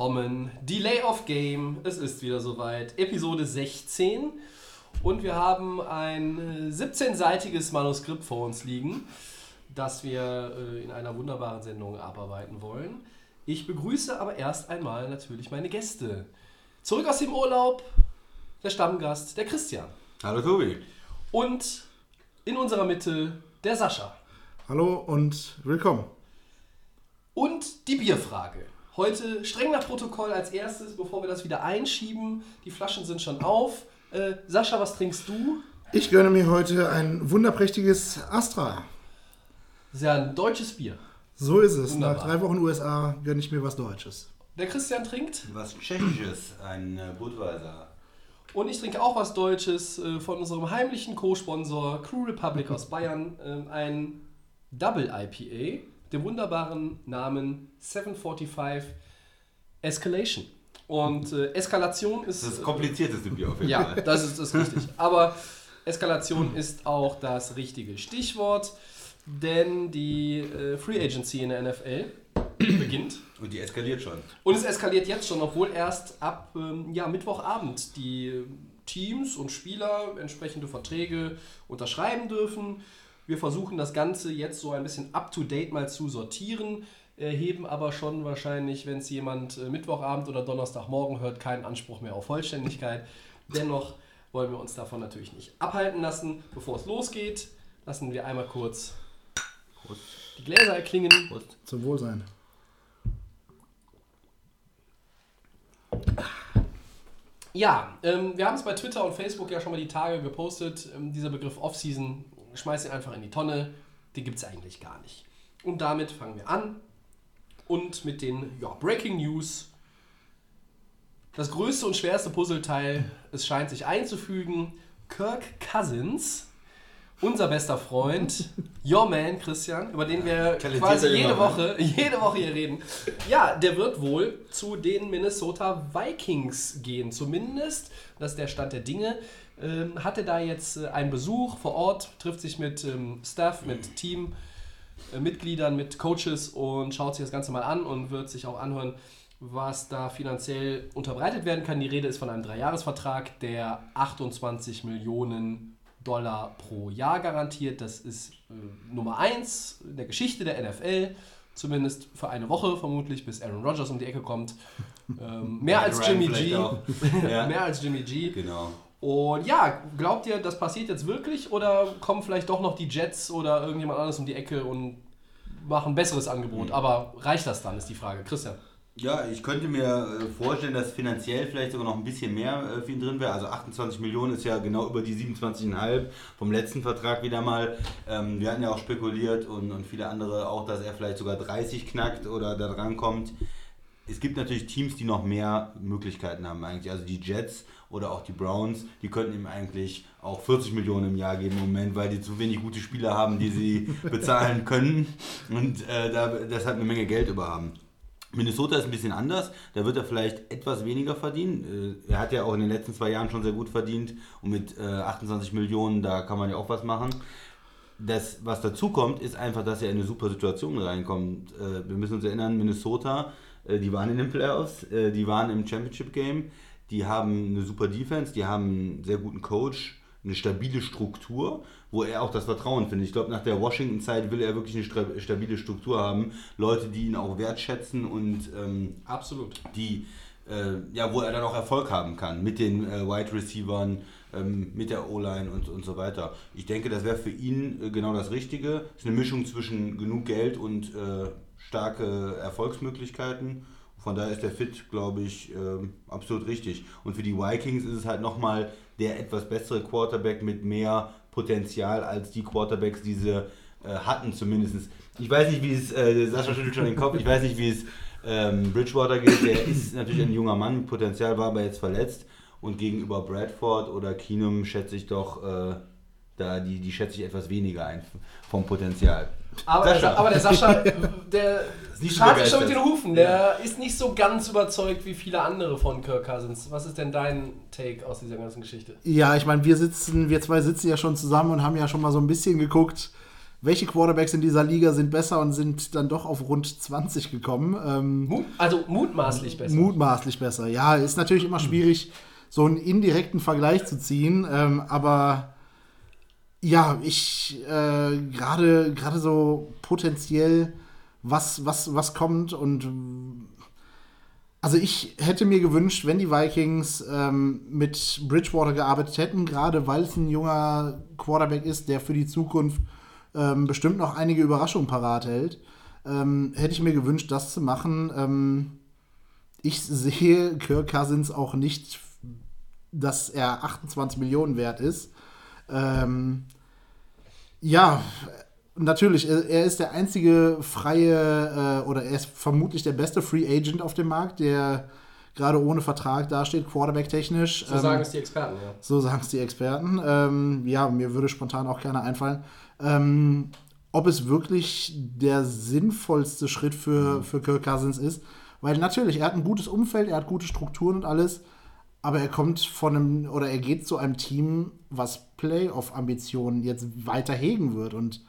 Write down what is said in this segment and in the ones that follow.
Willkommen. Delay of Game. Es ist wieder soweit. Episode 16. Und wir haben ein äh, 17-seitiges Manuskript vor uns liegen, das wir äh, in einer wunderbaren Sendung abarbeiten wollen. Ich begrüße aber erst einmal natürlich meine Gäste. Zurück aus dem Urlaub, der Stammgast, der Christian. Hallo Tobi. Und in unserer Mitte der Sascha. Hallo und willkommen. Und die Bierfrage. Heute streng nach Protokoll als erstes, bevor wir das wieder einschieben. Die Flaschen sind schon auf. Äh, Sascha, was trinkst du? Ich gönne mir heute ein wunderprächtiges Astra. Das ist ja ein deutsches Bier. So ist es. Wunderbar. Nach drei Wochen USA gönne ich mir was Deutsches. Der Christian trinkt Was Tschechisches, ein äh, Budweiser. und ich trinke auch was Deutsches äh, von unserem heimlichen Co-Sponsor Crew Republic aus Bayern. ähm, ein Double IPA, dem wunderbaren Namen 745 Escalation. Und äh, Eskalation ist. Das komplizierteste Bier auf jeden Ja, Fall. das ist, das ist richtig. Aber Eskalation ist auch das richtige Stichwort, denn die äh, Free Agency in der NFL beginnt. Und die eskaliert schon. Und es eskaliert jetzt schon, obwohl erst ab ähm, ja, Mittwochabend die Teams und Spieler entsprechende Verträge unterschreiben dürfen. Wir versuchen das Ganze jetzt so ein bisschen up-to-date mal zu sortieren, erheben aber schon wahrscheinlich, wenn es jemand äh, Mittwochabend oder Donnerstagmorgen hört, keinen Anspruch mehr auf Vollständigkeit. Dennoch wollen wir uns davon natürlich nicht abhalten lassen. Bevor es losgeht, lassen wir einmal kurz die Gläser erklingen. Zum Wohlsein. Ja, ähm, wir haben es bei Twitter und Facebook ja schon mal die Tage gepostet. Ähm, dieser Begriff Off-Season, schmeiß ihn einfach in die Tonne. Den gibt es eigentlich gar nicht. Und damit fangen wir an. Und mit den ja, Breaking News. Das größte und schwerste Puzzleteil, es scheint sich einzufügen. Kirk Cousins, unser bester Freund, Your Man Christian, über den wir Talentierter quasi jede. Woche, jede Woche hier reden. Ja, der wird wohl zu den Minnesota Vikings gehen. Zumindest, das ist der Stand der Dinge. Ähm, hatte da jetzt äh, einen Besuch vor Ort, trifft sich mit ähm, Staff, mit Team, äh, Mitgliedern, mit Coaches und schaut sich das Ganze mal an und wird sich auch anhören, was da finanziell unterbreitet werden kann. Die Rede ist von einem Dreijahresvertrag, der 28 Millionen Dollar pro Jahr garantiert. Das ist äh, Nummer 1 in der Geschichte der NFL. Zumindest für eine Woche vermutlich, bis Aaron Rodgers um die Ecke kommt. Ähm, mehr als Jimmy G. mehr als Jimmy G. Genau. Und ja, glaubt ihr, das passiert jetzt wirklich oder kommen vielleicht doch noch die Jets oder irgendjemand anderes um die Ecke und machen ein besseres Angebot? Mhm. Aber reicht das dann, ist die Frage. Christian. Ja, ich könnte mir äh, vorstellen, dass finanziell vielleicht sogar noch ein bisschen mehr äh, für ihn drin wäre. Also 28 Millionen ist ja genau über die 27,5 vom letzten Vertrag wieder mal. Ähm, wir hatten ja auch spekuliert und, und viele andere auch, dass er vielleicht sogar 30 knackt oder da dran kommt. Es gibt natürlich Teams, die noch mehr Möglichkeiten haben eigentlich. Also die Jets oder auch die Browns, die könnten ihm eigentlich auch 40 Millionen im Jahr geben im Moment, weil die zu wenig gute Spieler haben, die sie bezahlen können und äh, da deshalb eine Menge Geld über haben. Minnesota ist ein bisschen anders, da wird er vielleicht etwas weniger verdienen. Äh, Er hat ja auch in den letzten zwei Jahren schon sehr gut verdient und mit äh, 28 Millionen, da kann man ja auch was machen. Das, was dazu kommt, ist einfach, dass er in eine super Situation reinkommt. Äh, Wir müssen uns erinnern, Minnesota, äh, die waren in den Playoffs, äh, die waren im Championship Game, die haben eine super Defense, die haben einen sehr guten Coach, eine stabile Struktur, wo er auch das Vertrauen findet. Ich glaube, nach der Washington-Zeit will er wirklich eine stabile Struktur haben. Leute, die ihn auch wertschätzen und ähm, Absolut. die, äh, ja, wo er dann auch Erfolg haben kann mit den äh, Wide Receivern, ähm, mit der O-Line und, und so weiter. Ich denke, das wäre für ihn äh, genau das Richtige. Es ist eine Mischung zwischen genug Geld und äh, starke Erfolgsmöglichkeiten. Von daher ist der Fit, glaube ich, ähm, absolut richtig. Und für die Vikings ist es halt nochmal der etwas bessere Quarterback mit mehr Potenzial als die Quarterbacks, die sie äh, hatten zumindest. Ich weiß nicht, wie es, äh, Sascha schüttelt schon den Kopf, ich weiß nicht, wie es ähm, Bridgewater geht. Der ist natürlich ein junger Mann Potenzial, war aber jetzt verletzt. Und gegenüber Bradford oder Keenum schätze ich doch, äh, da die, die schätze ich etwas weniger ein vom Potenzial. Aber, Sascha. Der, aber der Sascha, der so schadet schon mit den. Hufen. Der ist nicht so ganz überzeugt wie viele andere von Kirk Cousins. Was ist denn dein Take aus dieser ganzen Geschichte? Ja, ich meine, wir sitzen, wir zwei sitzen ja schon zusammen und haben ja schon mal so ein bisschen geguckt, welche Quarterbacks in dieser Liga sind besser und sind dann doch auf rund 20 gekommen. Ähm, Mut, also mutmaßlich besser. Mutmaßlich besser. Ja, ist natürlich immer schwierig, so einen indirekten Vergleich zu ziehen, ähm, aber ja, ich äh, gerade gerade so potenziell was was was kommt und also ich hätte mir gewünscht, wenn die Vikings ähm, mit Bridgewater gearbeitet hätten, gerade weil es ein junger Quarterback ist, der für die Zukunft ähm, bestimmt noch einige Überraschungen parat hält, ähm, hätte ich mir gewünscht, das zu machen. Ähm, ich sehe Kirk Cousins auch nicht, dass er 28 Millionen wert ist. Ähm, ja, natürlich, er, ist der einzige freie äh, oder er ist vermutlich der beste Free Agent auf dem Markt, der gerade ohne Vertrag dasteht, Quarterback-technisch. So Ähm, sagen es die Experten, ja. so sagen es die Experten. Ähm, ja, mir würde spontan auch keiner einfallen. Ähm, ob es wirklich der sinnvollste Schritt für, für Kirk Cousins ist. Weil natürlich, er hat ein gutes Umfeld, er hat gute Strukturen und alles. Aber er kommt von einem, oder er geht zu einem Team, was Playoff-Ambitionen jetzt weiter hegen wird. Und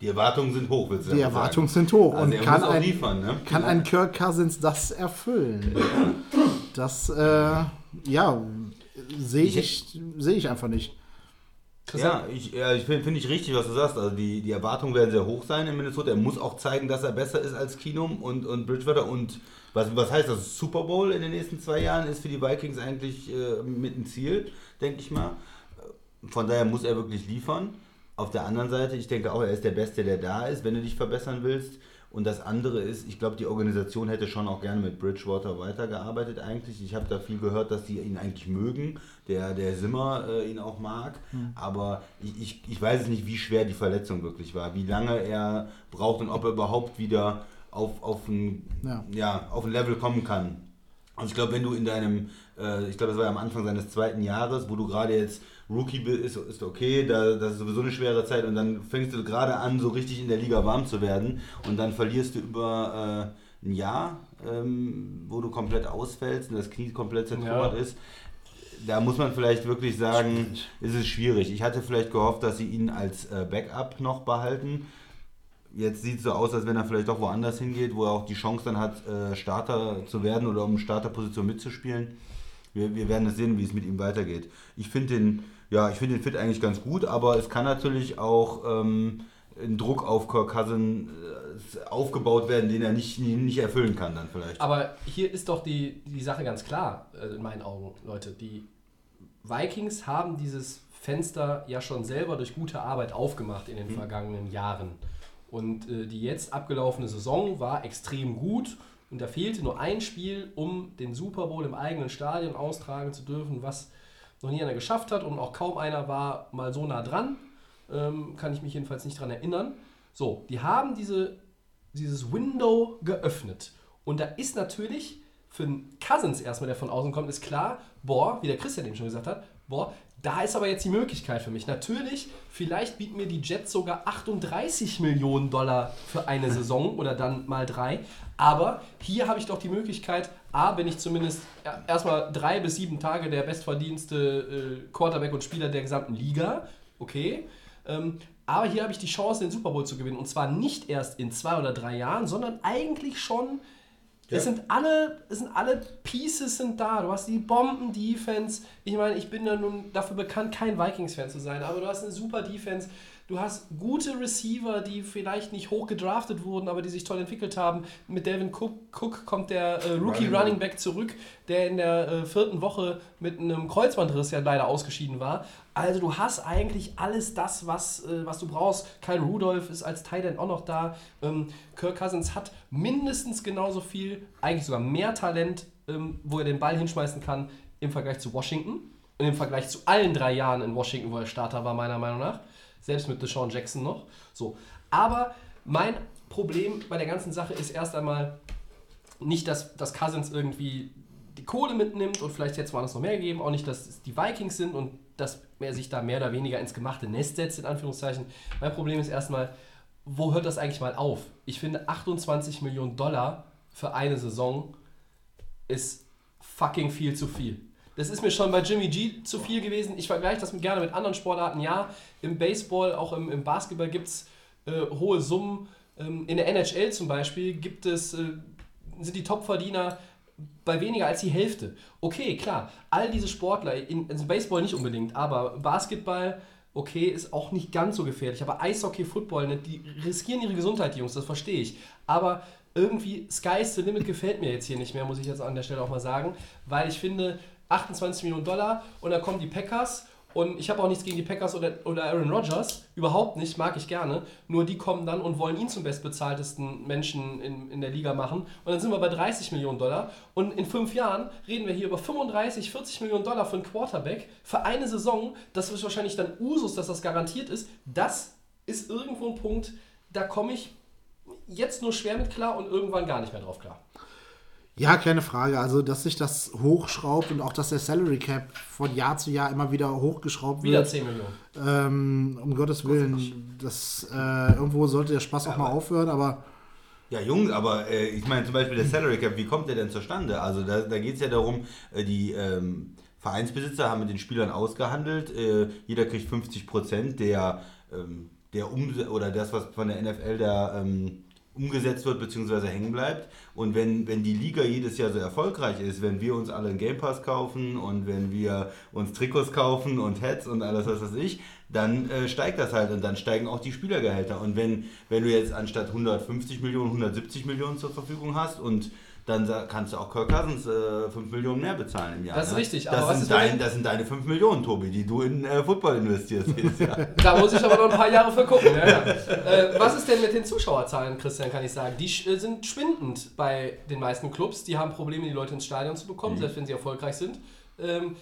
Die Erwartungen sind hoch, willst du die damit Erwartungen sagen? sind hoch. Also und er kann muss auch ein, liefern, ne? kann ein Kirk Cousins das erfüllen? Das, äh, ja, sehe ich, sehe ich einfach nicht. Ja, ich, ja, ich finde find ich richtig, was du sagst. Also die, die Erwartungen werden sehr hoch sein in Minnesota. Er muss auch zeigen, dass er besser ist als Keenum und, und Bridgewater. Und was, was heißt das? Super Bowl in den nächsten zwei Jahren ist für die Vikings eigentlich äh, mit ein Ziel, denke ich mal. Von daher muss er wirklich liefern. Auf der anderen Seite, ich denke auch, er ist der Beste, der da ist, wenn du dich verbessern willst. Und das andere ist, ich glaube, die Organisation hätte schon auch gerne mit Bridgewater weitergearbeitet eigentlich. Ich habe da viel gehört, dass die ihn eigentlich mögen, der, der Simmer äh, ihn auch mag. Aber ich, ich, ich weiß es nicht, wie schwer die Verletzung wirklich war, wie lange er braucht und ob er überhaupt wieder auf, auf, ein, Ja. ja, auf ein Level kommen kann. Und ich glaube, wenn du in deinem, äh, ich glaube, das war ja am Anfang seines zweiten Jahres, wo du gerade jetzt Rookie bist, ist, ist okay, da, das ist sowieso eine schwere Zeit und dann fängst du gerade an, so richtig in der Liga warm zu werden und dann verlierst du über äh, ein Jahr, ähm, wo du komplett ausfällst und das Knie komplett zertrümmert Ja. ist. Da muss man vielleicht wirklich sagen, ist es schwierig. Ich hatte vielleicht gehofft, dass sie ihn als äh, Backup noch behalten. Jetzt sieht es so aus, als wenn er vielleicht doch woanders hingeht, wo er auch die Chance dann hat, äh, Starter zu werden oder um Starterposition mitzuspielen. Wir, wir werden es sehen, wie es mit ihm weitergeht. Ich finde den, ja, ich finde den Fit eigentlich ganz gut, aber es kann natürlich auch ähm, ein Druck auf Kirk Cousin äh, aufgebaut werden, den er nicht, nicht erfüllen kann dann vielleicht. Aber hier ist doch die, die Sache ganz klar, äh, in meinen Augen, Leute. Die Vikings haben dieses Fenster ja schon selber durch gute Arbeit aufgemacht in den vergangenen Jahren. Und äh, die jetzt abgelaufene Saison war extrem gut. Und da fehlte nur ein Spiel, um den Super Bowl im eigenen Stadion austragen zu dürfen, was noch nie einer geschafft hat. Und auch kaum einer war mal so nah dran. Ähm, kann ich mich jedenfalls nicht dran erinnern. So, die haben diese, dieses Window geöffnet. Und da ist natürlich für Cousins erstmal, der von außen kommt, ist klar, boah, wie der Christian eben schon gesagt hat, boah, da ist aber jetzt die Möglichkeit für mich. Natürlich, vielleicht bieten mir die Jets sogar 38 Millionen Dollar für eine Saison oder dann mal drei. Aber hier habe ich doch die Möglichkeit, A, bin ich zumindest erstmal drei bis sieben Tage der bestverdienste äh, Quarterback und Spieler der gesamten Liga. Okay. Ähm, aber hier habe ich die Chance, den Super Bowl zu gewinnen. Und zwar nicht erst in zwei oder drei Jahren, sondern eigentlich schon. Es sind alle, es sind alle Pieces sind da. Du hast die Bomben-Defense. Ich meine, ich bin ja nun dafür bekannt, kein Vikings-Fan zu sein, aber du hast eine super Defense. Du hast gute Receiver, die vielleicht nicht hoch gedraftet wurden, aber die sich toll entwickelt haben. Mit Devin Cook, Cook kommt der äh, Rookie Running Running Back zurück, der in der äh, vierten Woche mit einem Kreuzbandriss ja leider ausgeschieden war. Also du hast eigentlich alles das, was, äh, was du brauchst. Kyle Rudolph ist als Tight End auch noch da. Ähm, Kirk Cousins hat mindestens genauso viel, eigentlich sogar mehr Talent, ähm, wo er den Ball hinschmeißen kann im Vergleich zu Washington. Und im Vergleich zu allen drei Jahren in Washington, wo er Starter war, meiner Meinung nach. Selbst mit Deshaun Jackson noch. So. Aber mein Problem bei der ganzen Sache ist erst einmal nicht, dass, dass Cousins irgendwie die Kohle mitnimmt und vielleicht jetzt woanders noch mehr gegeben, auch nicht, dass es die Vikings sind und dass er sich da mehr oder weniger ins gemachte Nest setzt, in Anführungszeichen. Mein Problem ist erstmal, wo hört das eigentlich mal auf? Ich finde 28 Millionen Dollar für eine Saison ist fucking viel zu viel. Das ist mir schon bei Jimmy G zu viel gewesen. Ich vergleiche das gerne mit anderen Sportarten. Ja, im Baseball, auch im, im Basketball gibt es äh, hohe Summen. Ähm, in der NHL zum Beispiel gibt es, äh, sind die Topverdiener bei weniger als die Hälfte. Okay, klar, all diese Sportler, in, also Baseball nicht unbedingt, aber Basketball, okay, ist auch nicht ganz so gefährlich. Aber Eishockey, Football, ne, die riskieren ihre Gesundheit, die Jungs, das verstehe ich. Aber irgendwie Sky's the Limit gefällt mir jetzt hier nicht mehr, muss ich jetzt an der Stelle auch mal sagen, weil ich finde, 28 Millionen Dollar und dann kommen die Packers und ich habe auch nichts gegen die Packers oder, oder Aaron Rodgers, überhaupt nicht, mag ich gerne. Nur die kommen dann und wollen ihn zum bestbezahltesten Menschen in, in der Liga machen. Und dann sind wir bei 30 Millionen Dollar. Und in fünf Jahren reden wir hier über 35, 40 Millionen Dollar für einen Quarterback für eine Saison. Das ist wahrscheinlich dann Usus, dass das garantiert ist. Das ist irgendwo ein Punkt, da komme ich jetzt nur schwer mit klar und irgendwann gar nicht mehr drauf klar. Ja, keine Frage. Also, dass sich das hochschraubt und auch, dass der Salary Cap von Jahr zu Jahr immer wieder hochgeschraubt Wieder wird. 10 Millionen. Ähm, um Gottes Willen, das, äh, irgendwo sollte der Spaß auch mal aufhören, aber Ja, Jungs, aber äh, ich meine zum Beispiel der Salary Cap, wie kommt der denn zustande? Also da, da geht es ja darum, äh, die ähm, Vereinsbesitzer haben mit den Spielern ausgehandelt, äh, jeder kriegt 50 Prozent der, ähm, der um oder das, was von der NFL da ähm, umgesetzt wird bzw. hängen bleibt. Und wenn, wenn die Liga jedes Jahr so erfolgreich ist, wenn wir uns alle einen Game Pass kaufen und wenn wir uns Trikots kaufen und Hats und alles was weiß ich, dann äh, steigt das halt und dann steigen auch die Spielergehälter. Und wenn, wenn du jetzt anstatt 150 Millionen 170 Millionen zur Verfügung hast und dann kannst du auch Kirk Cousins äh, 5 Millionen mehr bezahlen im Jahr. Das ist ne? richtig, Das, aber was sind dein, das sind deine 5 Millionen, Tobi, die du in äh, Football investierst. jedes Jahr. Da muss ich aber noch ein paar Jahre für gucken. Ja, ja. Äh, was ist denn mit den Zuschauerzahlen, Christian, kann ich sagen? Die äh, sind schwindend bei den meisten Clubs. Die haben Probleme, die Leute ins Stadion zu bekommen, selbst wenn sie erfolgreich sind. Ähm,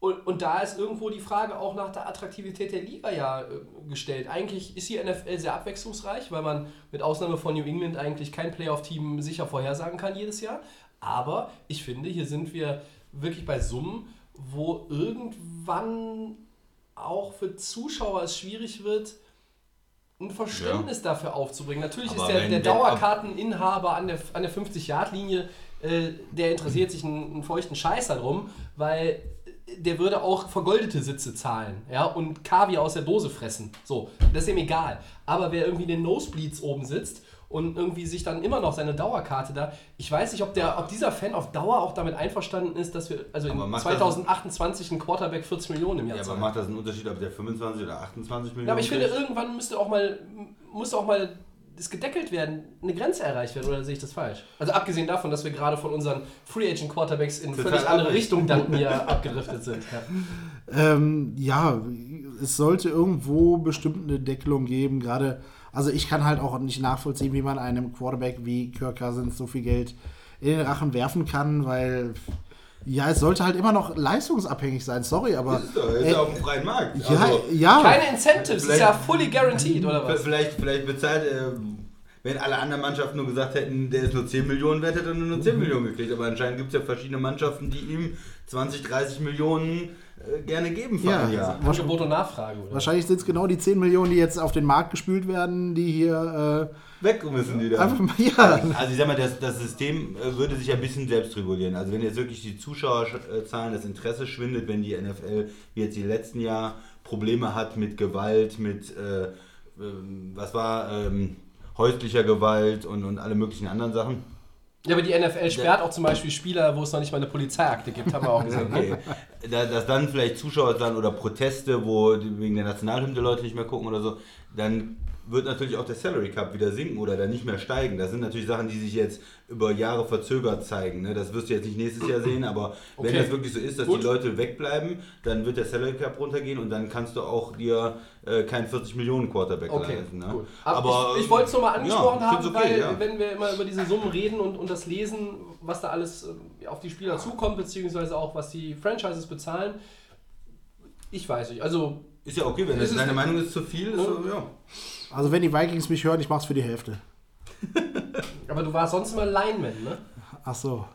und, und da ist irgendwo die Frage auch nach der Attraktivität der Liga ja äh, gestellt. Eigentlich ist die NFL sehr abwechslungsreich, weil man mit Ausnahme von New England eigentlich kein Playoff-Team sicher vorhersagen kann jedes Jahr. Aber ich finde, hier sind wir wirklich bei Summen, wo irgendwann auch für Zuschauer es schwierig wird, ein Verständnis dafür aufzubringen. Natürlich Aber ist der, der Dauerkarteninhaber an der, an der 50-Yard-Linie, äh, der interessiert sich einen, einen feuchten Scheiß darum, weil der würde auch vergoldete Sitze zahlen ja, und Kaviar aus der Dose fressen. So, das ist ihm egal. Aber wer irgendwie in den Nosebleeds oben sitzt und irgendwie sich dann immer noch seine Dauerkarte da. Ich weiß nicht, ob, der, ob dieser Fan auf Dauer auch damit einverstanden ist, dass wir also in macht das- 2028 ein Quarterback 40 Millionen im Jahr Ja, aber zahlen. macht das einen Unterschied, ob der 25 oder 28 Millionen Ja, aber ich finde, irgendwann müsste auch mal, muss auch mal das gedeckelt werden, eine Grenze erreicht werden, oder sehe ich das falsch? Also abgesehen davon, dass wir gerade von unseren Free Agent Quarterbacks in Total völlig andere. Richtungen dank mir abgedriftet sind. Ja. Ähm, ja, es sollte irgendwo bestimmt eine Deckelung geben. Gerade, also ich kann halt auch nicht nachvollziehen, wie man einem Quarterback wie Kirk Cousins so viel Geld in den Rachen werfen kann, weil ja, es sollte halt immer noch leistungsabhängig sein. Sorry, aber ist doch, ist äh, ja auf dem freien Markt. ja, Also, ja, Keine Incentives, ist ja fully guaranteed, oder was? Vielleicht, vielleicht bezahlt, äh, wenn alle anderen Mannschaften nur gesagt hätten, der ist nur 10 Millionen wert, hätte er nur 10 Millionen gekriegt. Aber anscheinend gibt es ja verschiedene Mannschaften, die ihm 20, 30 Millionen äh, gerne geben Ja, ein Jahr. Angebot und Nachfrage, oder? wahrscheinlich sind es genau die 10 Millionen, die jetzt auf den Markt gespült werden, die hier Weg müssen die äh, da. einfach mal, ja, Also ich sag mal, das, das System äh, würde sich ein bisschen selbst regulieren. Also wenn jetzt wirklich die Zuschauerzahlen, das Interesse schwindet, wenn die NFL wie jetzt die letzten Jahr Probleme hat mit Gewalt, mit äh, ähm, was war ähm, häuslicher Gewalt und, und alle möglichen anderen Sachen. Ja, aber die NFL sperrt auch zum Beispiel Spieler, wo es noch nicht mal eine Polizeiakte gibt, haben wir auch gesehen. ne? Okay. Da, dass dann vielleicht Zuschauer dann oder Proteste, wo wegen der Nationalhymne Leute nicht mehr gucken oder so, dann wird natürlich auch der Salary Cup wieder sinken oder dann nicht mehr steigen. Das sind natürlich Sachen, die sich jetzt über Jahre verzögert zeigen. Ne? Das wirst du jetzt nicht nächstes Jahr sehen, aber wenn Okay. das wirklich so ist, dass Gut. die Leute wegbleiben, dann wird der Salary Cup runtergehen und dann kannst du auch dir äh, keinen 40 Millionen Quarterback Okay, leisten. Ne? Aber, ich, ich wollte es nur mal angesprochen ja, haben, okay, weil ja. wenn wir immer über diese Summen reden und, und das lesen, was da alles äh, auf die Spieler zukommt, beziehungsweise auch was die Franchises bezahlen, ich weiß nicht. Also Ist ja okay, wenn das deine Meinung ist zu viel, ist so, ja. Also wenn die Vikings mich hören, ich mach's für die Hälfte. Aber du warst sonst immer Lineman, ne? Ach so.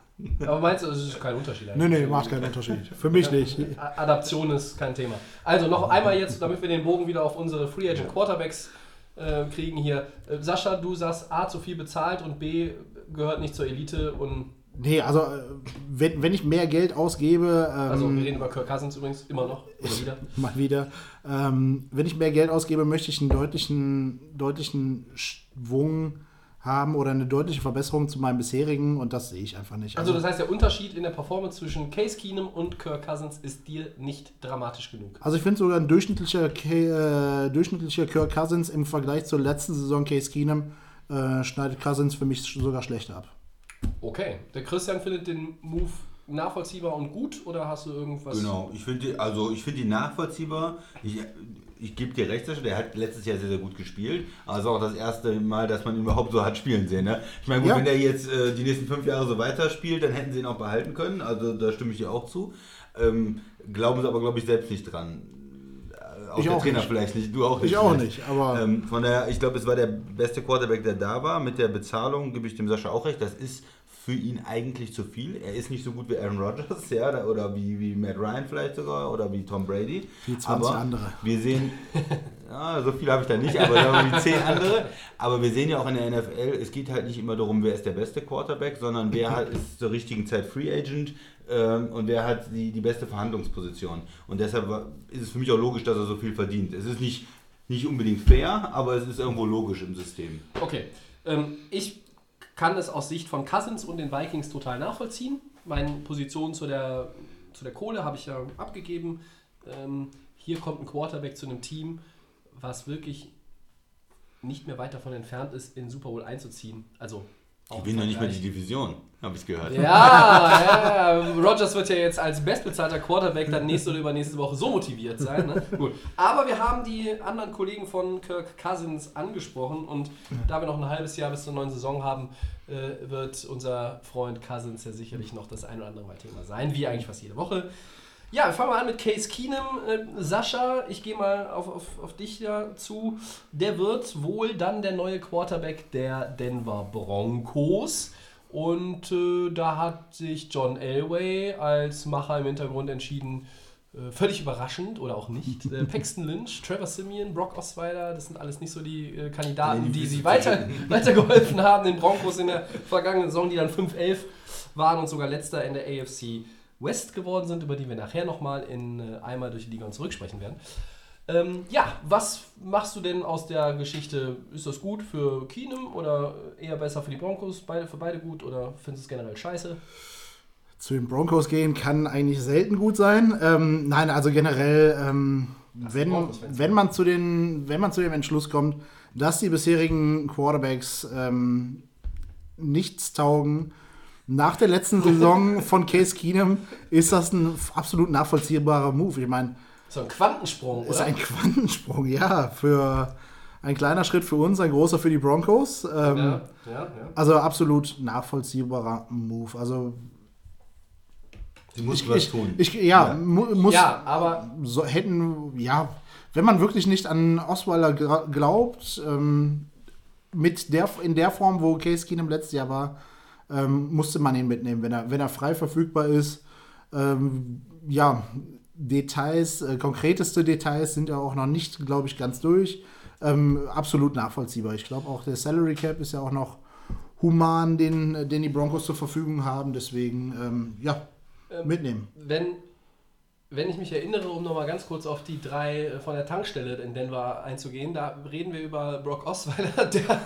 Aber meinst du, es ist kein Unterschied Nee, nee, macht keinen Unterschied. Für mich nicht. Adaption ist kein Thema. Also noch einmal jetzt, damit wir den Bogen wieder auf unsere Free Agent Quarterbacks äh, kriegen hier. Äh, Sascha, du sagst A zu viel bezahlt und B gehört nicht zur Elite und Nee, also äh, wenn, wenn ich mehr Geld ausgebe, ähm, also wir reden über Kirk Cousins übrigens immer noch oder wieder. mal wieder, ähm, wenn ich mehr Geld ausgebe, möchte ich einen deutlichen, deutlichen Schwung haben oder eine deutliche Verbesserung zu meinem bisherigen und das sehe ich einfach nicht. Also das heißt, der Unterschied in der Performance zwischen Case Keenum und Kirk Cousins ist dir nicht dramatisch genug. Also ich finde sogar ein durchschnittlicher, äh, durchschnittlicher Kirk Cousins im Vergleich zur letzten Saison Case Keenum äh, schneidet Cousins für mich sogar schlechter ab. Okay, der Christian findet den Move nachvollziehbar und gut oder hast du irgendwas? Genau, ich finde also ich finde die nachvollziehbar. Ich, ich gebe dir recht, Sascha, der hat letztes Jahr sehr, sehr gut gespielt. Also auch das erste Mal, dass man ihn überhaupt so hat spielen sehen. Ne? Ich meine, gut, Ja. wenn der jetzt äh, die nächsten fünf Jahre so weiterspielt, dann hätten sie ihn auch behalten können. Also da stimme ich dir auch zu. Ähm, glauben sie aber, glaube ich, selbst nicht dran. Äh, Auch Ich der auch Trainer nicht. vielleicht nicht, du auch nicht. Ich auch vielleicht. nicht, aber- Ähm, von daher, ich glaube, es war der beste Quarterback, der da war. Mit der Bezahlung gebe ich dem Sascha auch recht. Das ist für ihn eigentlich zu viel. Er ist nicht so gut wie Aaron Rodgers, ja, da- oder wie, wie Matt Ryan vielleicht sogar, oder wie Tom Brady. Wie 20 aber andere. Wir sehen, ja, so viel habe ich da nicht, aber wie 10 andere. Aber wir sehen ja auch in der NFL, es geht halt nicht immer darum, wer ist der beste Quarterback, sondern wer hat, ist zur richtigen Zeit Free Agent ähm, und wer hat die, die beste Verhandlungsposition. Und deshalb ist es für mich auch logisch, dass er so viel verdient. Es ist nicht, nicht unbedingt fair, aber es ist irgendwo logisch im System. Okay. Ähm, ich kann es aus Sicht von Cousins und den Vikings total nachvollziehen. Meine Position zu der, zu der Kohle habe ich ja abgegeben. Ähm, hier kommt ein Quarterback zu einem Team, was wirklich nicht mehr weit davon entfernt ist, in Super Bowl einzuziehen. Also Die gewinnen noch nicht mehr die. Division, habe ich gehört. Ja, ja, ja. Rogers wird ja jetzt als bestbezahlter Quarterback dann nächste oder übernächste Woche so motiviert sein. Ne? Gut. Aber wir haben die anderen Kollegen von Kirk Cousins angesprochen und da wir noch ein halbes Jahr bis zur neuen Saison haben, äh, wird unser Freund Cousins ja sicherlich noch das ein oder andere Mal Thema sein, wie eigentlich fast jede Woche. Ja, wir fangen mal an mit Case Keenum. Äh, Sascha, ich gehe mal auf, auf, auf dich dazu. Der wird wohl dann der neue Quarterback der Denver Broncos. Und äh, da hat sich John Elway als Macher im Hintergrund entschieden, äh, völlig überraschend oder auch nicht. Äh, Paxton Lynch, Trevor Simeon, Brock Osweiler, das sind alles nicht so die äh, Kandidaten, die sie weiter, weitergeholfen haben, den Broncos in der vergangenen Saison, die dann 5-11 waren und sogar letzter in der AFC West geworden sind, über die wir nachher nochmal in äh, einmal durch die Liga und zurücksprechen werden. Ähm, ja, was machst du denn aus der Geschichte? Ist das gut für Keenum oder eher besser für die Broncos? Beide, für beide gut oder findest du es generell scheiße? Zu den Broncos gehen kann eigentlich selten gut sein. Ähm, nein, also generell, ähm, wenn, wenn, man zu den, wenn man zu dem Entschluss kommt, dass die bisherigen Quarterbacks ähm, nichts taugen, nach der letzten Saison von Case Keenum ist das ein absolut nachvollziehbarer Move. Ich meine, So ein Quantensprung, ist oder? ein Quantensprung, ja, für ein kleiner Schritt für uns, ein großer für die Broncos. Ähm, ja, ja, ja. Also absolut nachvollziehbarer Move. Also Sie muss ich, was ich, tun. ich ja, mu muss Ja, aber so hätten ja, wenn man wirklich nicht an Osweiler glaubt, ähm, mit der in der Form, wo Case Keenum letztes Jahr war, ähm, musste man ihn mitnehmen, wenn er wenn er frei verfügbar ist. Ähm, ja, Details, äh, konkreteste Details sind ja auch noch nicht, glaube ich, ganz durch. Ähm, absolut nachvollziehbar. Ich glaube auch der Salary Cap ist ja auch noch human, den, den die Broncos zur Verfügung haben. Deswegen, ähm, ja, mitnehmen. wenn, wenn ich mich erinnere, um nochmal ganz kurz auf die drei äh, von der Tankstelle in Denver einzugehen, da reden wir über Brock Osweiler, der,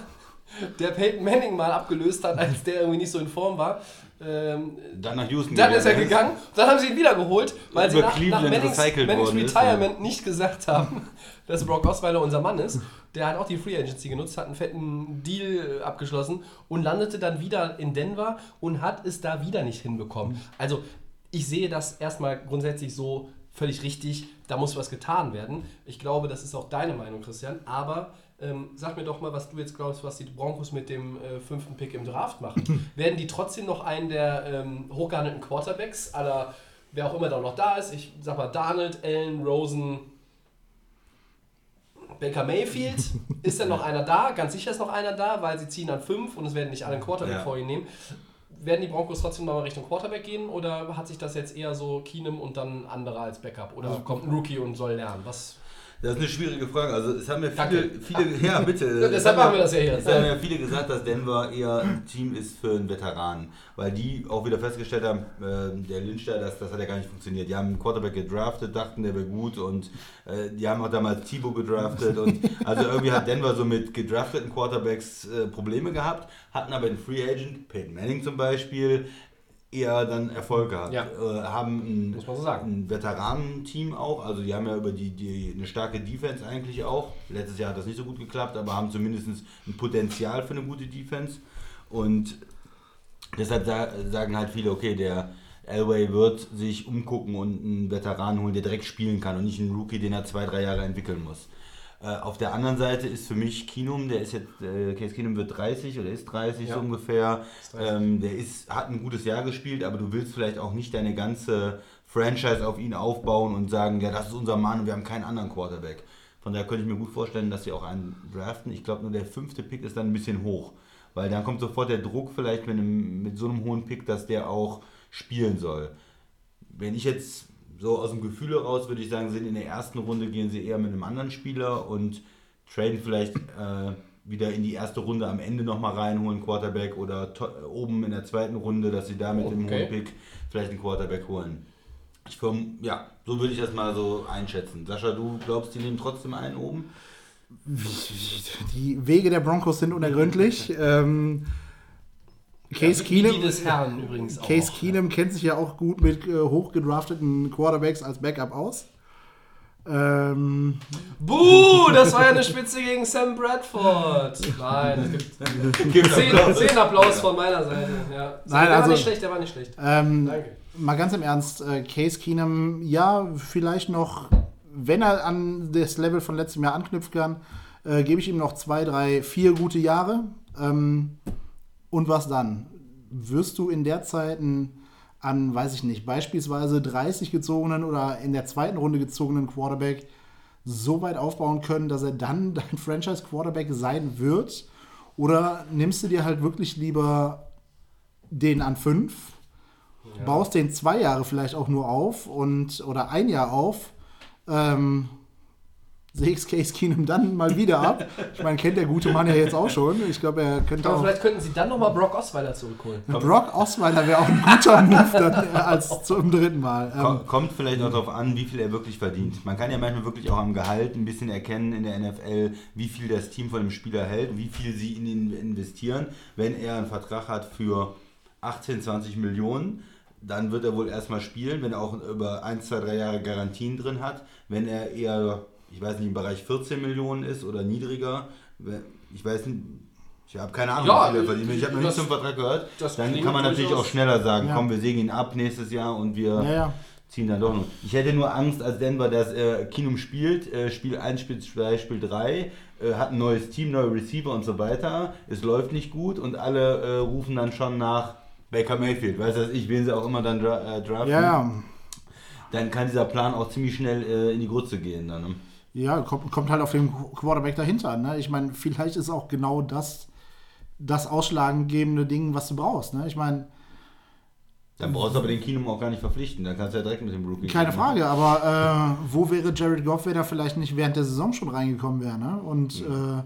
der Peyton Manning mal abgelöst hat, als der irgendwie nicht so in Form war. Ähm, Dann nach Houston Dann ist er gegangen gegangen, dann haben sie ihn wieder geholt, weil sie nach, nach Mannings, Mannings worden ist, Retirement nicht gesagt haben, dass Brock Osweiler unser Mann ist. Der hat auch die Free Agency genutzt, hat einen fetten Deal äh, abgeschlossen und landete dann wieder in Denver und hat es da wieder nicht hinbekommen. Also ich sehe das erstmal grundsätzlich so völlig richtig, da muss was getan werden. Ich glaube, das ist auch deine Meinung, Christian, aber ähm, sag mir doch mal, was du jetzt glaubst, was die Broncos mit dem äh, fünften Pick im Draft machen. Werden die trotzdem noch einen der ähm, hochgehandelten Quarterbacks, aller wer auch immer da noch da ist, ich sag mal Darnold, Allen, Rosen, Baker Mayfield, ist denn noch einer da? Ganz sicher ist noch einer da, weil sie ziehen an fünf und es werden nicht alle einen Quarterback Ja. vor ihnen nehmen. werden die Broncos trotzdem mal Richtung Quarterback gehen oder hat sich das jetzt eher so Keenum und dann andere als Backup? Oder kommt ein Rookie und soll lernen? Was? Das ist eine schwierige Frage. Also es haben ja viele, viele ja bitte. Deshalb machen wir das ja hier. Es haben ja viele gesagt, dass Denver eher ein Team ist für einen Veteran, weil die auch wieder festgestellt haben, äh, der Lynch da, das, das hat ja gar nicht funktioniert. Die haben einen Quarterback gedraftet, dachten, der wäre gut und äh, die haben auch damals Thibaut gedraftet und also irgendwie hat Denver so mit gedrafteten Quarterbacks äh, Probleme gehabt, hatten aber den Free Agent, Peyton Manning zum Beispiel, eher dann Erfolg gehabt. Ja. Äh, haben ein, Muss man so sagen. ein Veteranenteam auch. Also die haben ja über die, die eine starke Defense eigentlich auch. Letztes Jahr hat das nicht so gut geklappt, aber haben zumindest ein Potenzial für eine gute Defense. Und deshalb sa sagen halt viele, okay, der Elway wird sich umgucken und einen Veteranen holen, der direkt spielen kann und nicht einen Rookie, den er zwei, drei Jahre entwickeln muss. Äh, auf der anderen Seite ist für mich Kinum, der ist jetzt, äh, Case Kinum wird 30 oder ist 30 Ja. so ungefähr. Ist 30. Ähm, der ist, hat ein gutes Jahr gespielt, aber du willst vielleicht auch nicht deine ganze Franchise auf ihn aufbauen und sagen, ja, das ist unser Mann und wir haben keinen anderen Quarterback. Von daher könnte ich mir gut vorstellen, dass sie auch einen draften. Ich glaube, nur der fünfte Pick ist dann ein bisschen hoch, weil dann kommt sofort der Druck vielleicht mit, einem, mit so einem hohen Pick, dass der auch spielen soll. Wenn ich jetzt so aus dem Gefühl heraus würde ich sagen, sind in der ersten Runde gehen sie eher mit einem anderen Spieler und traden vielleicht äh, wieder in die erste Runde am Ende nochmal reinholen, Quarterback oder to- oben in der zweiten Runde, dass sie da mit dem Okay. hohen Pick vielleicht einen Quarterback holen. Ich verm- ja, so würde ich das mal so einschätzen. Sascha, du glaubst, die nehmen trotzdem einen oben? Die Wege der Broncos sind unergründlich. ähm, Case die Keenum, des Herrn übrigens auch. Case Keenum kennt sich ja auch gut mit äh, hochgedrafteten Quarterbacks als Backup aus. Ähm, Buh, das war ja eine Spitze gegen Sam Bradford. Nein, es gibt zehn, zehn Applaus von meiner Seite. Ja. Nein, der also- war nicht schlecht, der war nicht schlecht. ähm, Danke. mal ganz im Ernst, äh, Case Keenum, ja, vielleicht noch, wenn er an das Level von letztem Jahr anknüpfen kann, äh, gebe ich ihm noch zwei, drei, vier gute Jahre. Ähm, und was dann? Wirst du in der Zeit einen, an, weiß ich nicht, beispielsweise 30 gezogenen oder in der zweiten Runde gezogenen Quarterback so weit aufbauen können, dass er dann dein Franchise-Quarterback sein wird? Oder nimmst du dir halt wirklich lieber den an fünf, baust den zwei Jahre vielleicht auch nur auf und oder ein Jahr auf, ähm, sägst Case Keenum dann mal wieder ab. Ich meine, kennt der gute Mann ja jetzt auch schon. Ich glaube, er könnte Aber auch. vielleicht könnten sie dann nochmal Brock Osweiler zurückholen. Brock Osweiler wäre auch ein guter Move dann, äh, als zum dritten Mal. Ähm, Ko- Kommt vielleicht auch darauf an, wie viel er wirklich verdient. Man kann ja manchmal wirklich auch am Gehalt ein bisschen erkennen in der NFL, wie viel das Team von dem Spieler hält, wie viel sie in ihn investieren. Wenn er einen Vertrag hat für 18, 20 Millionen, dann wird er wohl erstmal spielen, wenn er auch über 1, 2, 3 Jahre Garantien drin hat. Wenn er eher, ich weiß nicht, im Bereich 14 Millionen ist oder niedriger, ich weiß nicht, ich habe keine Ahnung, Ja, wie viel er verdient. Ich habe noch das- nichts zum Vertrag gehört. das Dann kann man natürlich auch schneller sagen, Ja. komm, wir sägen ihn ab nächstes Jahr und wir ja, ja. ziehen dann doch noch. Ich hätte nur Angst als Denver, dass äh, Kinum spielt, äh, Spiel 1, Spiel 2, Spiel 3, äh, hat ein neues Team, neue Receiver und so weiter. Es läuft nicht gut und alle äh, rufen dann schon nach Baker Mayfield. Weißt du, ich wen sie auch immer dann dra äh, draften. Ja, ja. Dann kann dieser Plan auch ziemlich schnell äh, in die Grütze gehen. Dann, ne? Ja, kommt, kommt halt auf den Quarterback dahinter. an, Ne? Ich meine, vielleicht ist auch genau das das ausschlaggebende Ding, was du brauchst. Ne? Ich meine, dann brauchst du aber den Kinum auch gar nicht verpflichten. Dann kannst du ja direkt mit dem Rookie keine gehen, ne? Frage, aber äh, wo wäre Jared Goff, wenn er vielleicht nicht während der Saison schon reingekommen wäre? Ne? Und äh,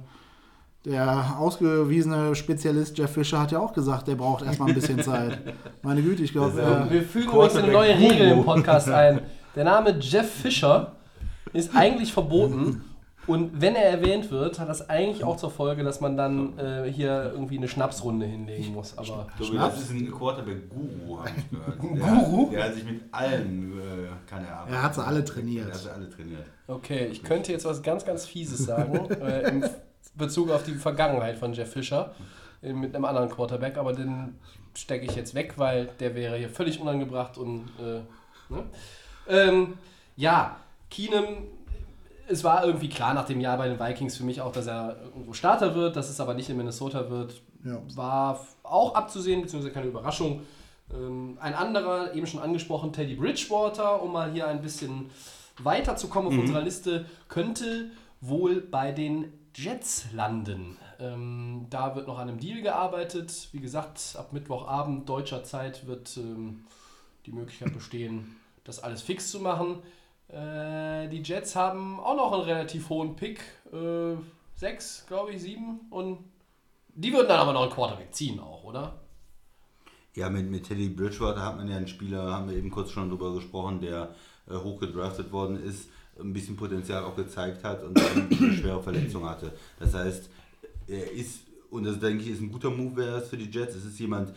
der ausgewiesene Spezialist Jeff Fischer hat ja auch gesagt, der braucht erstmal ein bisschen Zeit. Meine Güte, ich glaube, ja- äh, Wir fügen übrigens eine neue Regel im. Podcast ein. Der Name Jeff Fischer ist eigentlich verboten. Und wenn er erwähnt wird, hat das eigentlich auch zur Folge, dass man dann äh, hier irgendwie eine Schnapsrunde hinlegen muss. Aber Schnaps? das ist ein Quarterback-Guru, habe ich gehört. Ein Der- Guru? Der hat sich mit allen, äh, kann er arbeiten. Er hat sie alle trainiert. Er hat sie alle trainiert. okay, ich könnte jetzt was ganz, ganz Fieses sagen äh, im Bezug auf die Vergangenheit von Jeff Fischer äh, mit einem anderen Quarterback, aber den stecke ich jetzt weg, weil der wäre hier völlig unangebracht und äh, ne? ähm, ja, Keenum es war irgendwie klar nach dem Jahr bei den Vikings für mich auch, dass er irgendwo Starter wird, dass es aber nicht in Minnesota wird. Ja. War auch abzusehen, beziehungsweise keine Überraschung. Ähm, ein anderer, eben schon angesprochen, Teddy Bridgewater, um mal hier ein bisschen weiterzukommen auf unserer Liste, könnte wohl bei den Jets landen. Ähm, da wird noch an einem Deal gearbeitet. Wie gesagt, ab Mittwochabend deutscher Zeit wird ähm, die Möglichkeit bestehen, das alles fix zu machen. Äh, die Jets haben auch noch einen relativ hohen Pick. Äh, sechs, glaube ich, sieben. Und die würden dann aber noch einen Quarterback ziehen auch, oder? Ja, mit, mit Teddy Bridgewater hat man ja einen Spieler, haben wir eben kurz schon drüber gesprochen, der äh, hoch gedraftet worden ist, ein bisschen Potenzial auch gezeigt hat und dann eine schwere Verletzung hatte. Das heißt, er ist, und das denke ich, ist ein guter Move wäre es für die Jets. Es ist jemand,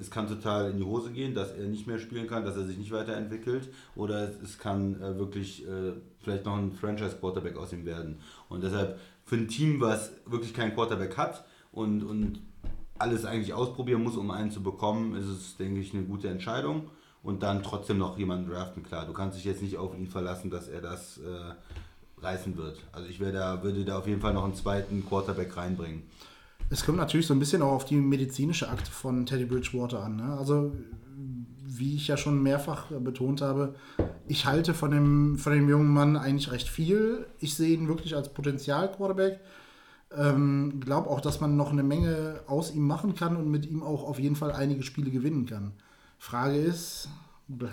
es kann total in die Hose gehen, dass er nicht mehr spielen kann, dass er sich nicht weiterentwickelt oder es, es kann äh, wirklich äh, vielleicht noch ein Franchise-Quarterback aus ihm werden. Und deshalb für ein Team, was wirklich keinen Quarterback hat und, und alles eigentlich ausprobieren muss, um einen zu bekommen, ist es, denke ich, eine gute Entscheidung. Und dann trotzdem noch jemanden draften, klar. Du kannst dich jetzt nicht auf ihn verlassen, dass er das äh, reißen wird. Also ich da, würde da auf jeden Fall noch einen zweiten Quarterback reinbringen. Es kommt natürlich so ein bisschen auch auf die medizinische Akte von Teddy Bridgewater an. Ne? Also, wie ich ja schon mehrfach betont habe, ich halte von dem, von dem jungen Mann eigentlich recht viel. Ich sehe ihn wirklich als Potenzial-Quarterback. Ähm, glaube auch, dass man noch eine Menge aus ihm machen kann und mit ihm auch auf jeden Fall einige Spiele gewinnen kann. Frage ist,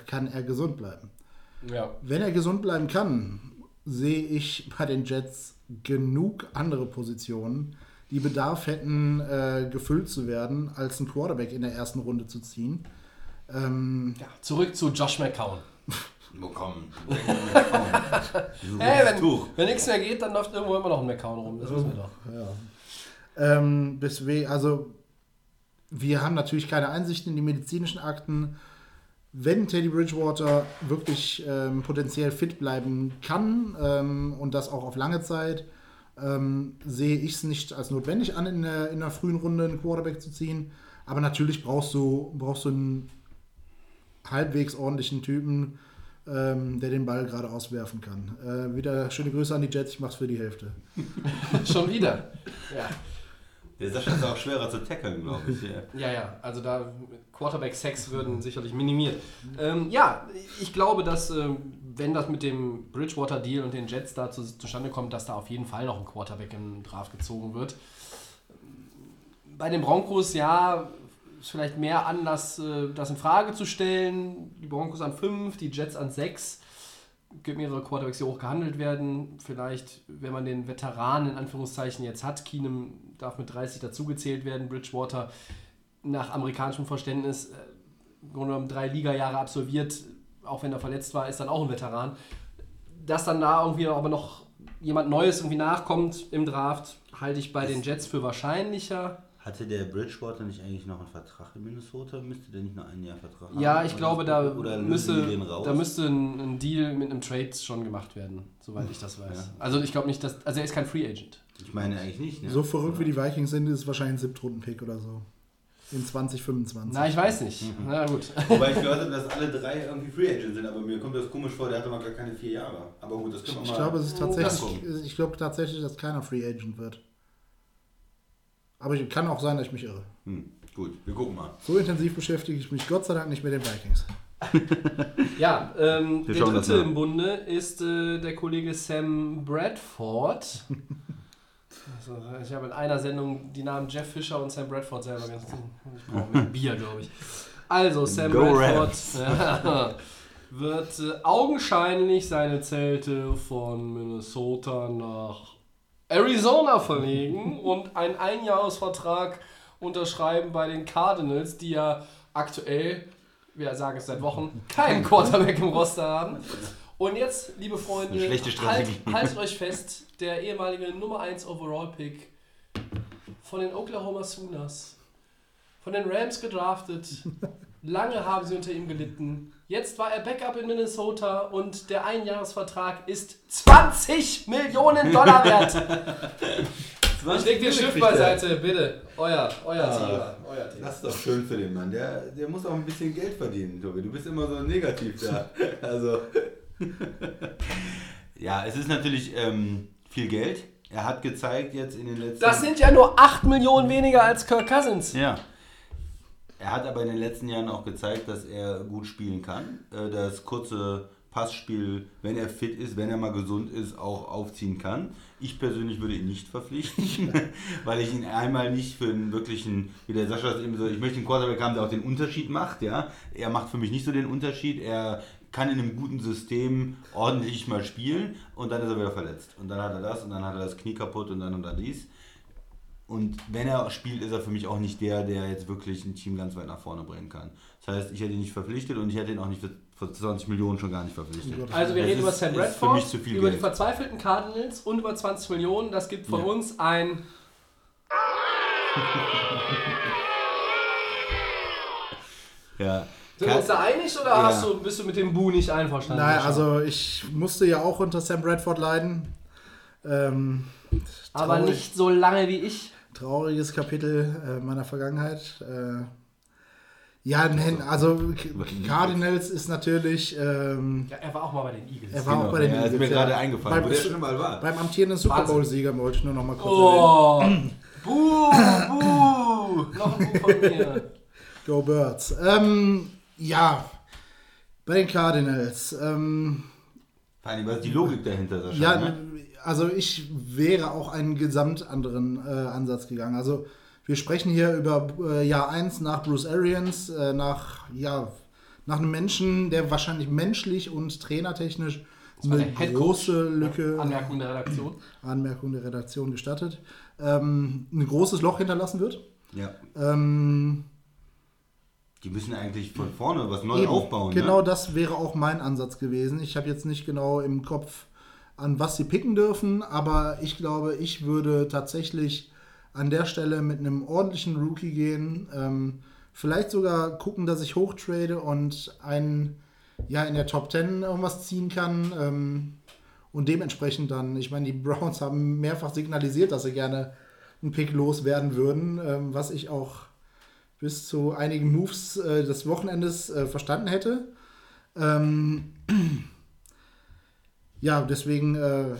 kann er gesund bleiben? Ja. Wenn er gesund bleiben kann, sehe ich bei den Jets genug andere Positionen, die Bedarf hätten, äh, gefüllt zu werden, als einen Quarterback in der ersten Runde zu ziehen. Ähm, ja, zurück zu Josh McCown. Bekommen. hey, wenn, wenn nichts mehr geht, dann läuft irgendwo immer noch ein McCown rum. Das wissen wir doch. Ja. Ähm, deswegen, also wir haben natürlich keine Einsichten in die medizinischen Akten. Wenn Teddy Bridgewater wirklich ähm, potenziell fit bleiben kann ähm, und das auch auf lange Zeit, ähm, sehe ich es nicht als notwendig an, in der, in der frühen Runde einen Quarterback zu ziehen. Aber natürlich brauchst du, brauchst du einen halbwegs ordentlichen Typen, ähm, der den Ball gerade auswerfen kann. Äh, wieder schöne Grüße an die Jets, ich mach's für die Hälfte. Schon wieder. Ja. Der Sascha ist auch schwerer zu tackeln, glaube ich. Ja. ja, ja, also da Quarterback-Sex würden sicherlich minimiert. Ähm, ja, ich glaube, dass ähm, wenn das mit dem Bridgewater-Deal und den Jets da zu, zustande kommt, dass da auf jeden Fall noch ein Quarterback im Draft gezogen wird. Bei den Broncos, ja, ist vielleicht mehr Anlass, äh, das in Frage zu stellen. Die Broncos an 5, die Jets an 6 gibt mehrere Quarterbacks, die hoch gehandelt werden. Vielleicht, wenn man den Veteranen in Anführungszeichen jetzt hat, Keenum darf mit 30 dazugezählt werden, Bridgewater nach amerikanischem Verständnis äh, im Grunde genommen drei Liga-Jahre absolviert, auch wenn er verletzt war, ist dann auch ein Veteran. Dass dann da irgendwie aber noch jemand Neues irgendwie nachkommt im Draft, halte ich bei den Jets für wahrscheinlicher. Hatte der Bridgewater nicht eigentlich noch einen Vertrag in Minnesota? Müsste der nicht nur ein Jahr Vertrag haben? Ja, ich glaube, da müsste, da müsste ein, ein, Deal mit einem Trade schon gemacht werden, soweit ich das weiß. Ja. Also ich glaube nicht, dass. Also er ist kein Free Agent. Ich meine eigentlich nicht. Ne? So verrückt wie die Vikings sind, ist es wahrscheinlich ein Siebtrunden-Pick oder so. In 2025. Na, ich weiß nicht. Mhm. Na gut. Wobei ich gehört habe, dass alle drei irgendwie Free Agent sind, aber mir kommt das komisch vor, der hatte mal gar keine vier Jahre. Aber gut, das können wir ich mal. Glaube, es ist tatsächlich, ich glaube tatsächlich, dass keiner Free Agent wird. Aber es kann auch sein, dass ich mich irre. Hm, gut, wir gucken mal. So intensiv beschäftige ich mich Gott sei Dank nicht mit den Vikings. ja, ähm, der dritte im Bunde ist äh, der Kollege Sam Bradford. also, ich habe in einer Sendung die Namen Jeff Fischer und Sam Bradford selber ganz. Ich brauche mehr Bier, glaube ich. Also, Sam Go Bradford ja, wird äh, augenscheinlich seine Zelte von Minnesota nach Arizona verlegen und einen Einjahresvertrag unterschreiben bei den Cardinals, die ja aktuell, wir sagen es seit Wochen, keinen Quarterback im Roster haben. Und jetzt, liebe Freunde, halt, haltet euch fest, der ehemalige Nummer 1 Overall Pick von den Oklahoma Sooners, von den Rams gedraftet, lange haben sie unter ihm gelitten, Jetzt war er Backup in Minnesota und der Einjahresvertrag ist 20 Millionen Dollar wert. ich leg den Schiff beiseite, bitte. Euer, euer ah, Thema. Euer Thema. Das ist doch schön für den Mann. Der, der muss auch ein bisschen Geld verdienen, Tobi. Du bist immer so negativ da. Also. ja, es ist natürlich ähm, viel Geld. Er hat gezeigt jetzt in den letzten. Das sind ja nur 8 Millionen weniger als Kirk Cousins. Ja. Er hat aber in den letzten Jahren auch gezeigt, dass er gut spielen kann. Äh, das kurze Passspiel, wenn er fit ist, wenn er mal gesund ist, auch aufziehen kann. Ich persönlich würde ihn nicht verpflichten, weil ich ihn einmal nicht für einen wirklichen, wie der Sascha es eben so, ich möchte einen Quarterback haben, der auch den Unterschied macht. Ja? Er macht für mich nicht so den Unterschied. Er kann in einem guten System ordentlich mal spielen und dann ist er wieder verletzt. Und dann hat er das und dann hat er das Knie kaputt und dann und dann dies. Und wenn er spielt, ist er für mich auch nicht der, der jetzt wirklich ein Team ganz weit nach vorne bringen kann. Das heißt, ich hätte ihn nicht verpflichtet und ich hätte ihn auch nicht für, für 20 Millionen schon gar nicht verpflichtet. Also wir Das reden über ist- Sam mich zu viel über die Geld. verzweifelten Cardinals und über 20 Millionen. Das gibt von Ja. uns ein... Ja. Sind wir uns da einig oder Ja. hast du, bist du mit dem Bu nicht einverstanden? Sascha? also ich musste ja auch unter Sam Bradford leiden. Ähm, Aber nicht so lange wie ich. Trauriges Kapitel äh, meiner Vergangenheit. Äh, ja, nein, also Cardinals ist natürlich. Ähm, Ja, er war auch mal bei den Eagles. er war auch bei den ja, ist mir Eagles, gerade ja. eingefallen, Beim, wo der schon mal war. beim amtierenden Super. Bowl-Sieger wollte ich nur noch mal kurz erwähnen. Oh, buh, buh. Noch ein Buh von mir. Go Birds. Ähm, ja, bei den Cardinals. Ähm, Vor allem, was ist die Logik dahinter? Ja, ne? Also ich wäre auch einen gesamt anderen äh, Ansatz gegangen. Also wir sprechen hier über äh, Jahr 1 nach Bruce Arians, äh, nach, ja, nach einem Menschen, der wahrscheinlich menschlich und trainertechnisch eine große Lücke, Anmerkung der Redaktion. Anmerkung der Redaktion gestattet, ähm, ein großes Loch hinterlassen wird. ja. Ähm, Die müssen eigentlich von vorne was Neues aufbauen. Genau ne? das wäre auch mein Ansatz gewesen. Ich habe jetzt nicht genau im Kopf, an was sie picken dürfen, aber ich glaube, ich würde tatsächlich an der Stelle mit einem ordentlichen Rookie gehen. Ähm, vielleicht sogar gucken, dass ich hochtrade und einen ja, in der Top 10 irgendwas ziehen kann. Ähm, und dementsprechend dann, ich meine, die Browns haben mehrfach signalisiert, dass sie gerne einen Pick loswerden würden, ähm, was ich auch bis zu einigen Moves äh, des Wochenendes äh, verstanden hätte. Ähm, ja, deswegen, äh,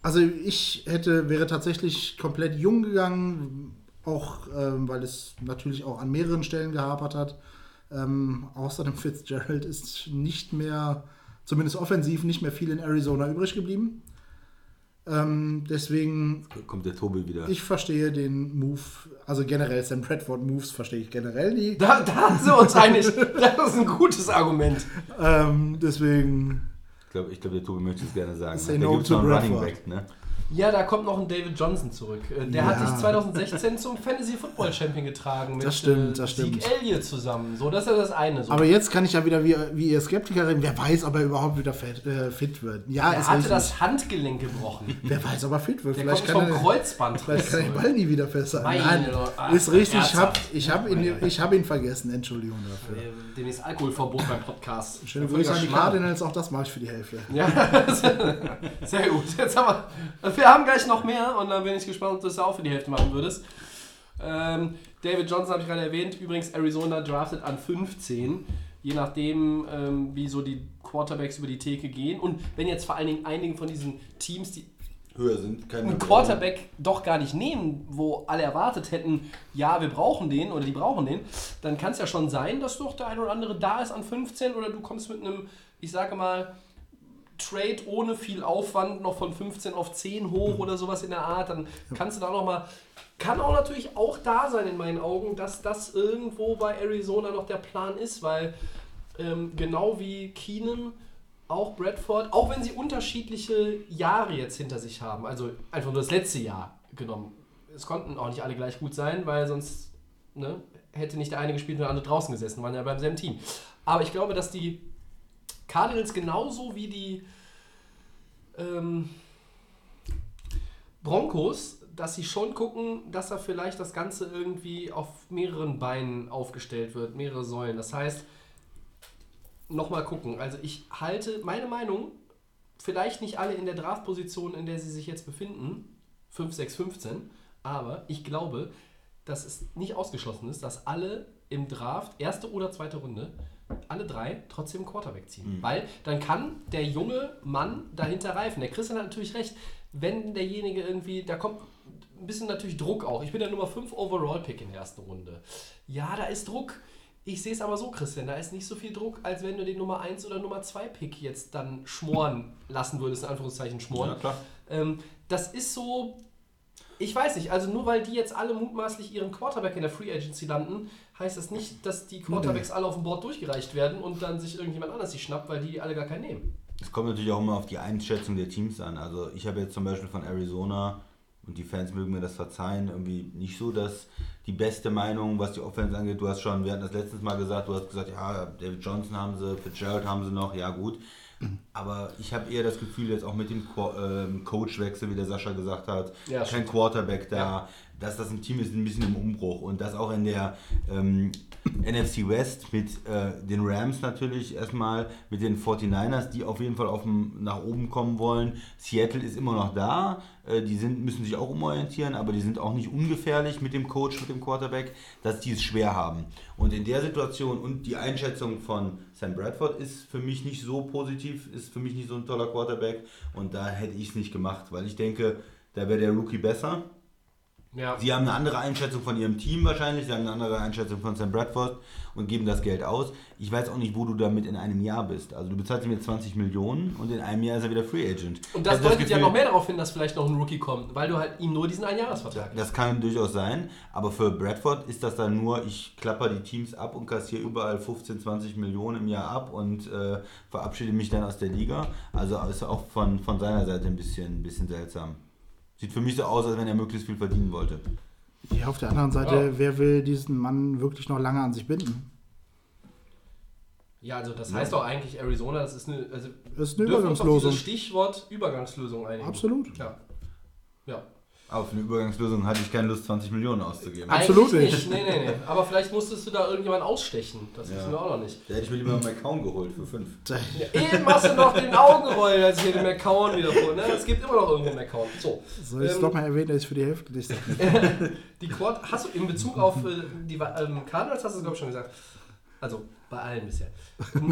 also ich hätte, wäre tatsächlich komplett jung gegangen, auch ähm, weil es natürlich auch an mehreren Stellen gehapert hat. Ähm, außerdem Fitzgerald ist nicht mehr, zumindest offensiv, nicht mehr viel in Arizona übrig geblieben. Ähm, deswegen Kommt der Tobi wieder. ich verstehe den Move, also generell Sam Bradford Moves verstehe ich generell nie. Da, da sind wir uns einig. Das ist ein gutes Argument. Ähm, deswegen, glaube, ich glaub, der Tobi möchte es gerne sagen. Say ne? Da to noch einen Running. Back, ne? Ja, da kommt noch ein David Johnson zurück. Äh, Der hat Ja. dich 2016 zum Fantasy Football Champion getragen mit Das stimmt, äh, das stimmt. Elliott zusammen. So, das ist ja das eine. So. aber jetzt kann ich ja wieder wie, wie ihr Skeptiker reden, wer weiß, ob er überhaupt wieder fit, äh, fit wird. Ja, er hatte richtig. das Handgelenk gebrochen. Wer weiß, ob er fit wird. Der Vielleicht kommt kann, vom er, Kreuzband. vielleicht kann der Ball nie wieder festhalten. Nein. Ah, ist richtig, ich habe ich hab ihn, ich hab ihn vergessen. Entschuldigung dafür. Demnächst Alkoholverbot beim Podcast. Schöne Grüße an die. Cardinals, auch das mache ich für die Hälfte. Ja, sehr gut. Jetzt haben wir, wir haben gleich noch mehr und dann bin ich gespannt, ob du das auch für die Hälfte machen würdest. Ähm, David Johnson habe ich gerade erwähnt. Übrigens, Arizona draftet an 15. Je nachdem, ähm, wie so die Quarterbacks über die Theke gehen. Und wenn jetzt vor allen Dingen einigen von diesen Teams, die Höher sind. Keine einen Quarterback doch gar nicht nehmen, wo alle erwartet hätten, ja, wir brauchen den oder die brauchen den, dann kann es ja schon sein, dass doch der ein oder andere da ist an 15 oder du kommst mit einem, ich sage mal, Trade ohne viel Aufwand noch von 15 auf 10 hoch oder sowas in der Art, dann kannst du da noch mal kann auch natürlich auch da sein in meinen Augen, dass das irgendwo bei Arizona noch der Plan ist, weil ähm, genau wie Keenan, auch Bradford, auch wenn sie unterschiedliche Jahre jetzt hinter sich haben, also einfach nur das letzte Jahr genommen. Es konnten auch nicht alle gleich gut sein, weil sonst ne, hätte nicht der eine gespielt und der andere draußen gesessen, waren ja beim selben Team. Aber ich glaube, dass die Cardinals genauso wie die ähm, Broncos, dass sie schon gucken, dass da vielleicht das Ganze irgendwie auf mehreren Beinen aufgestellt wird, mehrere Säulen. Das heißt, nochmal gucken. Also ich halte meine Meinung, vielleicht nicht alle in der Draftposition, in der sie sich jetzt befinden, 5, 6, 15, aber ich glaube, dass es nicht ausgeschlossen ist, dass alle im Draft, erste oder zweite Runde, alle drei trotzdem Quarterback ziehen. Weil dann kann der junge Mann dahinter reifen. Der Christian hat natürlich recht, wenn derjenige irgendwie, da kommt ein bisschen natürlich Druck auch. Ich bin der Nummer 5 Overall-Pick in der ersten Runde. Ja, da ist Druck. Ich sehe es aber so, Christian, da ist nicht so viel Druck, als wenn du den Nummer 1 oder Nummer 2 Pick jetzt dann schmoren lassen würdest, in Anführungszeichen schmoren. Ja, klar. Ähm, das ist so, ich weiß nicht, also nur weil die jetzt alle mutmaßlich ihren Quarterback in der Free Agency landen, heißt das nicht, dass die Quarterbacks alle auf dem Board durchgereicht werden und dann sich irgendjemand anders die schnappt, weil die alle gar keinen nehmen. Es kommt natürlich auch immer auf die Einschätzung der Teams an. Also ich habe jetzt zum Beispiel von Arizona, und die Fans mögen mir das verzeihen, irgendwie nicht so dass die beste Meinung, was die Offense angeht. Du hast schon, wir hatten das letztes Mal gesagt, du hast gesagt, ja, David Johnson haben sie, Fitzgerald haben sie noch, ja gut. Aber ich habe eher das Gefühl, jetzt auch mit dem Qu- ähm, Coachwechsel, wie der Sascha gesagt hat, Ja, kein stimmt. Quarterback da, Ja. Dass das ein Team ist, ein bisschen im Umbruch und das auch in der ähm, NFC West mit äh, den Rams natürlich erstmal, mit den 49ers, die auf jeden Fall auf dem, nach oben kommen wollen. Seattle ist immer noch da, äh, die sind, müssen sich auch umorientieren, aber die sind auch nicht ungefährlich mit dem Coach, mit dem Quarterback, dass die es schwer haben. Und in der Situation und die Einschätzung von Sam Bradford ist für mich nicht so positiv, ist für mich nicht so ein toller Quarterback und da hätte ich es nicht gemacht, weil ich denke, da wäre der Rookie besser. Ja. Sie haben eine andere Einschätzung von ihrem Team wahrscheinlich, sie haben eine andere Einschätzung von Sam Bradford und geben das Geld aus. Ich weiß auch nicht, wo du damit in einem Jahr bist. Also du bezahlst ihm jetzt 20 Millionen und in einem Jahr ist er wieder Free Agent. Und das hab deutet ja Gefühl, noch mehr darauf hin, dass vielleicht noch ein Rookie kommt, weil du halt ihm nur diesen Einjahresvertrag gibst. Das kann durchaus sein, aber für Bradford ist das dann nur, ich klapper die Teams ab und kassiere überall 15, 20 Millionen im Jahr ab und äh, verabschiede mich dann aus der Liga. Also ist auch von, von seiner Seite ein bisschen, ein bisschen seltsam. Sieht für mich so aus, als wenn er möglichst viel verdienen wollte. Ja, auf der anderen Seite, Ja. wer will diesen Mann wirklich noch lange an sich binden? Ja, also das heißt doch eigentlich Arizona, das ist eine, also Das ist eine dürfen wir uns auf Übergangslösung. dieses Stichwort Übergangslösung einigen. Absolut. Ja. Ja. Für eine Übergangslösung hatte ich keine Lust, 20 Millionen auszugeben. Absolut Eigentlich nicht. Nee, nee, nee. Aber vielleicht musstest du da irgendjemanden ausstechen. Das wissen wir auch noch nicht. Da hätte ich mir lieber einen Account geholt für 5. Ja, eben hast du noch den Augen gerollt, als ich hier den McCown wieder vor. Ne? Es gibt immer noch irgendwo einen McCown. So. Soll ich es Ähm, doch mal erwähnen, dass ich für die Hälfte nicht sage? Die Quad, hast du in Bezug auf äh, die ähm, Cardinals, hast du es glaube ich schon gesagt. Also bei allen bisher.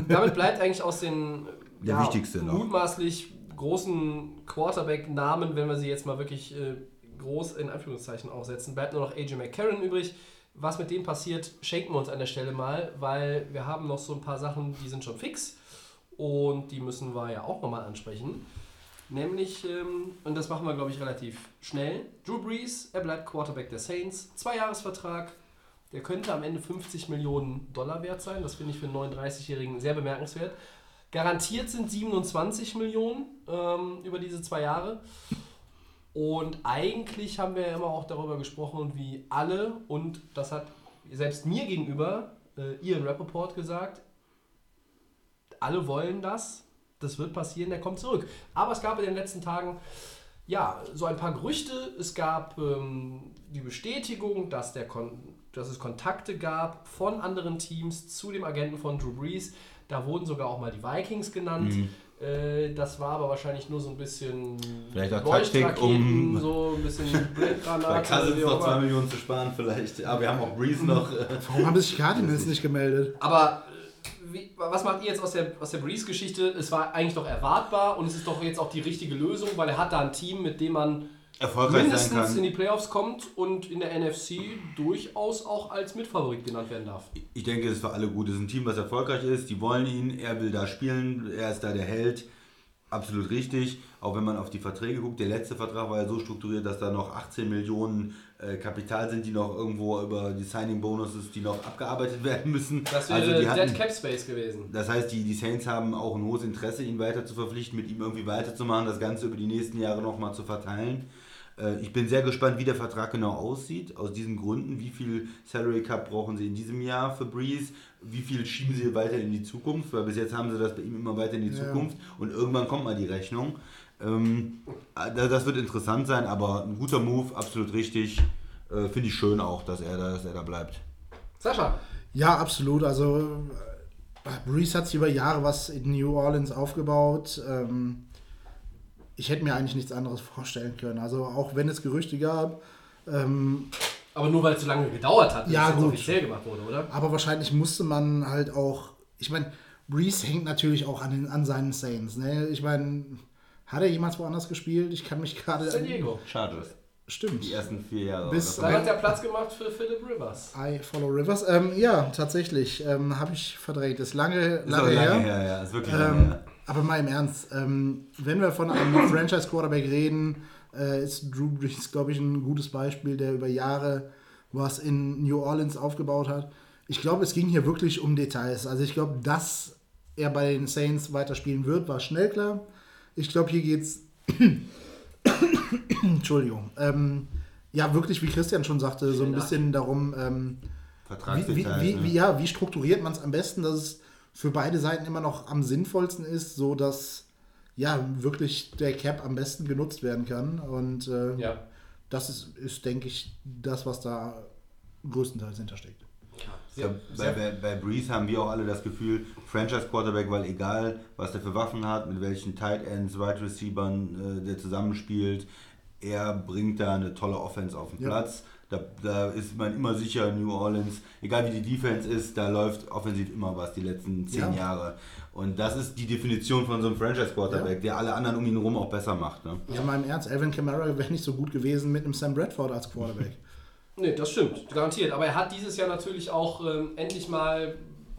Damit bleibt eigentlich aus den Der wichtigste noch. mutmaßlich großen Quarterback-Namen, wenn wir sie jetzt mal wirklich äh, groß in Anführungszeichen aufsetzen, bleibt nur noch AJ McCarron übrig. Was mit dem passiert, schenken wir uns an der Stelle mal, weil wir haben noch so ein paar Sachen, die sind schon fix und die müssen wir ja auch nochmal ansprechen. Nämlich, ähm, und das machen wir, glaube ich, relativ schnell. Drew Brees, er bleibt Quarterback der Saints. Zwei-Jahres-Vertrag. Der könnte am Ende 50 Millionen Dollar wert sein. Das finde ich für einen 39-Jährigen sehr bemerkenswert. Garantiert sind 27 Millionen ähm, über diese zwei Jahre. Und eigentlich haben wir ja immer auch darüber gesprochen, wie alle, und das hat selbst mir gegenüber äh, Ian Rappaport gesagt, alle wollen das, das wird passieren, der kommt zurück. Aber es gab in den letzten Tagen ja so ein paar Gerüchte. Es gab ähm, die Bestätigung, dass, der Kon dass es Kontakte gab von anderen Teams zu dem Agenten von Drew Brees. Da wurden sogar auch mal die Vikings genannt. Äh, das war aber wahrscheinlich nur so ein bisschen Vielleicht auch Taktik, um- so ein bisschen Bei Blindgranate. Cousins auch noch 2 immer. Millionen zu sparen vielleicht. Aber wir haben auch Breeze noch. äh, Warum haben sich Cardinals nicht gemeldet? Aber äh, wie, was macht ihr jetzt aus der, aus der Breeze-Geschichte? Es war eigentlich doch erwartbar und es ist doch jetzt auch die richtige Lösung, weil er hat da ein Team, mit dem man erfolgreich sein mindestens kann. in die Playoffs kommt und in der NFC durchaus auch als Mitfavorit genannt werden darf. Ich denke, es ist für alle gut. Es ist ein Team, was erfolgreich ist. Die wollen ihn. Er will da spielen. Er ist da der Held. Absolut richtig. Auch wenn man auf die Verträge guckt. Der letzte Vertrag war ja so strukturiert, dass da noch 18 Millionen äh, Kapital sind, die noch irgendwo über die Signing-Bonuses, die noch abgearbeitet werden müssen. Das wäre also die hatten, Dead Cap Space gewesen. das heißt, die, die Saints haben auch ein hohes Interesse, ihn weiter zu verpflichten, mit ihm irgendwie weiterzumachen, das Ganze über die nächsten Jahre nochmal zu verteilen. Äh, Ich bin sehr gespannt, wie der Vertrag genau aussieht. Aus diesen Gründen, wie viel Salary Cup brauchen sie in diesem Jahr für Breeze? Wie viel schieben sie weiter in die Zukunft? Weil bis jetzt haben sie das bei ihm immer weiter in die Ja. Zukunft und irgendwann kommt mal die Rechnung. Ähm, äh, das wird interessant sein, aber ein guter Move, absolut richtig. Äh, Finde ich schön auch, dass er, da, dass er da bleibt. Sascha, Ja, absolut. Also Breeze hat sich über Jahre was in New Orleans aufgebaut. Ähm, ich hätte mir eigentlich nichts anderes vorstellen können. Also auch wenn es Gerüchte gab, ähm, aber nur weil es so lange gedauert hat, bis Ja, es gut. offiziell gemacht wurde, oder? aber wahrscheinlich musste man halt auch, ich meine, Breeze hängt natürlich auch an, den, an seinen Saints. Ne? Ich meine, hat er jemals woanders gespielt? Ich kann mich gerade... San Diego. Chargers. Stimmt. Die ersten vier Jahre. Bis- Dann hat er Platz gemacht für Philip Rivers. I Follow Rivers. Ähm, ja, tatsächlich. Ähm, Habe ich verdrängt. Ist lange, Ist auch lange, her. her, ja. Ist wirklich lange Ähm, her. Aber mal im Ernst, ähm, wenn wir von einem Franchise-Quarterback reden, äh, ist Drew Brees, glaube ich, ein gutes Beispiel, der über Jahre was in New Orleans aufgebaut hat. Ich glaube, es ging hier wirklich um Details. Also ich glaube, dass er bei den Saints weiterspielen wird, war schnell klar. Ich glaube, hier geht's. Entschuldigung. Ähm, ja, wirklich, wie Christian schon sagte, so ein bisschen darum, ähm, wie, wie, wie, ne? wie, ja, wie strukturiert man es am besten, dass es für beide Seiten immer noch am sinnvollsten ist, so dass ja wirklich der Cap am besten genutzt werden kann. Und äh, Ja. das ist, ist, denke ich, das, was da größtenteils hintersteckt. Sehr, bei, bei, bei Breeze haben wir auch alle das Gefühl, Franchise Quarterback, weil egal, was der für Waffen hat, mit welchen Tight Ends, Wide Receivern äh, der zusammenspielt, er bringt da eine tolle Offense auf den Ja. Platz. Da, da ist man immer sicher, New Orleans, egal wie die Defense ist, da läuft offensiv immer was die letzten zehn Ja. Jahre. Und das ist die Definition von so einem Franchise Quarterback, der alle anderen um ihn herum auch besser macht. Ne? Also mal im Ernst, Alvin Kamara wäre nicht so gut gewesen mit einem Sam Bradford als Quarterback. Nee, das stimmt, garantiert. Aber er hat dieses Jahr natürlich auch ähm, endlich mal,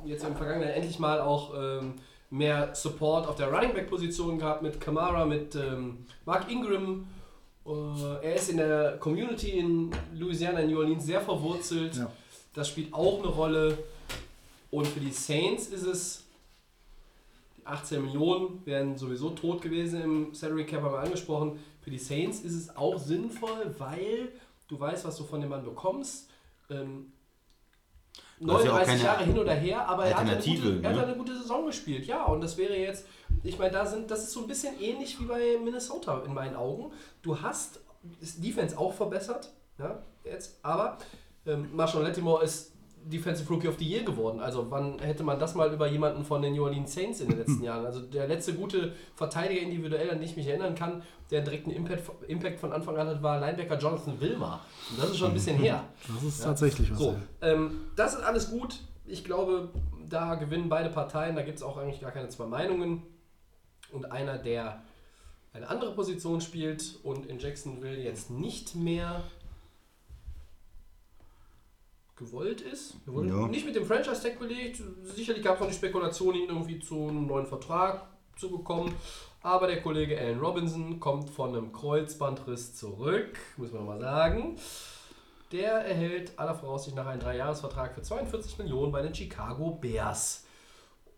jetzt im Vergangenen, endlich mal auch ähm, mehr Support auf der Running Back Position gehabt mit Kamara, mit ähm, Mark Ingram. Äh, er ist in der Community in Louisiana, in New Orleans sehr verwurzelt. Ja. Das spielt auch eine Rolle. Und für die Saints ist es, die 18 Millionen wären sowieso tot gewesen im Salary Cap, haben wir angesprochen. Für die Saints ist es auch sinnvoll, weil du weißt, was du von dem Mann bekommst. Ähm, Du hast ja auch 39 keine Jahre hin oder her, aber er hat, eine gute, er hat ne? eine gute Saison gespielt. Ja, und das wäre jetzt, ich meine, da sind, das ist so ein bisschen ähnlich wie bei Minnesota in meinen Augen. Du hast ist Defense auch verbessert, ja, jetzt, aber ähm, Marshall Lattimore ist Defensive Rookie of the Year geworden. Also wann hätte man das mal über jemanden von den New Orleans Saints in den letzten Hm. Jahren? Also der letzte gute Verteidiger individuell, an den ich mich erinnern kann, der einen direkten Impact, Impact von Anfang an hat, war Linebacker Jonathan Wilmer. Und das ist schon ein bisschen her. Das ist tatsächlich was. So, ja. ähm, das ist alles gut. Ich glaube, da gewinnen beide Parteien. Da gibt es auch eigentlich gar keine zwei Meinungen. Und einer, der eine andere Position spielt und in Jacksonville jetzt nicht mehr gewollt ist. Gewollt, Ja. Nicht mit dem Franchise-Tag belegt. Sicherlich gab es noch die Spekulation, ihn irgendwie zu einem neuen Vertrag zu bekommen. Aber der Kollege Allen Robinson kommt von einem Kreuzbandriss zurück, muss man nochmal sagen. Der erhält aller Voraussicht nach einen Dreijahresvertrag für 42 Millionen bei den Chicago Bears.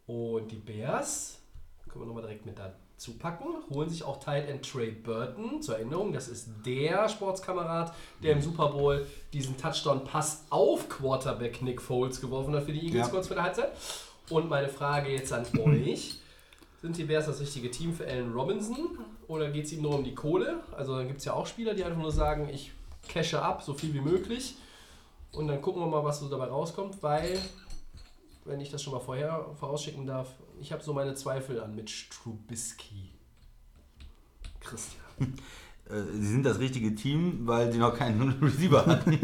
Und die Bears, können wir nochmal direkt mit dazu packen, holen sich auch Tight End Trey Burton. Zur Erinnerung, das ist der Sportskamerad, der im Super Bowl diesen Touchdown-Pass auf Quarterback Nick Foles geworfen hat für die Eagles Ja. kurz vor der Halbzeit. Und meine Frage jetzt an euch. Sind die Bears das richtige Team für Allen Robinson oder geht es ihm nur um die Kohle? Also dann gibt es ja auch Spieler, die einfach nur sagen, ich cashe ab, so viel wie möglich. Und dann gucken wir mal, was so dabei rauskommt, weil, wenn ich das schon mal vorher vorausschicken darf, ich habe so meine Zweifel an Mitch Trubisky. Christian. Äh, Sie sind das richtige Team, weil sie noch keinen Receiver hatten.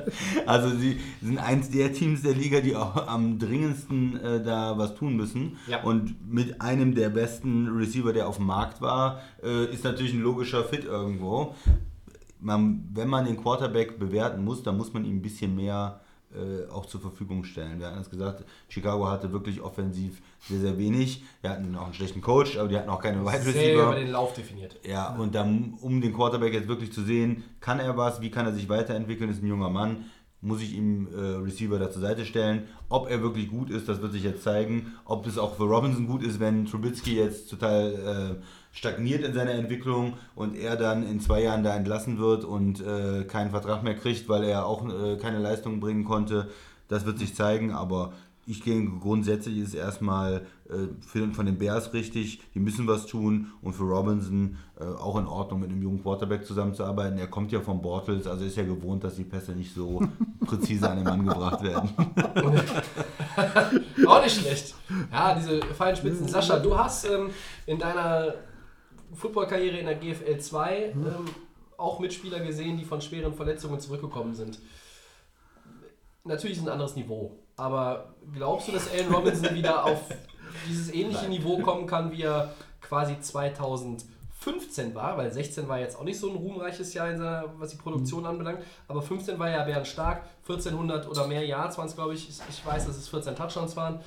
also sie sind eins der Teams der Liga, die auch am dringendsten äh, da was tun müssen. Ja. Und mit einem der besten Receiver, der auf dem Markt war, äh, ist natürlich ein logischer Fit irgendwo. Man, wenn man den Quarterback bewerten muss, dann muss man ihm ein bisschen mehr äh, auch zur Verfügung stellen. Wir hatten es gesagt, Chicago hatte wirklich offensiv sehr, sehr wenig. Wir hatten auch einen schlechten Coach, aber die hatten auch keine Wide Receiver. über den Lauf definiert. Ja, und dann, um den Quarterback jetzt wirklich zu sehen, kann er was, wie kann er sich weiterentwickeln, ist ein junger Mann, muss ich ihm äh, Receiver da zur Seite stellen. Ob er wirklich gut ist, das wird sich jetzt zeigen. Ob es auch für Robinson gut ist, wenn Trubisky jetzt total äh, stagniert in seiner Entwicklung und er dann in zwei Jahren da entlassen wird und äh, keinen Vertrag mehr kriegt, weil er auch äh, keine Leistung bringen konnte, das wird sich zeigen, aber ich denke, grundsätzlich ist erstmal äh, für, von den Bears richtig, die müssen was tun und für Robinson äh, auch in Ordnung, mit einem jungen Quarterback zusammenzuarbeiten. Er kommt ja von Bortles, also ist ja gewohnt, dass die Pässe nicht so präzise an den Mann gebracht werden. Auch nicht schlecht. Ja, diese feinen Spitzen. Sascha, du hast ähm, in deiner Footballkarriere in der GFL 2 ähm, auch Mitspieler gesehen, die von schweren Verletzungen zurückgekommen sind. Natürlich ist ein anderes Niveau. Aber glaubst du, dass Allen Robinson wieder auf dieses ähnliche Niveau kommen kann, wie er quasi 2005 15 war, weil 16 war jetzt auch nicht so ein ruhmreiches Jahr, in seiner, was die Produktion Mhm. anbelangt, aber 15 war ja bärenstark, 1400 oder mehr Yards waren es, glaube ich. Ich ich weiß, dass es 14 Touchdowns waren.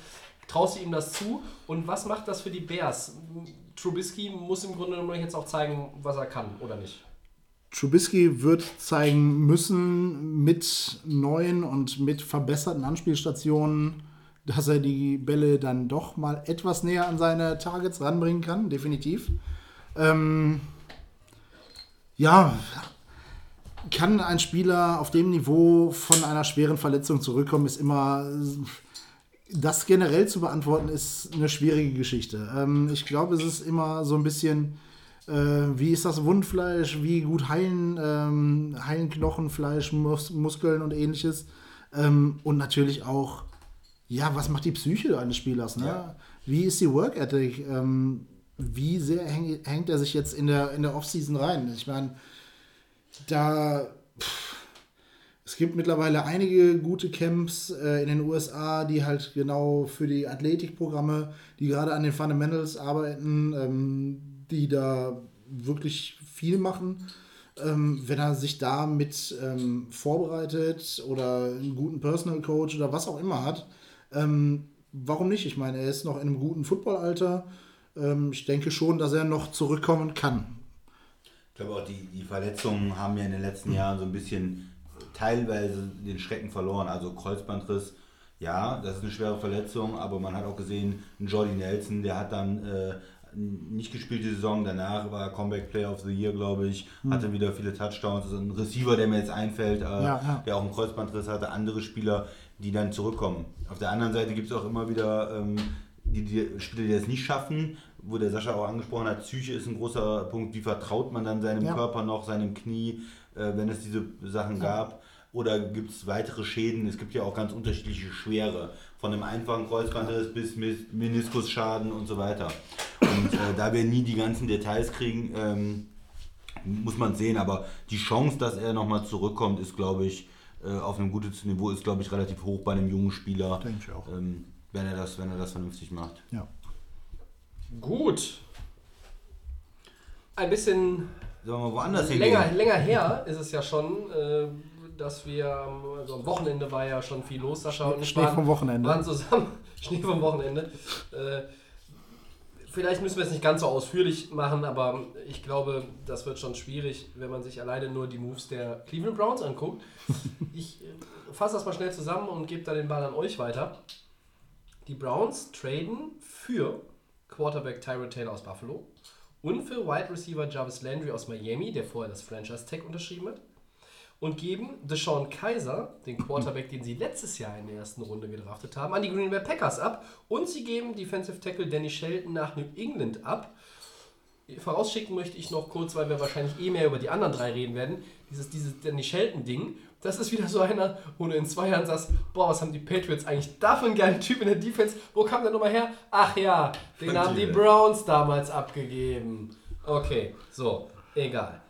Traust du ihm das zu? Und was macht das für die Bears? Trubisky muss im Grunde genommen jetzt auch zeigen, was er kann, oder nicht? Trubisky wird zeigen müssen mit neuen und mit verbesserten Anspielstationen, dass er die Bälle dann doch mal etwas näher an seine Targets ranbringen kann, definitiv. Ähm, ja, kann ein Spieler auf dem Niveau von einer schweren Verletzung zurückkommen, ist immer. Das generell zu beantworten, ist eine schwierige Geschichte. Ähm, ich glaube, es ist immer so ein bisschen äh, wie ist das Wundfleisch, wie gut heilen, ähm, heilen Knochenfleisch, Mus Muskeln und ähnliches. Ähm, und natürlich auch, ja, was macht die Psyche eines Spielers? Ne? Ja. Wie ist die Work Ethic? Ähm, wie sehr häng, hängt er sich jetzt in der, in der Offseason rein? Ich meine, da. Pff, es gibt mittlerweile einige gute Camps äh, in den USA, die halt genau für die Athletikprogramme, die gerade an den Fundamentals arbeiten, ähm, die da wirklich viel machen. Ähm, wenn er sich da mit ähm, vorbereitet oder einen guten Personal Coach oder was auch immer hat, ähm, warum nicht? Ich meine, er ist noch in einem guten Footballalter. Ähm, ich denke schon, dass er noch zurückkommen kann. Ich glaube auch, die, die Verletzungen haben ja in den letzten Jahren so ein bisschen teilweise den Schrecken verloren. Also Kreuzbandriss, ja, das ist eine schwere Verletzung, aber man hat auch gesehen, Jordi Nelson, der hat dann äh, nicht gespielt die Saison, danach war er Comeback Player of the Year, glaube ich, hatte wieder viele Touchdowns. Also ein Receiver, der mir jetzt einfällt, äh, ja. der auch einen Kreuzbandriss hatte, andere Spieler, die dann zurückkommen. Auf der anderen Seite gibt es auch immer wieder ähm, die, die Spieler, die das nicht schaffen, wo der Sascha auch angesprochen hat, Psyche ist ein großer Punkt. Wie vertraut man dann seinem Ja. Körper noch, seinem Knie, äh, wenn es diese Sachen gab? Oder gibt es weitere Schäden? Es gibt ja auch ganz unterschiedliche Schwere. Von einem einfachen Kreuzbandriss bis Meniskusschaden und so weiter. Und äh, da wir nie die ganzen Details kriegen, ähm, muss man sehen. Aber die Chance, dass er nochmal zurückkommt, ist, glaube ich, äh, auf einem guten Niveau, ist, glaube ich, relativ hoch bei einem jungen Spieler. Denke ich auch. Ähm, wenn er das, wenn er das vernünftig macht. Ja. Gut. Ein bisschen Sollen wir woanders länger, hingehen? länger her ist es ja schon, äh, dass wir, am- also am Wochenende war ja schon viel los, Sascha und ich Schnee waren, vom Wochenende. waren zusammen, Schnee vom Wochenende. Äh, vielleicht müssen wir es nicht ganz so ausführlich machen, aber ich glaube, das wird schon schwierig, wenn man sich alleine nur die Moves der Cleveland Browns anguckt. Ich äh, fasse das mal schnell zusammen und gebe da den Ball an euch weiter. Die Browns traden für Quarterback Tyrod Taylor aus Buffalo und für Wide Receiver Jarvis Landry aus Miami, der vorher das Franchise Tag unterschrieben hat, und geben Deshaun Kaiser, den Quarterback, den sie letztes Jahr in der ersten Runde gedraftet haben, an die Green Bay Packers ab und sie geben Defensive Tackle Danny Shelton nach New England ab. Vorausschicken möchte ich noch kurz, weil wir wahrscheinlich eh mehr über die anderen drei reden werden, dieses, dieses Danny Shelton-Ding. Das ist wieder so einer, wo du in zwei Jahren sagst, boah, was haben die Patriots eigentlich da für einen geilen Typ in der Defense? Wo kam der nochmal her? Ach ja, den haben die. Browns damals abgegeben. Okay, so, egal.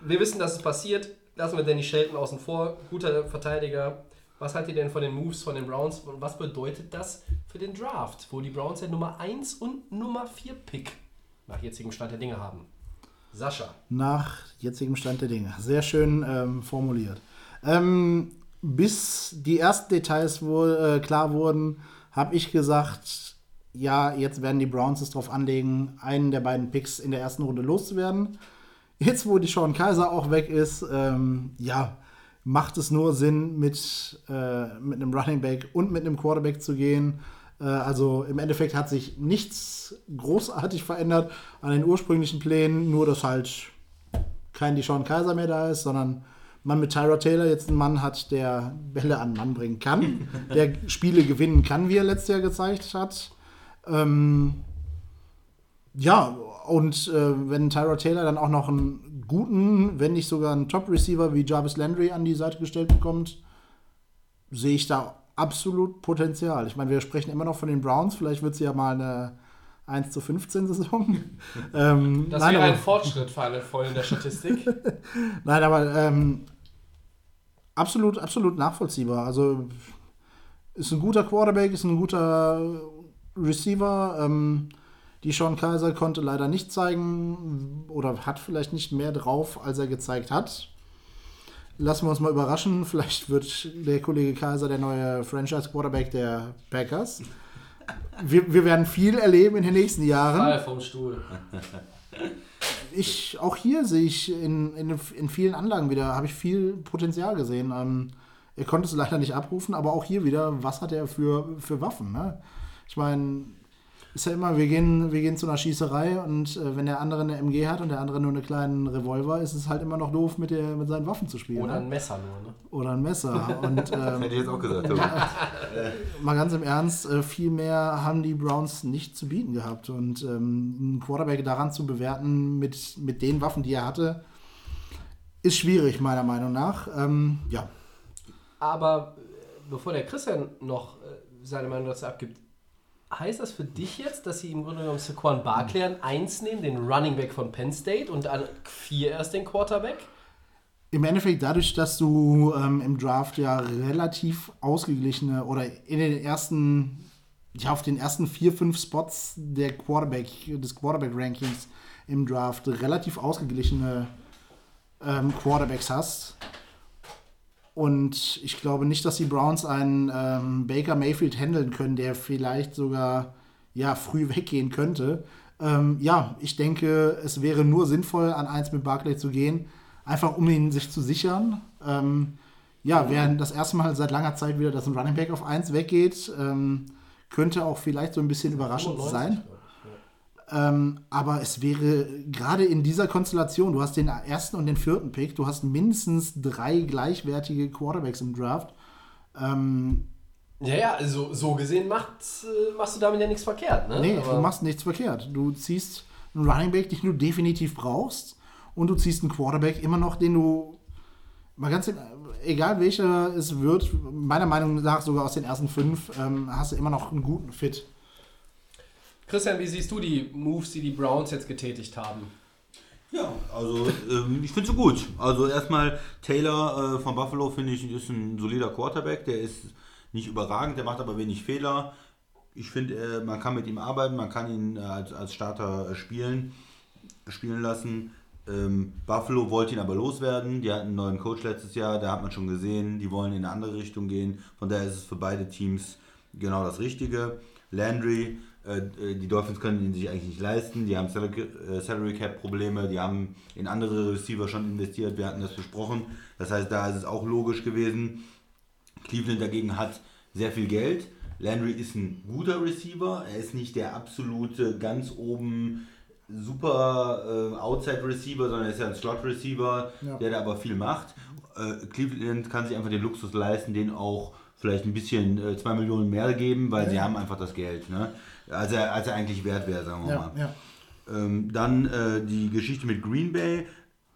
Wir wissen, dass es passiert. Lassen wir Danny Shelton außen vor. Guter Verteidiger. Was haltet ihr denn von den Moves von den Browns und was bedeutet das für den Draft, wo die Browns ja Nummer 1 und Nummer 4 Pick nach jetzigem Stand der Dinge haben? Sascha. Nach jetzigem Stand der Dinge. Sehr schön ähm, formuliert. Ähm, bis die ersten Details wo, äh, klar wurden, habe ich gesagt, ja, jetzt werden die Browns es drauf anlegen, einen der beiden Picks in der ersten Runde loszuwerden. Jetzt, wo die Sean Kaiser auch weg ist, ähm, ja, macht es nur Sinn, mit, äh, mit einem Running Back und mit einem Quarterback zu gehen. Äh, also im Endeffekt hat sich nichts großartig verändert an den ursprünglichen Plänen, nur dass halt kein Deshaun Kaiser mehr da ist, sondern man mit Tyra Taylor jetzt einen Mann hat, der Bälle an den Mann bringen kann, der Spiele gewinnen kann, wie er letztes Jahr gezeigt hat. Ähm, ja, und äh, wenn Tyra Taylor dann auch noch einen guten, wenn nicht sogar einen Top-Receiver wie Jarvis Landry an die Seite gestellt bekommt, sehe ich da absolut Potenzial. Ich meine, wir sprechen immer noch von den Browns, vielleicht wird es ja mal eine 1 zu 15 Saison. ähm, Das nein, wäre ein aber- Fortschritt für alle voll in der Statistik. Nein, aber ähm, absolut, absolut nachvollziehbar. Also ist ein guter Quarterback, ist ein guter Receiver. Ähm, Die Sean Kaiser konnte leider nicht zeigen oder hat vielleicht nicht mehr drauf, als er gezeigt hat. Lassen wir uns mal überraschen. Vielleicht wird der Kollege Kaiser der neue Franchise-Quarterback der Packers. Wir, wir werden viel erleben in den nächsten Jahren. Fall vom Stuhl. ich, auch hier sehe ich in, in, in vielen Anlagen wieder, habe ich viel Potenzial gesehen. Ähm, er konnte es leider nicht abrufen, aber auch hier wieder, was hat er für, für Waffen? Ne? Ich meine, ist ja immer, wir gehen, wir gehen zu einer Schießerei und äh, wenn der andere eine MG hat und der andere nur einen kleinen Revolver, ist es halt immer noch doof, mit, der, mit seinen Waffen zu spielen. Oder ne? ein Messer nur, ne? Oder ein Messer. Und ähm, Hätte ich jetzt auch gesagt. mal ganz im Ernst, äh, viel mehr haben die Browns nicht zu bieten gehabt. Und ähm, einen Quarterback daran zu bewerten mit, mit den Waffen, die er hatte, ist schwierig, meiner Meinung nach. Ähm, ja. Aber äh, bevor der Christian noch äh, seine Meinung dazu abgibt, heißt das für dich jetzt, dass sie im Grunde genommen Saquon Barkley an 1 nehmen, den Running Back von Penn State und an 4 erst den Quarterback? Im Endeffekt dadurch, dass du ähm, im Draft ja relativ ausgeglichene oder in den ersten, ja, auf den ersten vier, fünf Spots der Quarterback, des Quarterback-Rankings im Draft relativ ausgeglichene ähm, Quarterbacks hast. Und ich glaube nicht, dass die Browns einen ähm, Baker Mayfield handeln können, der vielleicht sogar ja, früh weggehen könnte. Ähm, ja, ich denke, es wäre nur sinnvoll, an 1 mit Barclay zu gehen, einfach um ihn sich zu sichern. Ähm, ja, während das erste Mal seit langer Zeit wieder, dass ein Running Back auf 1 weggeht, ähm, könnte auch vielleicht so ein bisschen überraschend 95, sein. ja. Ähm, aber es wäre gerade in dieser Konstellation, du hast den ersten und den vierten Pick, du hast mindestens drei gleichwertige Quarterbacks im Draft. Ähm, Ja, ja, also so gesehen macht, äh, machst du damit ja nichts verkehrt, ne? nee, Aber- du machst nichts verkehrt. Du ziehst einen Running Back, den du definitiv brauchst, und du ziehst einen Quarterback immer noch, den du mal ganz egal welcher es wird, meiner Meinung nach sogar aus den ersten fünf, ähm, hast du immer noch einen guten Fit. Christian, wie siehst du die Moves, die die Browns jetzt getätigt haben? Ja, also ähm, ich finde sie gut. Also erstmal Taylor äh, von Buffalo finde ich ist ein solider Quarterback. Der ist nicht überragend, der macht aber wenig Fehler. Ich finde, äh, man kann mit ihm arbeiten, man kann ihn äh, als, als Starter äh, spielen, spielen lassen. Ähm, Buffalo wollte ihn aber loswerden. Die hatten einen neuen Coach letztes Jahr, da hat man schon gesehen, die wollen in eine andere Richtung gehen. Von daher ist es für beide Teams genau das Richtige. Landry, die Dolphins können ihn sich eigentlich nicht leisten. Die haben Salary, äh, Salary Cap Probleme, die haben in andere Receiver schon investiert. Wir hatten das besprochen. Das heißt, da ist es auch logisch gewesen. Cleveland dagegen hat sehr viel Geld. Landry ist ein guter Receiver. Er ist nicht der absolute ganz oben super äh, Outside Receiver, sondern er ist ja ein Slot Receiver, Ja. der da aber viel macht. Äh, Cleveland kann sich einfach den Luxus leisten, den auch vielleicht ein bisschen äh, 2 Millionen mehr geben, weil sie haben einfach das Geld. Ne? Als, er, als er eigentlich wert wäre, sagen wir mal. Ja, ja. Ähm, dann äh, die Geschichte mit Green Bay.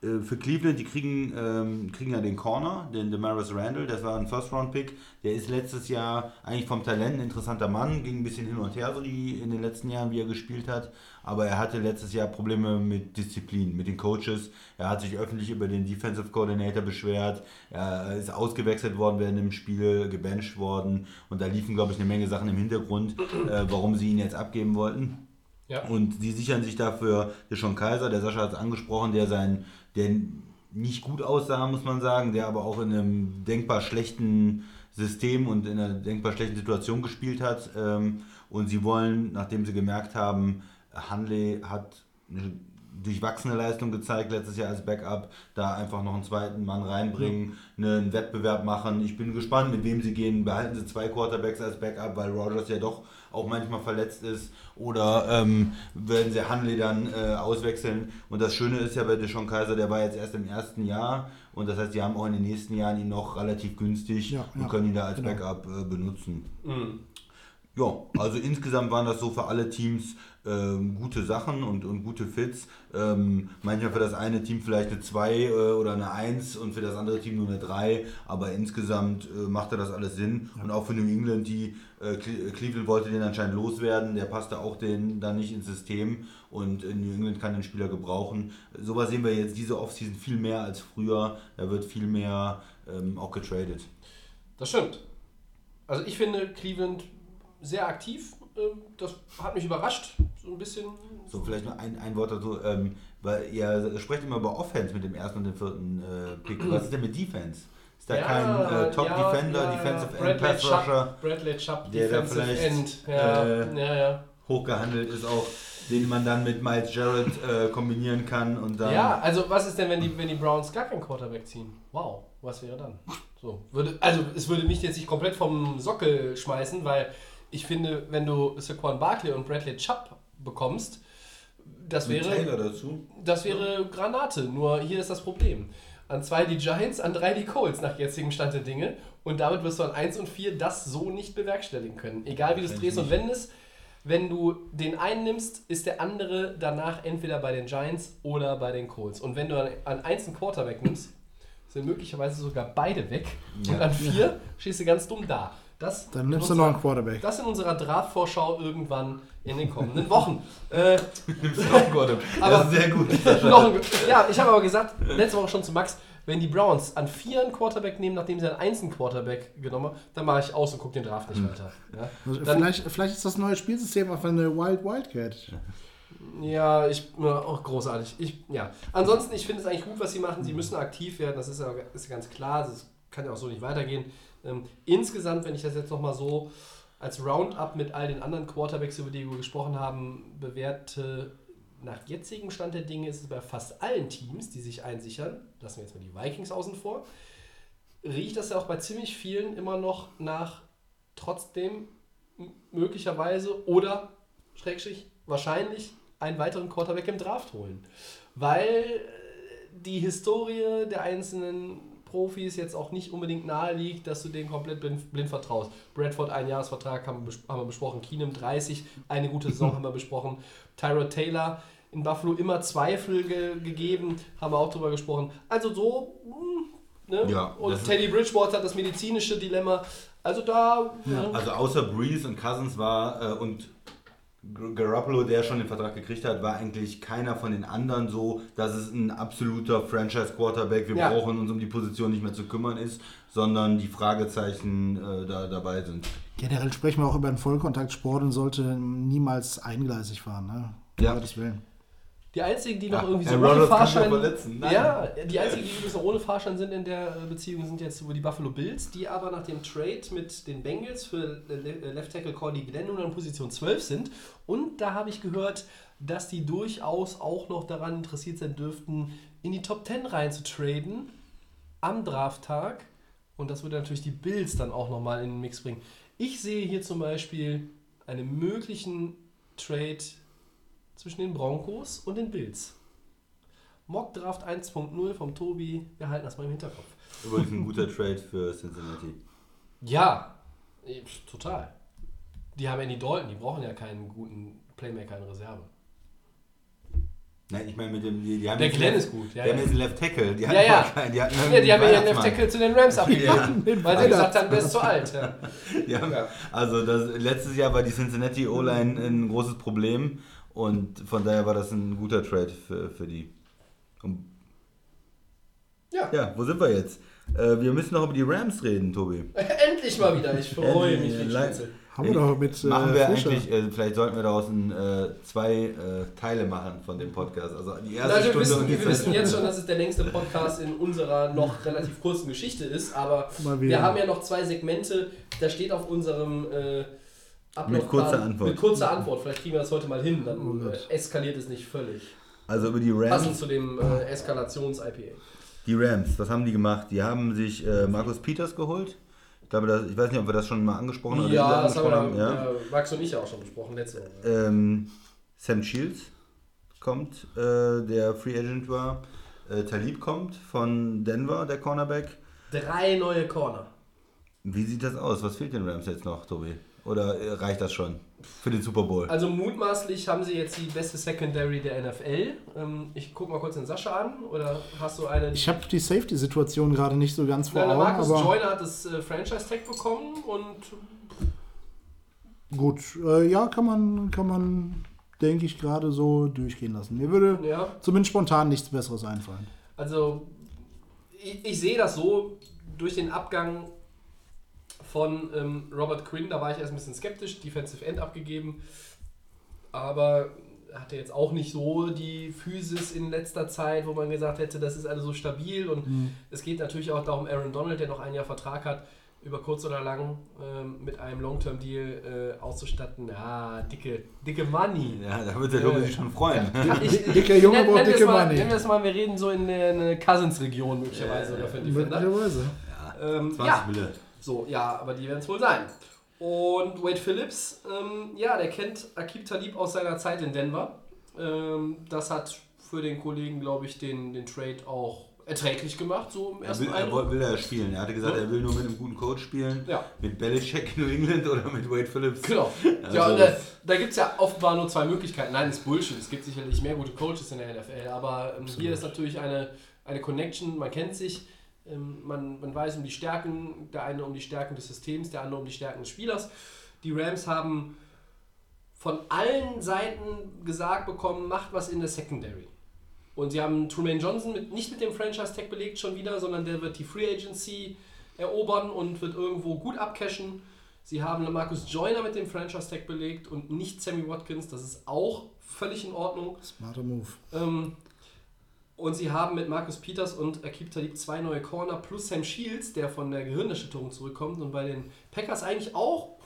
Äh, für Cleveland, die kriegen, ähm, kriegen ja den Corner, den Demaris Randall, das war ein First-Round-Pick. Der ist letztes Jahr eigentlich vom Talent ein interessanter Mann, ging ein bisschen hin und her so die, in den letzten Jahren, wie er gespielt hat. Aber er hatte letztes Jahr Probleme mit Disziplin, mit den Coaches. Er hat sich öffentlich über den Defensive Coordinator beschwert. Er ist ausgewechselt worden während dem Spiel, gebencht worden. Und da liefen, glaube ich, eine Menge Sachen im Hintergrund, äh, warum sie ihn jetzt abgeben wollten. Ja. Und die sichern sich dafür der schon Kaiser, der Sascha hat es angesprochen, der sein, der nicht gut aussah, muss man sagen, der aber auch in einem denkbar schlechten System und in einer denkbar schlechten Situation gespielt hat. Ähm, Und sie wollen, nachdem sie gemerkt haben, Hanley hat eine durchwachsene Leistung gezeigt letztes Jahr als Backup, da einfach noch einen zweiten Mann reinbringen, einen Wettbewerb machen. Ich bin gespannt, mit wem sie gehen. Behalten sie zwei Quarterbacks als Backup, weil Rogers ja doch auch manchmal verletzt ist. Oder ähm, werden sie Hanley dann äh, auswechseln. Und das Schöne ist ja bei Deshaun Kaiser, der war jetzt erst im ersten Jahr. Und das heißt, die haben auch in den nächsten Jahren ihn noch relativ günstig Ja, und ja, können ihn da als genau. Backup äh, benutzen. Mhm. Ja, also insgesamt waren das so für alle Teams ähm, gute Sachen und, und gute Fits. Ähm, manchmal für das eine Team vielleicht eine 2 äh, oder eine 1 und für das andere Team nur eine 3, aber insgesamt äh, machte das alles Sinn. Und auch für New England, die äh, Cle- Cleveland wollte den anscheinend loswerden, der passte auch den dann nicht ins System und äh, New England kann den Spieler gebrauchen. Sowas sehen wir jetzt diese Offseason viel mehr als früher. Da wird viel mehr ähm, auch getradet. Das stimmt. Also ich finde Cleveland sehr aktiv. Ähm, Das hat mich überrascht. so ein bisschen. So, vielleicht noch ein, ein Wort dazu, ähm, weil ihr sprecht immer über Offense mit dem ersten und dem vierten äh, Pick. Was ist denn mit Defense? Ist da kein äh, Top-Defender, Defensive End, Bradley Pass Chubb, Rusher Bradley Chubb, der da Defensive vielleicht, End. Ja, äh, ja, ja. hochgehandelt ist auch, den man dann mit Miles Jarrett äh, kombinieren kann und dann. Ja, also was ist denn, wenn die, wenn die Browns gar keinen Quarterback ziehen? Wow, was wäre dann? So, würde, also es würde mich jetzt nicht komplett vom Sockel schmeißen, weil ich finde, wenn du Saquon Barkley und Bradley Chubb bekommst, das mit wäre, Taylor dazu. das wäre Granate. Nur hier ist das Problem. An zwei die Giants, an drei die Colts nach jetzigem Stand der Dinge. Und damit wirst du an 1 und 4 das so nicht bewerkstelligen können. Egal wie du es drehst und wendest. Wenn du den einen nimmst, ist der andere danach entweder bei den Giants oder bei den Colts. Und wenn du an, an 1 einen Quarterback nimmst, sind möglicherweise sogar beide weg. Und an 4 stehst du ganz dumm da. Das Dann nimmst du noch einen Quarterback. Das in unserer Draft-Vorschau irgendwann in den kommenden Wochen. äh, Aber Aber- das ist sehr gut. noch ein, ja, ich habe aber gesagt, letzte Woche schon zu Max, wenn die Browns an vier einen Quarterback nehmen, nachdem sie an eins einen Quarterback genommen haben, dann mache ich aus und gucke den Draft nicht weiter. Ja, Also Dann- vielleicht, vielleicht ist das neue Spielsystem einfach eine Wild Wildcat. ja ich, auch großartig. Ich, ja. Ansonsten, ich finde es eigentlich gut, was sie machen. Sie müssen aktiv werden, das ist ja ist ja ganz klar. Das kann ja auch so nicht weitergehen. Ähm, insgesamt, wenn ich das jetzt nochmal so als Roundup mit all den anderen Quarterbacks, über die wir gesprochen haben, bewerte, nach jetzigem Stand der Dinge ist es bei fast allen Teams, die sich einsichern, lassen wir jetzt mal die Vikings außen vor, riecht das ja auch bei ziemlich vielen immer noch nach trotzdem möglicherweise oder schrägstrich wahrscheinlich einen weiteren Quarterback im Draft holen. Weil äh, die Historie der einzelnen Profis jetzt auch nicht unbedingt nahe liegt, dass du denen komplett blind, blind vertraust. Bradford, ein Jahresvertrag haben haben wir besprochen. Keenum 30, eine gute Saison haben wir besprochen. Tyrod Taylor in Buffalo immer Zweifel ge gegeben, haben wir auch drüber gesprochen. Also so, hm, ne? Ja, Und Teddy Bridgewater hat das medizinische Dilemma. Also da, ne? Also außer Breeze und Cousins war äh, und Garoppolo, der schon den Vertrag gekriegt hat, war eigentlich keiner von den anderen so, dass es ein absoluter Franchise-Quarterback, wir Ja. brauchen uns um die Position nicht mehr zu kümmern ist, sondern die Fragezeichen äh, da dabei sind. Generell sprechen wir auch über einen Vollkontaktsport und sollte niemals eingleisig fahren. Ne? Um Ja. Gottes Willen. Die einzigen, die noch Ja, irgendwie so Aaron ohne Fahrschein. Nein. Ja, die einzigen, die übrigens noch ohne Fahrschein sind in der äh, Beziehung, sind jetzt die Buffalo Bills, die aber nach dem Trade mit den Bengals für äh, äh, Left Tackle Cordy Glenn nun an Position 12 sind. Und da habe ich gehört, dass die durchaus auch noch daran interessiert sein dürften, in die Top 10 rein zu traden am Drafttag. Und das würde natürlich die Bills dann auch nochmal in den Mix bringen. Ich sehe hier zum Beispiel einen möglichen Trade zwischen den Broncos und den Bills. Mock Draft 1.0 vom Tobi, wir halten das mal im Hinterkopf. Übrigens ein guter Trade für Cincinnati. Ja, pf, total. Die haben Andy Dalton, die brauchen ja keinen guten Playmaker in Reserve. Nein, ich meine mit dem, die, die haben Der Glenn Left- ist gut, ja, Die haben ja. jetzt einen Left Tackle, die hatten Ja, ja. keinen, die hatten Ja, die haben ja ihren Left. Tackle zu den Rams abgegeben, weil sie gesagt haben, der ist zu alt. Ja. Haben, Ja. Also das, letztes Jahr war die Cincinnati O-Line ein großes Problem und von daher war das ein guter Trade für, für die. Und, Ja. ja, wo sind wir jetzt? Äh, wir müssen noch über die Rams reden, Tobi. Endlich mal wieder, ich freue mich Schnitzel. Haben wir doch mit äh, Machen wir Fischer. eigentlich, äh, vielleicht sollten wir daraus ein, äh, zwei äh, Teile machen von dem Podcast. Also die erste Also wir Stunde wissen, und die wir wissen jetzt schon, dass es der längste Podcast in unserer noch relativ kurzen Geschichte ist, aber wir haben ja noch zwei Segmente, da steht auf unserem äh, Ablaufplan- Mit kurzer Antwort. Mit kurzer Antwort, vielleicht kriegen wir das heute mal hin, dann Oh äh, eskaliert es nicht völlig. Also über die Passend Rams. zu dem äh, Eskalations-IPA. Die Rams, was haben die gemacht? Die haben sich äh, Markus Peters geholt. Ich glaube, das, ich weiß nicht, ob wir das schon mal angesprochen oder Ja, das haben haben. Ja. ja. Max und ich ja auch schon besprochen, letzte Woche. Ähm, Sam Shields kommt, äh, der Free Agent war. Äh, Talib kommt von Denver, der Cornerback. Drei neue Corner. Wie sieht das aus? Was fehlt den Rams jetzt noch, Tobi? Oder äh, reicht das schon für den Super Bowl? Also mutmaßlich haben sie jetzt die beste Secondary der NFL. Ähm, ich guck mal kurz den Sascha an. Oder hast du eine... Ich habe die Safety-Situation gerade nicht so ganz vor Nein, der Augen, Markus aber Joyner hat das äh, Franchise-Tag bekommen und gut, äh, ja, kann man, kann man, denke ich, gerade so durchgehen lassen. Mir würde ja, zumindest spontan nichts Besseres einfallen. also ich, ich sehe das so durch den Abgang von ähm, Robert Quinn, da war ich erst ein bisschen skeptisch, Defensive End abgegeben. aber hatte jetzt auch nicht so die Physis in letzter Zeit, wo man gesagt hätte, das ist alles so stabil. Und es geht natürlich auch darum, Aaron Donald, der noch ein Jahr Vertrag hat, über kurz oder lang ähm, mit einem Long-Term-Deal äh, auszustatten. Ja, dicke, dicke Money. Ja, da wird der Tobi sich schon freuen. Ich, Dicker Junge braucht dicke mal, Money. Nennen wir es mal, wir reden so in der eine Cousins-Region möglicherweise oder für einen Defender. Möglicherweise. Ähm, 20 ja. So, ja, aber die werden es wohl sein. Und Wade Phillips, ähm, ja, der kennt Akib Talib aus seiner Zeit in Denver. Ähm, das hat für den Kollegen, glaube ich, den, den Trade auch erträglich gemacht, so im Er ersten will, er will, er spielen. Er hatte gesagt, Ja. er will nur mit einem guten Coach spielen. Ja. Mit Belichick in New England oder mit Wade Phillips. Genau. Also- ja, und da, da gibt es ja offenbar nur zwei Möglichkeiten. Nein, das ist Bullshit. Es gibt sicherlich mehr gute Coaches in der NFL, aber ähm, hier ist natürlich eine, eine Connection, man kennt sich, man, man weiß um die Stärken, der eine um die Stärken des Systems, der andere um die Stärken des Spielers. Die Rams haben von allen Seiten gesagt bekommen, macht was in der Secondary. Und sie haben Trumaine Johnson mit, nicht mit dem Franchise-Tag belegt schon wieder, sondern der wird die Free Agency erobern und wird irgendwo gut abcashen. Sie haben Marcus Joyner mit dem Franchise-Tag belegt und nicht Sammy Watkins. Das ist auch völlig in Ordnung. Smarter Move. Ähm, und sie haben mit Marcus Peters und Akib Talib zwei neue Corner plus Sam Shields, der von der Gehirnerschütterung zurückkommt und bei den Packers eigentlich auch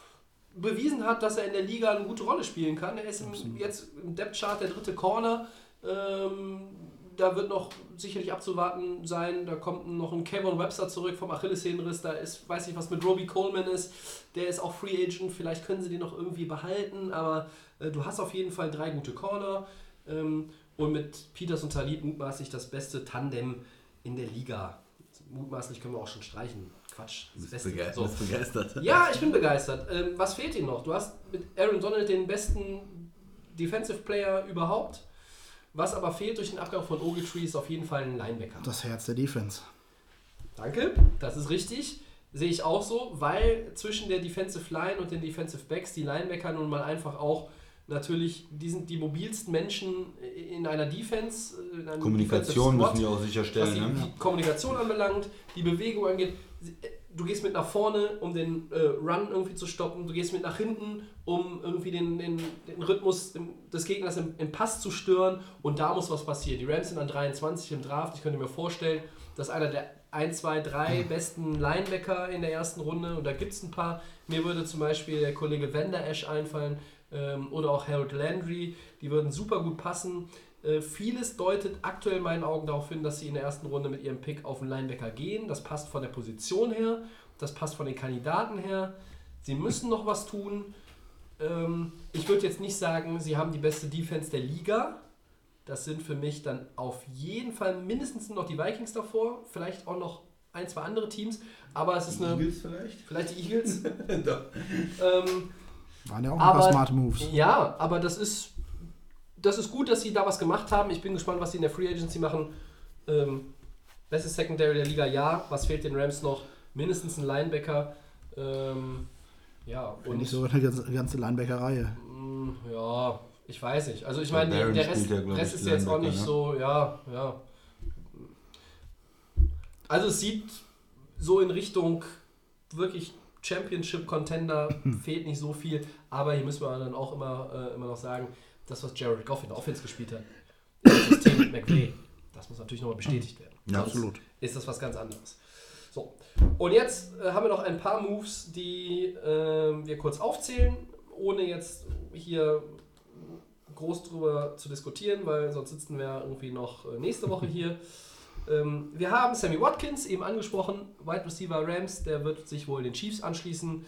bewiesen hat, dass er in der Liga eine gute Rolle spielen kann. Er ist im, jetzt im Depth-Chart der dritte Corner. Ähm, da wird noch sicherlich abzuwarten sein. Da kommt noch ein Kevin Webster zurück vom Achillessehnenriss. Da ist, weiß ich, was mit Robbie Coleman ist. Der ist auch Free Agent. Vielleicht können sie den noch irgendwie behalten. Aber äh, du hast auf jeden Fall drei gute Corner. Ähm, und mit Peters und Talib mutmaßlich das beste Tandem in der Liga. Mutmaßlich können wir auch schon streichen. Quatsch. Das Beste. So. Bist begeistert. Ja, ich bin begeistert. Ähm, was fehlt ihnen noch? Du hast mit Aaron Donald den besten Defensive Player überhaupt. Was aber fehlt durch den Abgang von Ogletree ist auf jeden Fall ein Linebacker. Das Herz der Defense. Danke, das ist richtig. Sehe ich auch so, weil zwischen der Defensive Line und den Defensive Backs die Linebacker nun mal einfach auch natürlich, die sind die mobilsten Menschen in einer Defense. In einem Kommunikation Defensive müssen die auch was sicherstellen. die, Ne? die Kommunikation anbelangt, die Bewegung angeht. Du gehst mit nach vorne, um den äh, Run irgendwie zu stoppen. Du gehst mit nach hinten, um irgendwie den, den, den Rhythmus des Gegners im, im Pass zu stören. Und da muss was passieren. Die Rams sind an 23 im Draft. Ich könnte mir vorstellen, dass einer der 1, 2, 3 besten Linebacker in der ersten Runde, und da gibt es ein paar, mir würde zum Beispiel der Kollege Vander Esch einfallen ähm, oder auch Harold Landry, die würden super gut passen. Äh, vieles deutet aktuell in meinen Augen darauf hin, dass sie in der ersten Runde mit ihrem Pick auf den Linebacker gehen. Das passt von der Position her, das passt von den Kandidaten her. Sie müssen noch was tun. Ähm, ich würde jetzt nicht sagen, sie haben die beste Defense der Liga. Das sind für mich dann auf jeden Fall mindestens noch die Vikings davor, vielleicht auch noch ein, zwei andere Teams, aber es ist eine. Eagles vielleicht? Vielleicht die Eagles. Doch. ähm, Waren ja auch ein Aber- paar smarte Moves. ja, aber das ist, das ist gut, dass sie da was gemacht haben. Ich bin gespannt, was sie in der Free Agency machen. Ähm, Beste Secondary der Liga, ja. Was fehlt den Rams noch? Mindestens ein Linebacker. Ähm, ja, Und nicht so eine ganze, ganze Linebacker-Reihe. Mm, Ja, ich weiß nicht. Also ich meine, der, der Rest, ja, Rest ist jetzt auch nicht ne? so, ja, ja. Also es sieht so in Richtung wirklich Championship-Contender fehlt nicht so viel, aber hier müssen wir dann auch immer, äh, immer noch sagen, das, was Jared Goff in der Offense gespielt hat, das System mit McVay, das muss natürlich nochmal bestätigt werden. Ja, Sonst absolut. Ist das was ganz anderes. So, und jetzt äh, haben wir noch ein paar Moves, die ähm, wir kurz aufzählen, ohne jetzt hier groß drüber zu diskutieren, weil sonst sitzen wir irgendwie noch äh, nächste Woche hier. Ähm, wir haben Sammy Watkins, eben angesprochen, Wide Receiver Rams, der wird sich wohl den Chiefs anschließen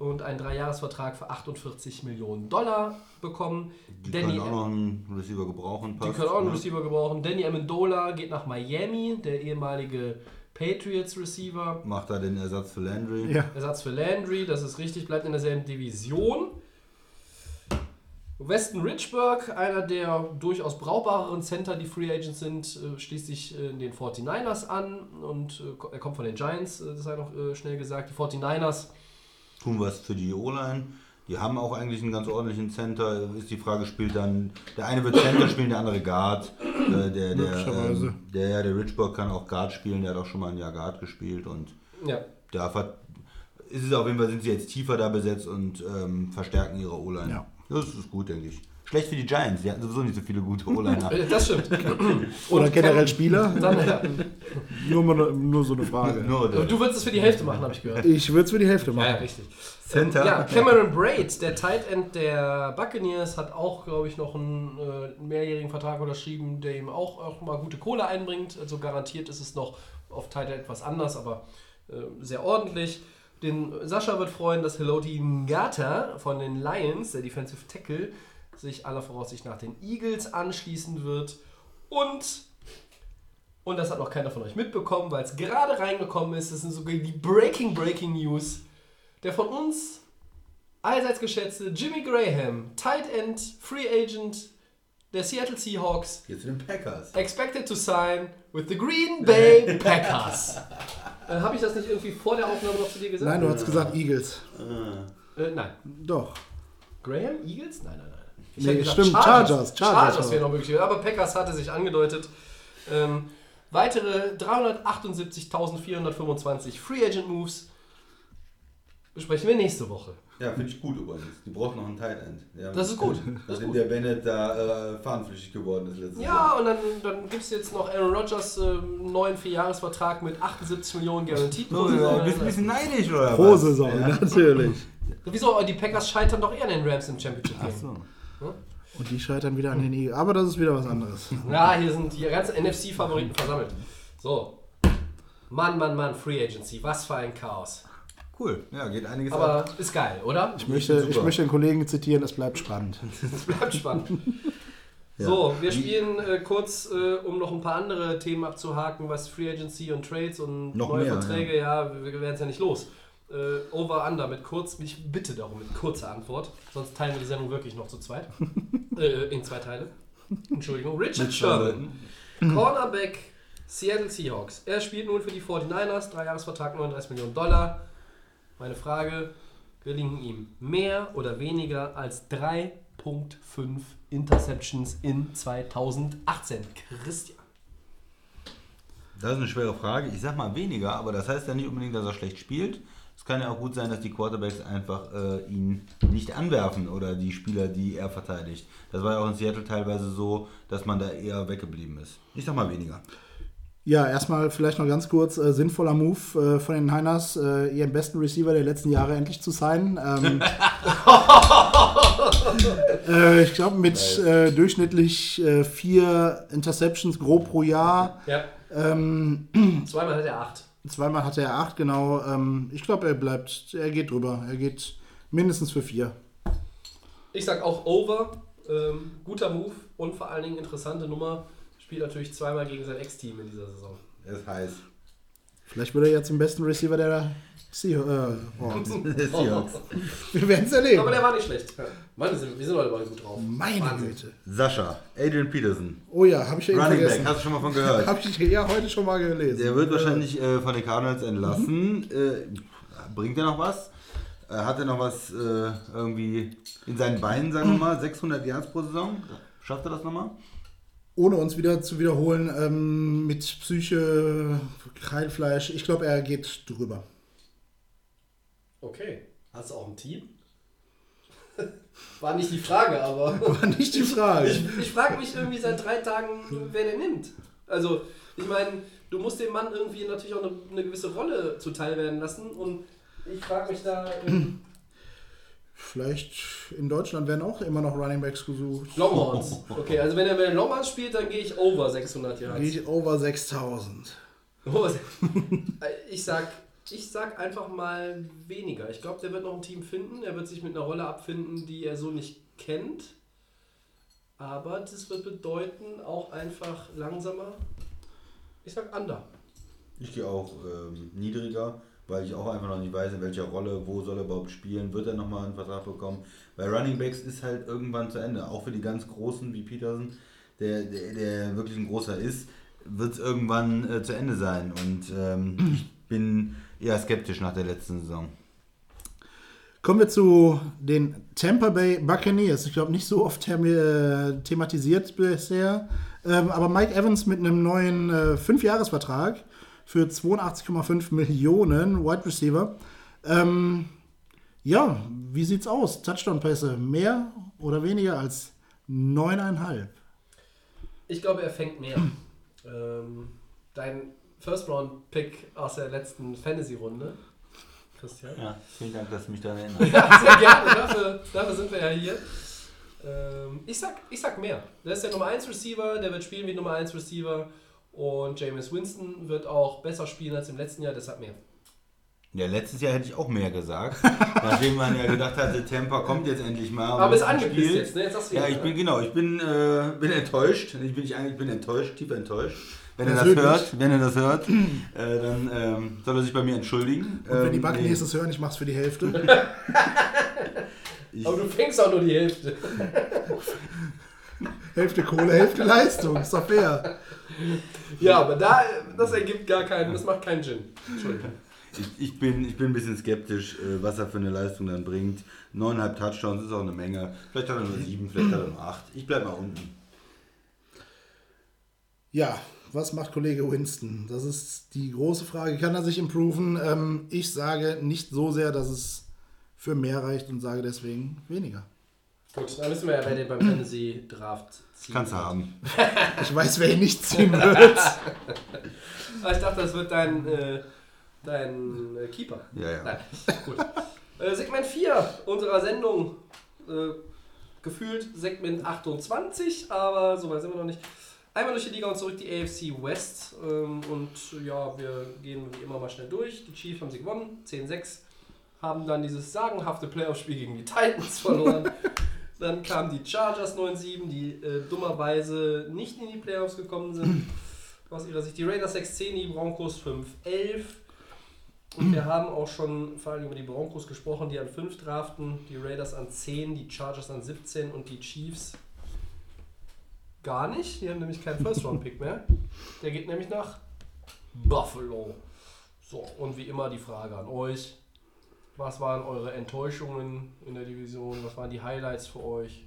und einen Dreijahresvertrag für 48 Millionen Dollar bekommen. Die Danny, können auch noch einen Receiver gebrauchen. die passt, können auch einen ne? Receiver gebrauchen. Danny Amendola geht nach Miami, der ehemalige Patriots Receiver. Macht da den Ersatz für Landry. Ja. Ersatz für Landry, das ist richtig, bleibt in derselben Division. Weston Richburg, einer der durchaus brauchbareren Center, die Free Agents sind, äh, schließt sich äh, den 49ers an und äh, er kommt von den Giants, das sei noch schnell gesagt. Die 49ers, Tun was für die O-Line. Die haben auch eigentlich einen ganz ordentlichen Center. Ist die Frage, spielt dann. Der eine wird Center spielen, der andere Guard. Äh, der, der, ähm, der, der Richburg kann auch Guard spielen, der hat auch schon mal ein Jahr Guard gespielt und ja, da ver- ist es auf jeden Fall, sind sie jetzt tiefer da besetzt und ähm, verstärken ihre O-Line. Ja. Das ist gut, denke ich. Schlecht für die Giants, die hatten sowieso nicht so viele gute O-Liner. Äh, Das stimmt. Oder generell Spieler? Dann, ja. Nur, mal, nur so eine Frage. Nur der Du würdest es für die Hälfte machen, habe ich gehört. Ich würde es für die Hälfte Ja, ja, machen. richtig. Center. Ja, Cameron Braid, der Tight End der Buccaneers, hat auch, glaube ich, noch einen äh, mehrjährigen Vertrag unterschrieben, der ihm auch, auch mal gute Kohle einbringt. Also garantiert ist es noch auf Tight End etwas anders, aber äh, sehr ordentlich. Den Sascha wird freuen, dass Heloti Ngata von den Lions, der Defensive Tackle, sich aller Voraussicht nach den Eagles anschließen wird. Und und das hat noch keiner von euch mitbekommen, weil es gerade reingekommen ist. Das sind sogar die Breaking Breaking News. Der von uns allseits geschätzte Jimmy Graham, Tight End, Free Agent der Seattle Seahawks, Jetzt zu den Packers. expected to sign with the Green Bay Packers. äh, Habe ich das nicht irgendwie vor der Aufnahme noch zu dir gesagt? Nein, du hast gesagt Eagles. Äh, nein. Doch. Graham? Eagles? Nein, nein. Ich Nee, gesagt stimmt, Chargers, Chargers Chargers wäre noch möglich. Aber Packers hatte sich angedeutet. Ähm, weitere 378.425 Free Agent Moves besprechen wir nächste Woche. Ja, finde ich gut übrigens. Die braucht noch einen Tight End. Ja, Das ist gut. Nachdem der Bennett da äh, fahnenflüchtig geworden ist letztes Ja, Jahr. und dann, dann gibt es jetzt noch Aaron Rodgers äh, einen neuen Vierjahresvertrag mit 78 Millionen Guaranteed pro So, Saison. du bist ein bisschen neidisch, oder Pro? Saison, Ja. natürlich. Wieso? Die Packers scheitern doch eher an den Rams im Championship Game. Ach so. Und die scheitern wieder an den Eagles. Aber das ist wieder was anderes. Ja, hier sind die ganzen NFC-Favoriten versammelt. So. Mann, Mann, Mann, Free Agency. Was für ein Chaos. Cool, ja, geht einiges Aber ab. ist geil, oder? Ich möchte, ich möchte den Kollegen zitieren, es bleibt spannend. Es bleibt spannend. So, wir spielen äh, kurz, äh, um noch ein paar andere Themen abzuhaken, was Free Agency und Trades und Noch neue mehr, Verträge, ja, wir werden es ja nicht los. Äh, over Under mit kurz, ich bitte darum mit kurzer Antwort, sonst teilen wir die Sendung wirklich noch zu zweit. äh, in zwei Teile. Entschuldigung. Richard Sherman, Cornerback Seattle Seahawks. Er spielt nun für die 49ers, Dreijahresvertrag 39 Millionen Dollar. Meine Frage, gelingen ihm mehr oder weniger als 3.5 Interceptions in 2018? Christian. Das ist eine schwere Frage. Ich sag mal weniger, aber das heißt ja nicht unbedingt, dass er schlecht spielt. Es kann ja auch gut sein, dass die Quarterbacks einfach äh, ihn nicht anwerfen oder die Spieler, die er verteidigt. Das war ja auch in Seattle teilweise so, dass man da eher weggeblieben ist. Ich sag mal weniger. Ja, erstmal vielleicht noch ganz kurz, äh, sinnvoller Move äh, von den Niners, äh, ihren besten Receiver der letzten Jahre endlich zu sein. Ähm, äh, ich glaube mit äh, durchschnittlich äh, vier Interceptions grob pro Jahr. Ja. Ähm, Zweimal hat er 8. zweimal hatte er acht, genau. Ähm, ich glaube, er bleibt, er geht drüber. Er geht mindestens für vier. Ich sag auch Over. Ähm, guter Move und vor allen Dingen interessante Nummer. Spielt natürlich zweimal gegen sein Ex-Team in dieser Saison. Das ist heiß. Vielleicht wird er jetzt zum besten Receiver der Seahawks. Äh, Hawks. Seahawks. Wir werden es erleben. Aber der war nicht schlecht. Mann, sind- wir sind heute mal gut drauf. Meine Wahnsinn. Güte. Sascha, Adrian Peterson. Oh ja, habe ich ja Running Back, vergessen. hast du schon mal von gehört? Habe ich ja heute schon mal gelesen. Der wird wahrscheinlich äh, von den Cardinals entlassen. Äh, bringt er noch was? Äh, hat er noch was äh, irgendwie in seinen Beinen, sagen wir mal? 600 Yards pro Saison? Schafft er das nochmal? Ohne uns wieder zu wiederholen, ähm, mit Psyche, Keilfleisch, ich glaube, er geht drüber. Okay. Hast du auch ein Team? War nicht die Frage, aber. War nicht die Frage. Ich, ich frage mich irgendwie seit drei Tagen, wer der nimmt. Also, ich meine, du musst dem Mann irgendwie natürlich auch eine, eine gewisse Rolle zuteil werden lassen. Und ich frage mich da. ähm, Vielleicht in Deutschland werden auch immer noch Runningbacks gesucht. Longhorns. Okay, also wenn er bei den Longhorns spielt, dann gehe ich over 600 Yards. Gehe ich over 6000. Oh, Ich sag, ich sag einfach mal weniger. Ich glaube, der wird noch ein Team finden. Er wird sich mit einer Rolle abfinden, die er so nicht kennt. Aber das wird bedeuten, auch einfach langsamer. Ich sag under. Ich gehe auch ähm, niedriger, weil ich auch einfach noch nicht weiß, in welcher Rolle, wo soll er überhaupt spielen, wird er nochmal einen Vertrag bekommen. Bei Running Backs ist halt irgendwann zu Ende. Auch für die ganz Großen wie Peterson, der, der, der wirklich ein großer ist, wird es irgendwann äh, zu Ende sein. Und ähm, ich bin eher skeptisch nach der letzten Saison. Kommen wir zu den Tampa Bay Buccaneers. Ich glaube, nicht so oft them äh, thematisiert bisher. Ähm, aber Mike Evans mit einem neuen äh, 5-Jahres-Vertrag für 82,5 Millionen Wide Receiver. Ähm, ja, wie sieht's aus? Touchdown-Pässe mehr oder weniger als 9,5. Ich glaube, er fängt mehr. ähm, dein First-Round-Pick aus der letzten Fantasy-Runde, Christian. Ja, vielen Dank, dass du mich daran erinnerst. Ja, sehr gerne. Dafür, dafür sind wir ja hier. Ähm, ich, sag, ich sag mehr. Der ist der Nummer 1 Receiver, der wird spielen wie Nummer 1 Receiver. Und Jameis Winston wird auch besser spielen als im letzten Jahr, deshalb mehr. Ja, letztes Jahr hätte ich auch mehr gesagt. nachdem man ja gedacht hatte, Tampa kommt jetzt endlich mal. Aber ist angepisst jetzt, ne? Jetzt sagst du Ja, ich bin genau, ich bin, äh, bin enttäuscht. Ich bin, ich eigentlich bin enttäuscht, tief enttäuscht. Wenn er das hört, wenn er das hört, äh, dann ähm, soll er sich bei mir entschuldigen. Und wenn die Ähm, Buccaneers nee, es hören, ich mach's für die Hälfte. ich, Aber du fängst auch nur die Hälfte. Hälfte Kohle, Hälfte Leistung. Ist doch fair. Ja, aber da, das ergibt gar keinen, das macht keinen Sinn. Entschuldigung. ich, ich, bin, ich bin ein bisschen skeptisch, äh, was er für eine Leistung dann bringt. Neuneinhalb Touchdowns ist auch eine Menge. Vielleicht hat er nur sieben, vielleicht hat er nur acht. Ich bleib mal unten. Ja, was macht Kollege Winston? Das ist die große Frage. Kann er sich improven? Ähm, ich sage nicht so sehr, dass es für mehr reicht und sage deswegen weniger. Gut, dann wissen wir ja, wer den beim Fantasy Draft zieht. Kannst du haben. Ich weiß, wer ihn nicht ziehen wird. Ah, ich dachte, das wird dein, äh, dein äh, Keeper. Ja, ja. Nein, gut. Äh, Segment 4 unserer Sendung. Äh, gefühlt Segment 28, aber so weit sind wir noch nicht. Einmal durch die Liga und zurück die AFC West. Ähm, und ja, wir gehen wie immer mal schnell durch. Die Chiefs haben sie gewonnen, 10-6. Haben dann dieses sagenhafte Playoff-Spiel gegen die Titans verloren. dann kamen die Chargers 9-7, die äh, dummerweise nicht in die Playoffs gekommen sind. Aus ihrer Sicht die Raiders 6-10, die Broncos 5-11. Und wir haben auch schon vor allem über die Broncos gesprochen, die an 5 draften, die Raiders an 10, die Chargers an 17 und die Chiefs gar nicht. Die haben nämlich keinen First-Round-Pick mehr. Der geht nämlich nach Buffalo. So, und wie immer die Frage an euch. Was waren eure Enttäuschungen in der Division? Was waren die Highlights für euch?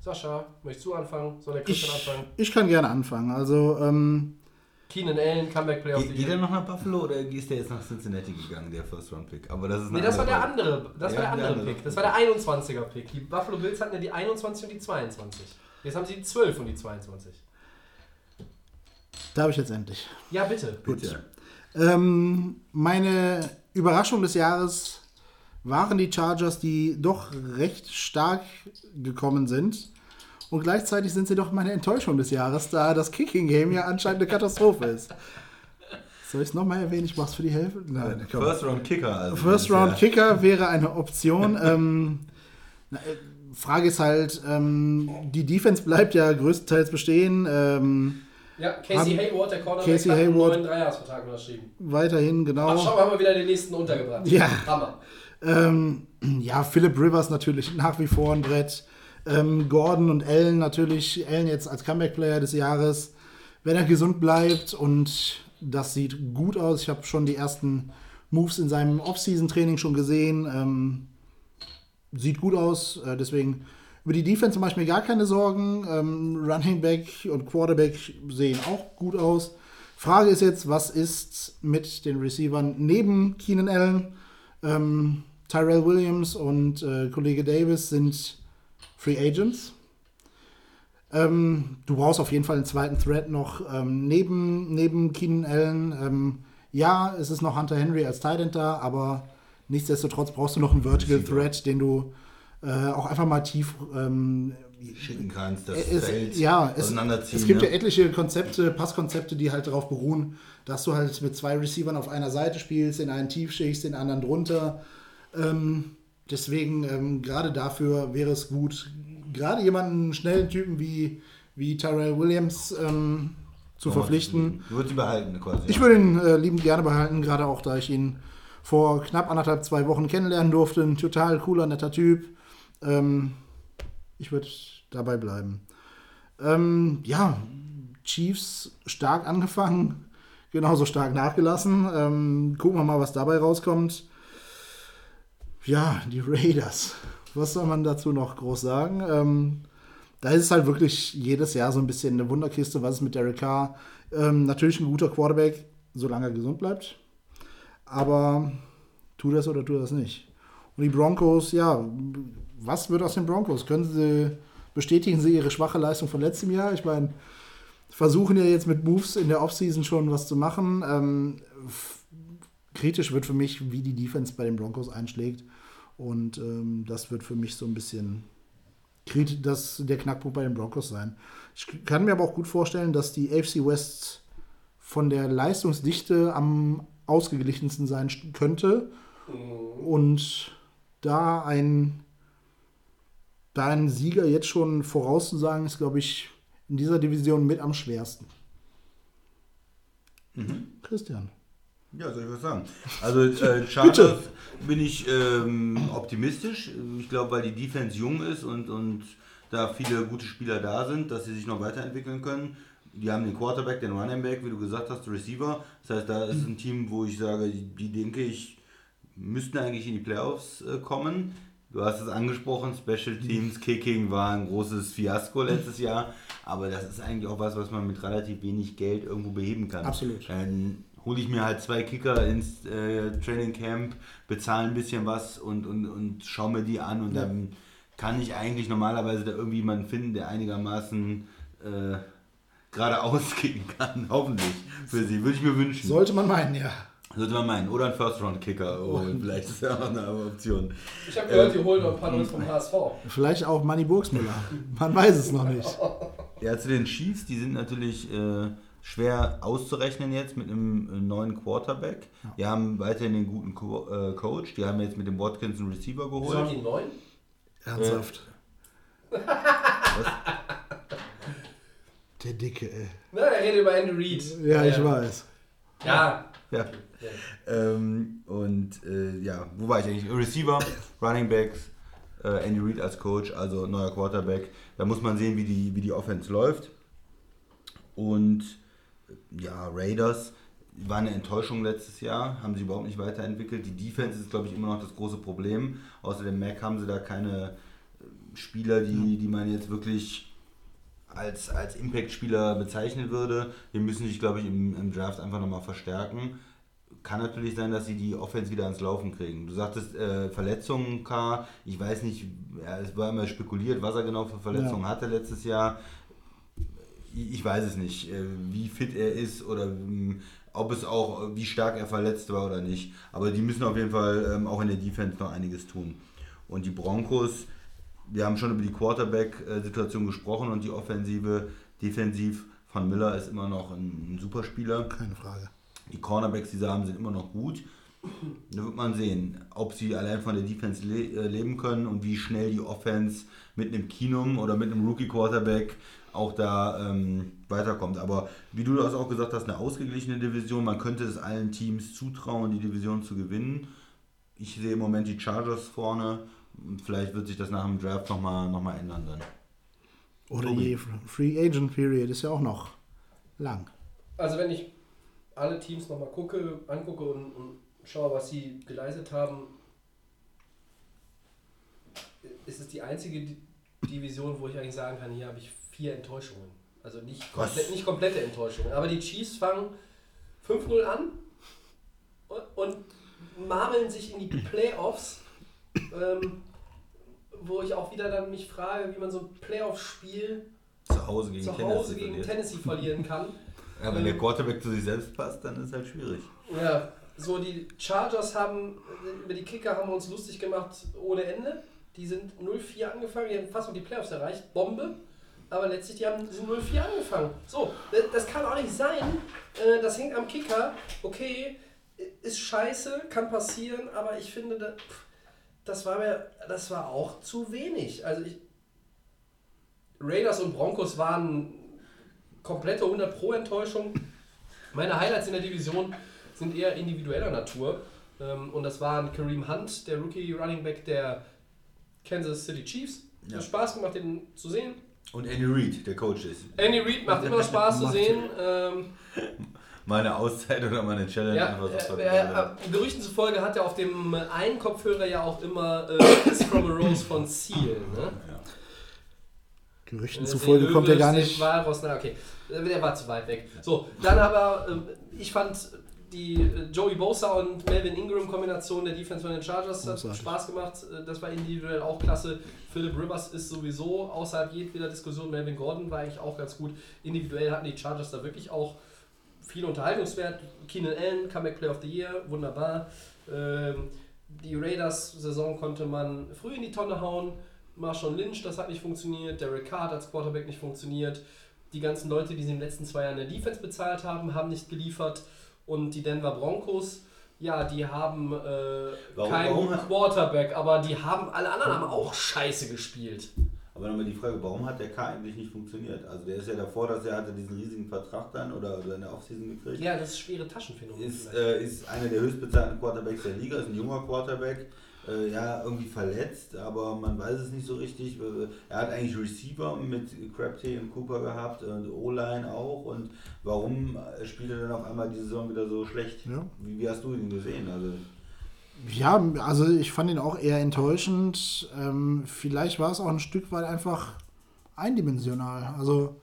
Sascha, möchtest du anfangen? Soll der Christian Ich, anfangen? ich kann gerne anfangen. Also, ähm, Keenan Allen, Comeback Player of the geht er Year. noch nach Buffalo oder ist der jetzt nach Cincinnati gegangen, der First Round Pick? Aber das ist Nee, das war der andere andere, das Ja, war der der andere andere. Pick. Das war der 21er Pick. Die Buffalo Bills hatten ja die 21 und die 22. Jetzt haben sie die 12 und die 22. da habe ich jetzt endlich. Ja, bitte. Bitte. Ähm, meine Überraschung des Jahres waren die Chargers, die doch recht stark gekommen sind. Und gleichzeitig sind sie doch meine Enttäuschung des Jahres, da das Kicking Game ja anscheinend eine Katastrophe ist. Soll ich es nochmal erwähnen? Ich mach's für die Hälfte. Nein, komm. First Round Kicker. Also First Round ja- Kicker wäre eine Option. ähm, na, äh, Frage ist halt, ähm, die Defense bleibt ja größtenteils bestehen. Ähm, Ja, Casey Hayward, der Cornerback, Casey hat einen Hayward- neuen Dreijahresvertrag unterschrieben. weiterhin, genau. Ach, schau, haben wir wieder den nächsten untergebracht. Ja. Hammer. Ähm, ja, Philip Rivers natürlich nach wie vor ein Brett. Ähm, Gordon und Allen natürlich. Allen jetzt als Comeback-Player des Jahres. Wenn er gesund bleibt und das sieht gut aus. Ich habe schon die ersten Moves in seinem Off-Season-Training schon gesehen. Ähm, sieht gut aus. Äh, deswegen über die Defense zum Beispiel gar keine Sorgen. Ähm, Running Back und Quarterback sehen auch gut aus. Frage ist jetzt, was ist mit den Receivern neben Keenan Allen? Ähm, Tyrell Williams und äh, Kollege Davis sind Free Agents. Ähm, du brauchst auf jeden Fall einen zweiten Thread noch ähm, neben, neben Keenan Allen. Ähm, ja, es ist noch Hunter Henry als Tight End da, aber nichtsdestotrotz brauchst du noch einen Vertical. Thread, den du äh, auch einfach mal tief ähm, schicken kannst, das es, Feld ja, es, es gibt ne? ja etliche Konzepte, Passkonzepte, die halt darauf beruhen, dass du halt mit zwei Receivern auf einer Seite spielst, den einen tief schickst, den anderen drunter. Ähm, deswegen, ähm, gerade dafür wäre es gut, gerade jemanden, schnellen Typen wie, wie Tyrell Williams ähm, zu verpflichten. Du würdest ihn behalten quasi. Ich würde ihn äh, liebend gerne behalten, gerade auch, da ich ihn vor knapp anderthalb, zwei Wochen kennenlernen durfte. Ein total cooler, netter Typ. Ähm, ich würde dabei bleiben. Ähm, ja, Chiefs stark angefangen, genauso stark nachgelassen. Ähm, gucken wir mal, was dabei rauskommt. Ja, die Raiders. Was soll man dazu noch groß sagen? Ähm, da ist es halt wirklich jedes Jahr so ein bisschen eine Wunderkiste. Was ist mit Derek Carr? Ähm, natürlich ein guter Quarterback, solange er gesund bleibt. Aber tu das oder tu das nicht. Und die Broncos, ja, was wird aus den Broncos? Können sie bestätigen sie ihre schwache Leistung von letztem Jahr. Ich meine, versuchen ja jetzt mit Moves in der Offseason schon was zu machen. Ähm, kritisch wird für mich, wie die Defense bei den Broncos einschlägt. Und ähm, das wird für mich so ein bisschen das der Knackpunkt bei den Broncos sein. Ich kann mir aber auch gut vorstellen, dass die AFC West von der Leistungsdichte am ausgeglichensten sein könnte. Und da ein, da ein Sieger jetzt schon vorauszusagen, ist, glaube ich, in dieser Division mit am schwersten. Christian. Ja, soll ich was sagen? Also äh, Chargers bin ich ähm, optimistisch. Ich glaube, weil die Defense jung ist und, und da viele gute Spieler da sind, dass sie sich noch weiterentwickeln können. Die haben den Quarterback, den Running Back, wie du gesagt hast, Receiver. Das heißt, da ist ein Team, wo ich sage, die, denke ich, müssten eigentlich in die Playoffs äh, kommen. Du hast es angesprochen, Special Teams, Kicking war ein großes Fiasko letztes Jahr, aber das ist eigentlich auch was, was man mit relativ wenig Geld irgendwo beheben kann. Absolut. Dann hole ich mir halt zwei Kicker ins äh, Training Camp, bezahle ein bisschen was und, und, und schaue mir die an und dann kann ich eigentlich normalerweise da irgendwie jemanden finden, der einigermaßen äh, geradeaus kicken kann, hoffentlich für sie, würde ich mir wünschen. Sollte man meinen, ja. Sollte man meinen. Oder ein First-Round-Kicker. Oh, vielleicht ist ja auch eine Option. Ich habe gehört, die holen noch ein paar Leute vom HSV. Vielleicht auch Manny Burgsmüller. Man weiß es noch nicht. Ja, zu den Chiefs, die sind natürlich äh, schwer auszurechnen jetzt mit einem äh, neuen Quarterback. Die haben weiterhin den guten Co äh, Coach. Die haben jetzt mit dem Watkins einen Receiver Wieso haben geholt. die neuen? Ernsthaft. Der Dicke, ey. Na, er redet über Andy Reid. Ja, ich weiß. Ja, Ja. Ähm, und äh, ja, wo war ich eigentlich? Receiver, Running Backs, äh, Andy Reid als Coach, also neuer Quarterback. Da muss man sehen, wie die, wie die Offense läuft. Und äh, ja, Raiders war eine Enttäuschung letztes Jahr, haben sie überhaupt nicht weiterentwickelt. Die Defense ist, glaube ich, immer noch das große Problem. Außer dem Mac haben sie da keine äh, Spieler, die, die man jetzt wirklich als, als Impact-Spieler bezeichnen würde. Die müssen sich, glaube ich, im, im Draft einfach nochmal verstärken. Kann natürlich sein, dass sie die Offense wieder ans Laufen kriegen. Du sagtest äh, Verletzungen, K. Ich weiß nicht, ja, es war immer spekuliert, was er genau für Verletzungen Ja. hatte letztes Jahr. Ich weiß es nicht, äh, wie fit er ist oder ähm, ob es auch, wie stark er verletzt war oder nicht. Aber die müssen auf jeden Fall ähm, auch in der Defense noch einiges tun. Und die Broncos, wir haben schon über die Quarterback-Situation gesprochen und die Offensive, defensiv von Miller ist immer noch ein, ein Superspieler. Keine Frage. Die Cornerbacks, die sie haben, sind immer noch gut. Da wird man sehen, ob sie allein von der Defense le äh, leben können und wie schnell die Offense mit einem Kinum oder mit einem Rookie-Quarterback auch da ähm, weiterkommt. Aber wie du das auch gesagt hast, eine ausgeglichene Division. Man könnte es allen Teams zutrauen, die Division zu gewinnen. Ich sehe im Moment die Chargers vorne. Und vielleicht wird sich das nach dem Draft nochmal noch mal ändern dann. Oder die Free Agent Period ist ja auch noch lang. also wenn ich alle Teams nochmal gucke, angucke und, und schaue, was sie geleistet haben, ist es die einzige Di- Division, wo ich eigentlich sagen kann, hier habe ich vier Enttäuschungen. Also nicht, komplett, nicht komplette Enttäuschungen. Aber die Chiefs fangen 5-0 an und, und marmeln sich in die Playoffs, ähm, wo ich auch wieder dann mich frage, wie man so ein Playoff-Spiel Zu Hause gegen zu Tennessee Hause gegen verliert. Tennessee verlieren kann. Ja, wenn der Quarterback zu sich selbst passt, dann ist halt schwierig. Ja, so die Chargers haben, über die Kicker haben wir uns lustig gemacht ohne Ende. Die sind 0-4 angefangen, die haben fast noch die Playoffs erreicht, Bombe. Aber letztlich, die haben, sind 0-4 angefangen. So, das- das kann auch nicht sein. Äh, Das hängt am Kicker. Okay, ist scheiße, kann passieren, aber ich finde, da- pff, das war mir, das war auch zu wenig. Also ich, Raiders und Broncos waren komplette 100 Pro Enttäuschung. Meine Highlights in der Division sind eher individueller Natur. Ähm, Und das waren Kareem Hunt, der Rookie Running Back der Kansas City Chiefs. Ja. Hat Spaß gemacht, den zu sehen. Und Andy Reid, der Coach ist. Andy Reid macht immer Spaß zu sehen. Ähm, Meine Auszeit oder meine Challenge ja, einfach so äh, äh, äh, Gerüchten zufolge hat er auf dem einen Kopfhörer ja auch immer äh, Kiss from a Rose von Seal. Ne? Gerüchten Äh, zufolge kommt er gar nicht. Walross, na okay, Äh, der war zu weit weg. So, dann aber, ich fand die äh, Joey Bosa und Melvin Ingram Kombination der Defense von den Chargers hat Großartig. Spaß gemacht. Das war individuell auch klasse. Philip Rivers ist sowieso außerhalb jedweder Diskussion. Melvin Gordon war eigentlich auch ganz gut. Individuell hatten die Chargers da wirklich auch viel Unterhaltungswert. Keenan Allen, Comeback Player of the Year, wunderbar. Ähm, die Raiders-Saison konnte man früh in die Tonne hauen. Marshawn Lynch, das hat nicht funktioniert. Derek Carr als Quarterback nicht funktioniert. Die ganzen Leute, die sie in den letzten zwei Jahren in der Defense bezahlt haben, haben nicht geliefert. Und die Denver Broncos, ja, die haben äh, Warum- keinen warum Quarterback, aber die haben, alle anderen haben auch scheiße gespielt. Aber nochmal die Frage, warum hat der K eigentlich nicht funktioniert? Also der ist ja davor, dass er hatte diesen riesigen Vertrag dann oder, oder in der Offseason gekriegt. Ja, das ist schwere Taschenphänomen. Ist, äh, ist einer der höchstbezahlten Quarterbacks der Liga, ist ein junger Quarterback. Äh, ja, irgendwie verletzt, aber man weiß es nicht so richtig. Äh, Er hat eigentlich Receiver mit Crabtree und Cooper gehabt und O-Line auch. Und warum spielt er dann auf einmal die Saison wieder so schlecht? Ja. Wie, wie hast du ihn gesehen? Also, Ja, also ich fand ihn auch eher enttäuschend. Ähm, vielleicht war es auch ein Stück weit einfach eindimensional. Also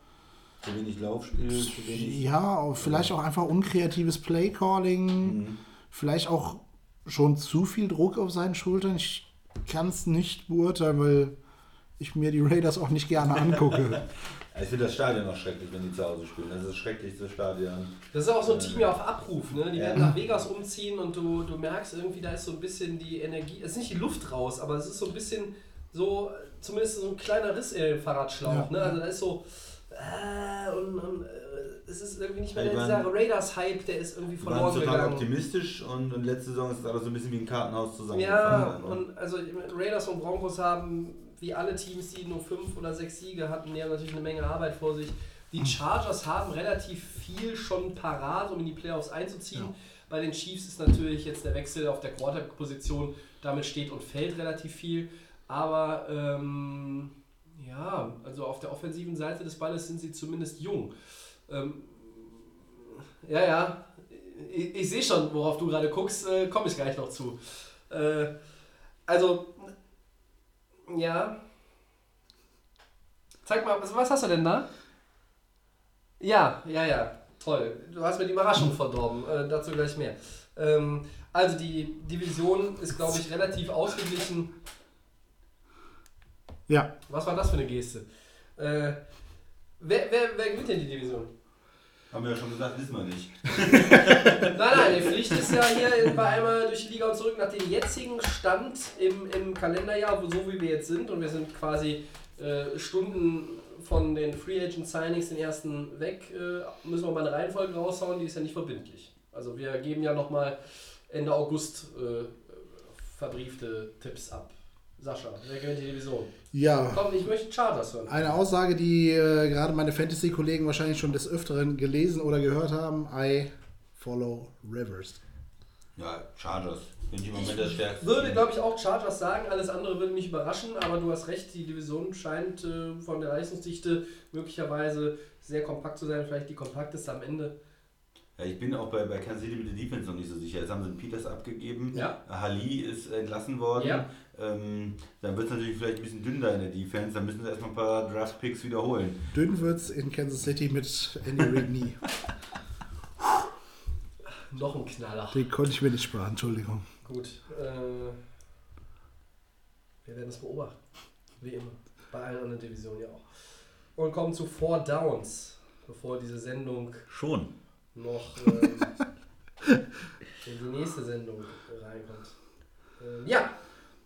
zu wenig Laufspiel, zu wenig. ja, vielleicht auch einfach unkreatives Playcalling. Vielleicht auch schon zu viel Druck auf seinen Schultern. Ich kann es nicht beurteilen, weil ich mir die Raiders auch nicht gerne angucke. Ich finde das Stadion auch schrecklich, wenn die zu Hause spielen. Das ist das schrecklichste Stadion. Das ist auch so ein Team ja auf Abruf, ne? Die Ja. werden nach Vegas umziehen und du, du merkst irgendwie, da ist so ein bisschen die Energie, es ist nicht die Luft raus, aber es ist so ein bisschen so, zumindest so ein kleiner Riss in den Fahrradschlauch, Ja. ne? Also da ist so, äh, und, und äh, es ist irgendwie nicht mehr Ja, die dieser Raiders-Hype, der ist irgendwie Wir waren verloren total gegangen. optimistisch und, und letzte Saison ist es alles so ein bisschen wie ein Kartenhaus Ja, zusammengefallen. und also Raiders und Broncos haben, wie alle Teams, die nur fünf oder sechs Siege hatten, die haben natürlich eine Menge Arbeit vor sich. Die Chargers haben relativ viel schon parat, um in die Playoffs einzuziehen. Ja. Bei den Chiefs ist natürlich jetzt der Wechsel auf der Quarterback-Position, damit steht und fällt relativ viel. Aber ähm, ja, also auf der offensiven Seite des Balles sind sie zumindest jung. Ähm, ja, ja, ich, ich sehe schon, worauf du gerade guckst, äh, komme ich gleich noch zu. Äh, also, ja. Zeig mal, was, was hast du denn da? Ja, ja, ja, toll. Du hast mir die Überraschung verdorben, äh, dazu gleich mehr. Ähm, also die Division ist, glaube ich, relativ ausgeglichen. Ja, Was war das für eine Geste? Äh, wer, wer, wer gewinnt denn die Division? Haben wir ja schon gesagt, wissen wir nicht. Nein, nein, die Pflicht ist ja hier bei einmal durch die Liga und zurück nach dem jetzigen Stand im, im Kalenderjahr, wo so wie wir jetzt sind, und wir sind quasi äh, Stunden von den Free Agent Signings, den ersten weg, äh, müssen wir mal eine Reihenfolge raushauen, die ist ja nicht verbindlich. Also wir geben ja nochmal Ende August äh, verbriefte Tipps ab. Sascha, wer gewinnt die Division? ja. Komm, ich möchte Chargers hören. Eine Aussage, die äh, gerade meine Fantasy-Kollegen wahrscheinlich schon des Öfteren gelesen oder gehört haben: I follow Rivers. Ja, Chargers. Bin ich im Moment der stärkste. würde, glaube ich, auch Chargers sagen. Alles andere würde mich überraschen, aber du hast recht, die Division scheint äh, von der Leistungsdichte möglicherweise sehr kompakt zu sein, vielleicht die kompakteste am Ende. Ja, ich bin auch bei, bei Kansas City mit der Defense noch nicht so sicher. Jetzt haben sie den Peters abgegeben. Ja. Halli ist entlassen worden. Ja. Ähm, dann wird es natürlich vielleicht ein bisschen dünn da in der Defense. Dann müssen sie erstmal ein paar Draft-Picks wiederholen. Dünn wird's in Kansas City mit Andy Reid nie. Noch ein Knaller. Den konnte ich mir nicht sparen, Entschuldigung. Gut. Äh, wir werden es beobachten. Wie immer. Bei allen anderen Divisionen ja auch. Und kommen zu Four Downs, bevor diese Sendung Schon. noch ähm, in die nächste Sendung reinkommt. Ähm, ja,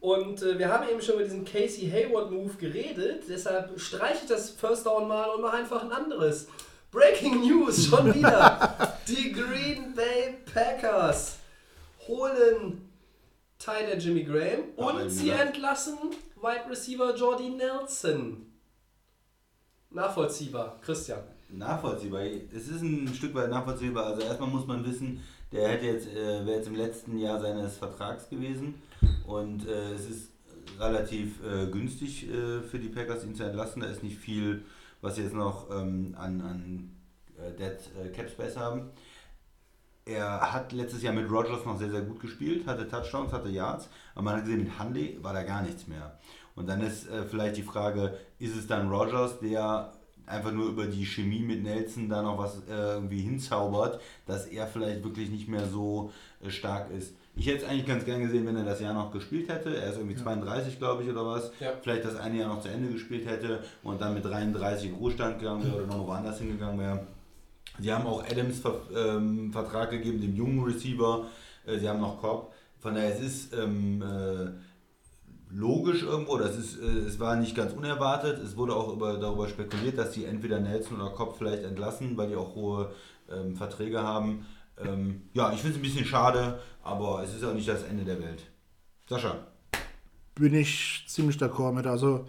und äh, wir haben eben schon über diesen Casey Hayward Move geredet, deshalb streiche ich das First Down mal und mache einfach ein anderes. Breaking News schon wieder. Die Green Bay Packers holen Tyler Jimmy Graham und sie entlassen Wide Receiver Jordy Nelson. Nachvollziehbar, Christian. Nachvollziehbar. Es ist ein Stück weit nachvollziehbar. Also erstmal muss man wissen, der hätte jetzt, äh, wäre jetzt im letzten Jahr seines Vertrags gewesen und äh, es ist relativ äh, günstig äh, für die Packers ihn zu entlassen. Da ist nicht viel, was sie jetzt noch ähm, an, an äh, Dead äh, Cap Space haben. Er hat letztes Jahr mit Rogers noch sehr, sehr gut gespielt, hatte Touchdowns, hatte Yards, aber man hat gesehen, mit Hanley war da gar nichts mehr. Und dann ist äh, vielleicht die Frage, ist es dann Rogers, der einfach nur über die Chemie mit Nelson da noch was irgendwie hinzaubert, dass er vielleicht wirklich nicht mehr so stark ist. Ich hätte es eigentlich ganz gern gesehen, wenn er das Jahr noch gespielt hätte. Er ist irgendwie 32, glaube ich, oder was. Ja. Vielleicht das eine Jahr noch zu Ende gespielt hätte und dann mit 33 in Ruhestand gegangen wäre oder noch woanders hingegangen wäre. Sie haben auch Adams Ver ähm, Vertrag gegeben, dem jungen Receiver. Äh, sie haben noch Cobb. Von daher, es ist ähm, äh, logisch irgendwo, das ist, äh, es war nicht ganz unerwartet. Es wurde auch über, darüber spekuliert, dass sie entweder Nelson oder Cobb vielleicht entlassen, weil die auch hohe ähm, Verträge haben. Ähm, ja, ich finde es ein bisschen schade, aber es ist auch nicht das Ende der Welt. Sascha. Bin ich ziemlich d'accord mit. Also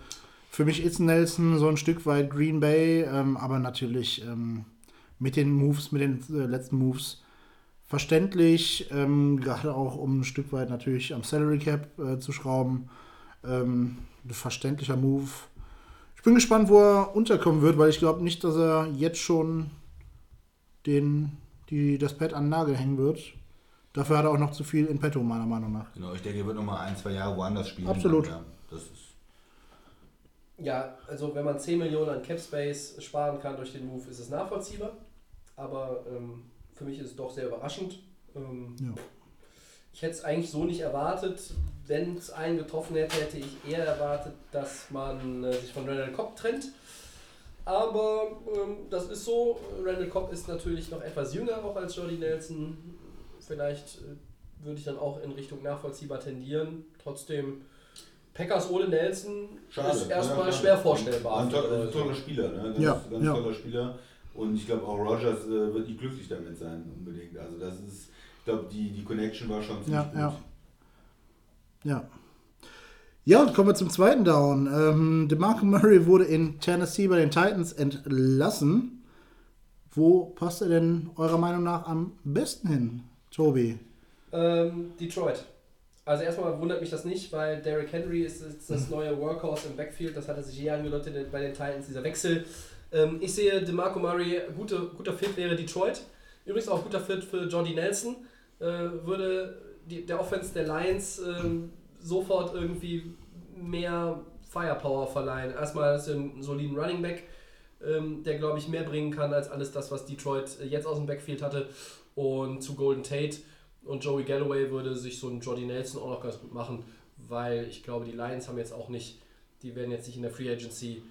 für mich ist Nelson so ein Stück weit Green Bay, ähm, aber natürlich ähm, mit den Moves, mit den äh, letzten Moves verständlich, ähm, gerade auch um ein Stück weit natürlich am Salary Cap äh, zu schrauben. Ähm, ein verständlicher Move. Ich bin gespannt, wo er unterkommen wird, weil ich glaube nicht, dass er jetzt schon den, die, das Pad an den Nagel hängen wird. Dafür hat er auch noch zu viel in petto, meiner Meinung nach. Genau, ich denke, er wird noch mal ein, zwei Jahre woanders spielen. Absolut. Ja, das ist Ja, also wenn man 10 Millionen an Cap Space sparen kann durch den Move, ist es nachvollziehbar. Aber ähm, für mich ist es doch sehr überraschend. Ähm, Ja. Ich hätte es eigentlich so nicht erwartet. Wenn es einen getroffen hätte, hätte ich eher erwartet, dass man äh, sich von Randall Cobb trennt. Aber ähm, das ist so. Randall Cobb ist natürlich noch etwas jünger auch als Jordy Nelson. Vielleicht äh, würde ich dann auch in Richtung nachvollziehbar tendieren. Trotzdem, Packers ohne Nelson ist erstmal Ja, schwer vorstellbar. Ein, to für- ein toller Spieler, ne? Ganz, Ja, ganz ja. toller Spieler. Und ich glaube auch Rogers äh, wird nicht glücklich damit sein, unbedingt. Also das ist, ich glaube, die, die Connection war schon ziemlich Ja, gut. ja. Ja. Ja, und kommen wir zum zweiten Down. Ähm, DeMarco Murray wurde in Tennessee bei den Titans entlassen. Wo passt er denn eurer Meinung nach am besten hin, Tobi? Ähm, Detroit. Also erstmal wundert mich das nicht, weil Derrick Henry ist jetzt das neue Workhorse im Backfield. Das hatte sich je angedeutet bei den Titans, dieser Wechsel. Ähm, ich sehe DeMarco Murray, gute, guter Fit wäre Detroit. Übrigens auch guter Fit für Jordy Nelson. Äh, würde die, der Offense der Lions ähm, sofort irgendwie mehr Firepower verleihen. Erstmal ist er einen soliden Running Back, ähm, der glaube ich mehr bringen kann als alles das, was Detroit äh, jetzt aus dem Backfield hatte. Und zu Golden Tate und Joey Galloway würde sich so ein Jordy Nelson auch noch ganz gut machen, weil ich glaube, die Lions haben jetzt auch nicht, die werden jetzt nicht in der Free Agency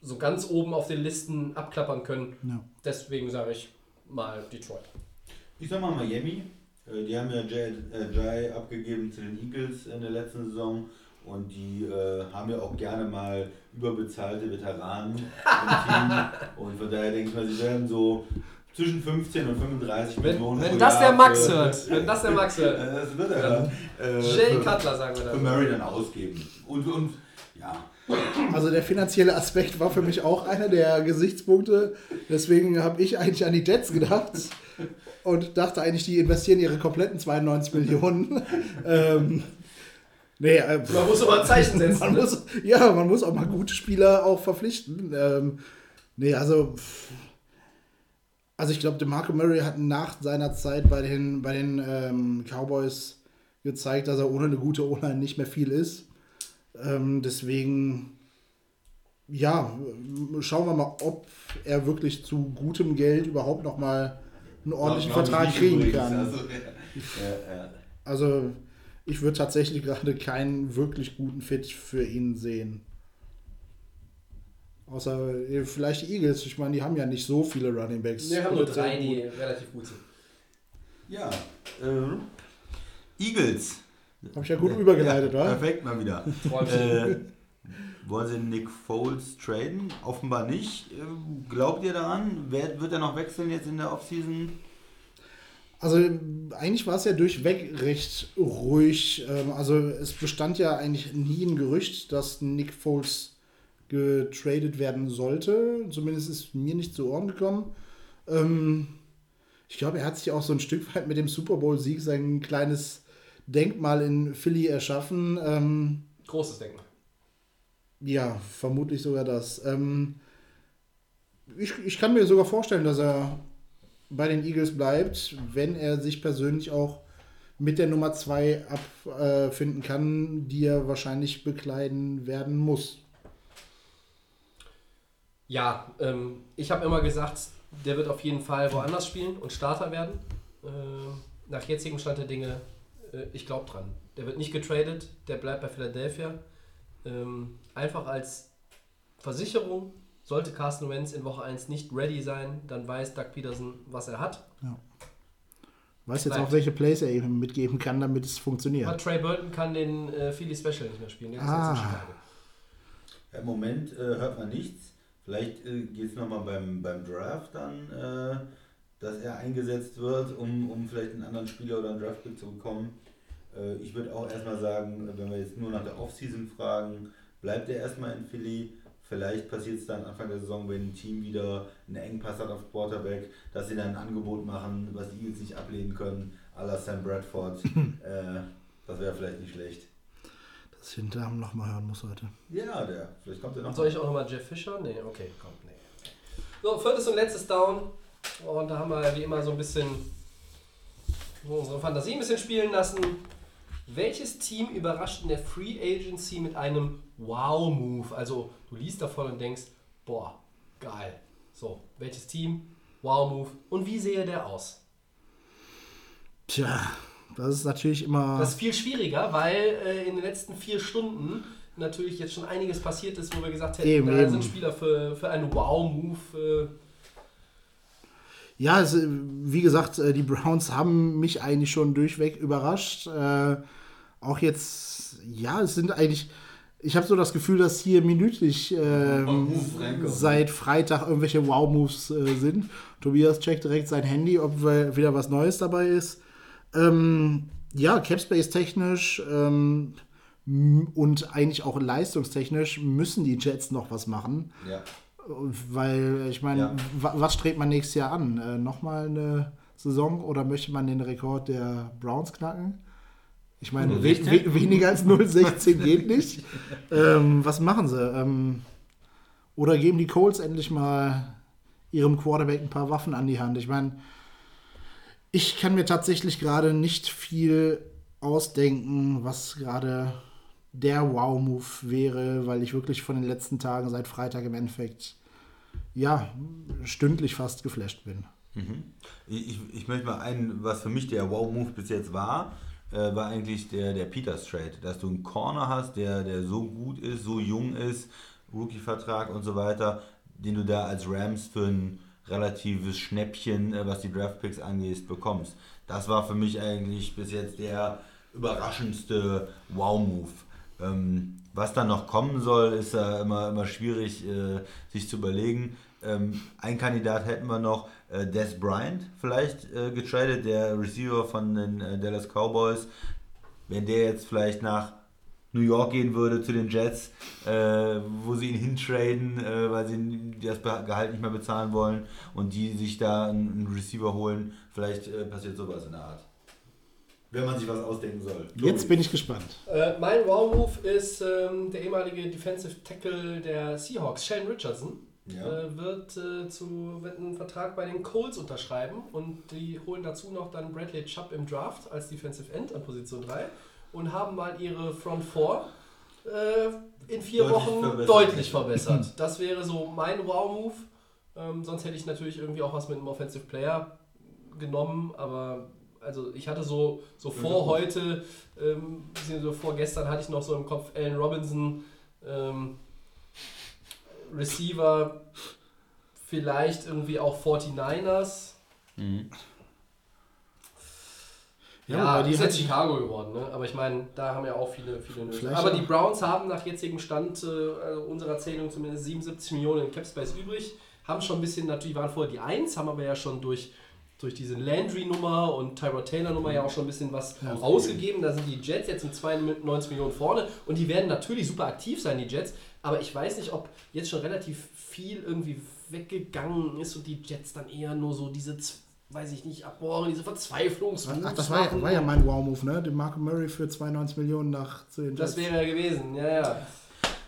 so ganz oben auf den Listen abklappern können. Ja. Deswegen sage ich mal Detroit. Ich sag mal Miami. Äh, Die haben ja Jay, äh, Jay abgegeben zu den Eagles in der letzten Saison. Und die äh, haben ja auch gerne mal überbezahlte Veteranen im Team. Und von daher denke ich mal, sie werden so zwischen 15 und 35 Wenn, Millionen wenn das Jahr der Max für- hört, wenn das der Max hört, Das wird er dann. Äh, Jay für- Cutler sagen wir Für dann. Murray dann ausgeben. Und, und ja, Also der finanzielle Aspekt war für mich auch einer der Gesichtspunkte. Deswegen habe ich eigentlich an die Jets gedacht und dachte eigentlich, die investieren ihre kompletten 92 Millionen. ähm, nee, äh. Man muss aber ein Zeichen setzen. man ne? muss, ja, man muss auch mal gute Spieler auch verpflichten. Ähm, nee, also, also ich glaube, DeMarco Murray hat nach seiner Zeit bei den, bei den ähm, Cowboys gezeigt, dass er ohne eine gute O-Line nicht mehr viel ist. Ähm, deswegen, ja, schauen wir mal, ob er wirklich zu gutem Geld überhaupt noch mal einen ordentlichen Vertrag kriegen übrigens. kann. Also, ja, ja. Also ich würde tatsächlich gerade keinen wirklich guten Fit für ihn sehen. Außer äh, vielleicht die Eagles. Ich meine, die haben ja nicht so viele Running Backs. Wir haben nur drei, die relativ gut sind. Ja, ähm, Eagles. Hab ich ja gut übergeleitet, ja, wa? Perfekt, mal wieder. Äh, wollen sie Nick Foles traden? Offenbar nicht. Glaubt ihr daran? Wer, wird er noch wechseln jetzt in der Offseason? Also eigentlich war es ja durchweg recht ruhig. Ähm, Also es bestand ja eigentlich nie ein Gerücht, dass Nick Foles getradet werden sollte. Zumindest ist mir nicht zu Ohren gekommen. Ähm, Ich glaube, er hat sich auch so ein Stück weit mit dem Super Bowl-Sieg sein kleines Denkmal in Philly erschaffen. Ähm, Großes Denken. Ja, vermutlich sogar das. Ähm, ich, ich kann mir sogar vorstellen, dass er bei den Eagles bleibt, wenn er sich persönlich auch mit der Nummer 2 abfinden kann, die er wahrscheinlich bekleiden werden muss. Ja, ähm, ich habe immer gesagt, der wird auf jeden Fall woanders spielen und Starter werden. Ähm, nach jetzigem Stand der Dinge, äh, ich glaube dran. Der wird nicht getradet, der bleibt bei Philadelphia. Ähm, einfach als Versicherung, sollte Carsten Wentz in Woche 1 nicht ready sein, dann weiß Doug Peterson, was er hat. Weiß jetzt Bleibt. auch, welche Plays er eben mitgeben kann, damit es Aber funktioniert. Trey Burton kann den äh, Philly Special nicht mehr spielen. Der ist Ah. Chicago. Im Moment äh, hört man nichts. Vielleicht äh, geht es nochmal beim, beim Draft dann, äh, dass er eingesetzt wird, um, um vielleicht einen anderen Spieler oder einen Draftpick zu bekommen. Äh, ich würde auch erstmal sagen, wenn wir jetzt nur nach der Offseason fragen, bleibt er erstmal in Philly. Vielleicht passiert es dann Anfang der Saison, wenn ein Team wieder einen Engpass hat auf Quarterback, dass sie dann ein Angebot machen, was die Eagles nicht ablehnen können, à la Sam Bradford. äh, das wäre vielleicht nicht schlecht. Das ich den Namen nochmal hören muss heute. Ja, der. Vielleicht kommt er noch. Soll ich auch nochmal Jeff Fischer? Nee, okay, komm, nee. So, viertes und letztes Down. Und da haben wir wie immer so ein bisschen so unsere Fantasie ein bisschen spielen lassen. Welches Team überrascht in der Free Agency mit einem Wow-Move? Also, du liest davon und denkst, boah, geil. So, welches Team? Wow-Move. Und wie sehe der aus? Tja, das ist natürlich immer. Das ist viel schwieriger, weil äh, in den letzten vier Stunden natürlich jetzt schon einiges passiert ist, wo wir gesagt hätten, Eben, da eben. sind Spieler für, für einen Wow-Move. Äh, Ja, es, wie gesagt, äh, die Browns haben mich eigentlich schon durchweg überrascht. Äh, auch jetzt, ja, es sind eigentlich. Ich habe so das Gefüh, dass hier minütlich ähm, seit Freitag irgendwelche Wow-Moves äh, sind. Tobias checkt direkt sein Handy, ob wieder was Neues dabei ist. Ähm, ja, Capspace technisch ähm, und eigentlich auch leistungstechnisch müssen die Jets noch was machen. Ja. Weil, ich meine, Ja. wa- was strebt man nächstes Jahr an? Äh, Nochmal eine Saison oder möchte man den Rekord der Browns knacken? Ich meine, we 0,16? we weniger als 0,16 geht nicht. Ähm, was machen sie? Ähm, oder geben die Colts endlich mal ihrem Quarterback ein paar Waffen an die Hand? Ich meine, ich kann mir tatsächlich gerade nicht viel ausdenken, was gerade der Wow-Move wäre, weil ich wirklich von den letzten Tagen seit Freitag im Endeffekt ja stündlich fast geflasht bin. Ich, ich, ich möchte mal einen, was für mich der Wow-Move bis jetzt war, äh, war eigentlich der, der Peters Trade. Dass du einen Corner hast, der, der so gut ist, so jung ist, Rookie-Vertrag und so weiter, den du da als Rams für ein relatives Schnäppchen, äh, was die Draftpicks angeht, bekommst. Das war für mich eigentlich bis jetzt der überraschendste Wow-Move. Ähm, was dann noch kommen soll, ist ja immer, immer schwierig äh, sich zu überlegen. Ähm, ein Kandidat hätten wir noch, äh, Des Bryant vielleicht äh, getradet, der Receiver von den äh, Dallas Cowboys. Wenn der jetzt vielleicht nach New York gehen würde zu den Jets, äh, wo sie ihn hintraden, äh, weil sie das Gehalt nicht mehr bezahlen wollen und die sich da einen, einen Receiver holen, vielleicht äh, passiert sowas in der Art. Wenn man sich was ausdenken soll. Jetzt bin ich gespannt. Äh, mein Wow-Move ist ähm, der ehemalige Defensive Tackle der Seahawks, Shane Richardson. Ja. Äh, wird, äh, zu, wird einen Vertrag bei den Colts unterschreiben und die holen dazu noch dann Bradley Chubb im Draft als Defensive End an Position 3 und haben mal ihre Front 4 äh, in vier Deutlich Wochen verbessert. deutlich verbessert. Das wäre so mein Wow-Move. Ähm, sonst hätte ich natürlich irgendwie auch was mit einem Offensive Player genommen, aber also ich hatte so, so vor heute, ähm, beziehungsweise vor gestern hatte ich noch so im Kopf Allen Robinson, ähm, Receiver, vielleicht irgendwie auch 49ers. Ja, Ja, wobei die ist halt- jetzt Chicago geworden, ne? aber ich meine, da haben ja auch viele, viele Nöte. Aber die Browns haben nach jetzigem Stand äh, also unserer Zählung zumindest 77 Millionen in Capspace übrig, haben schon ein bisschen, natürlich waren vorher die 1, haben aber ja schon durch, durch diese Landry-Nummer und Tyrod Taylor-Nummer ja auch schon ein bisschen was ausgegeben. Da sind die Jets jetzt mit 92 Millionen vorne und die werden natürlich super aktiv sein, die Jets, aber ich weiß nicht, ob jetzt schon relativ viel irgendwie weggegangen ist und die Jets dann eher nur so diese, weiß ich nicht, abbohren, diese Verzweiflungs Ach, das war ja, war ja mein Wow-Move, ne? Den Marco Murray für 92 Millionen nach zu den Jets. Das wäre ja gewesen, ja, ja.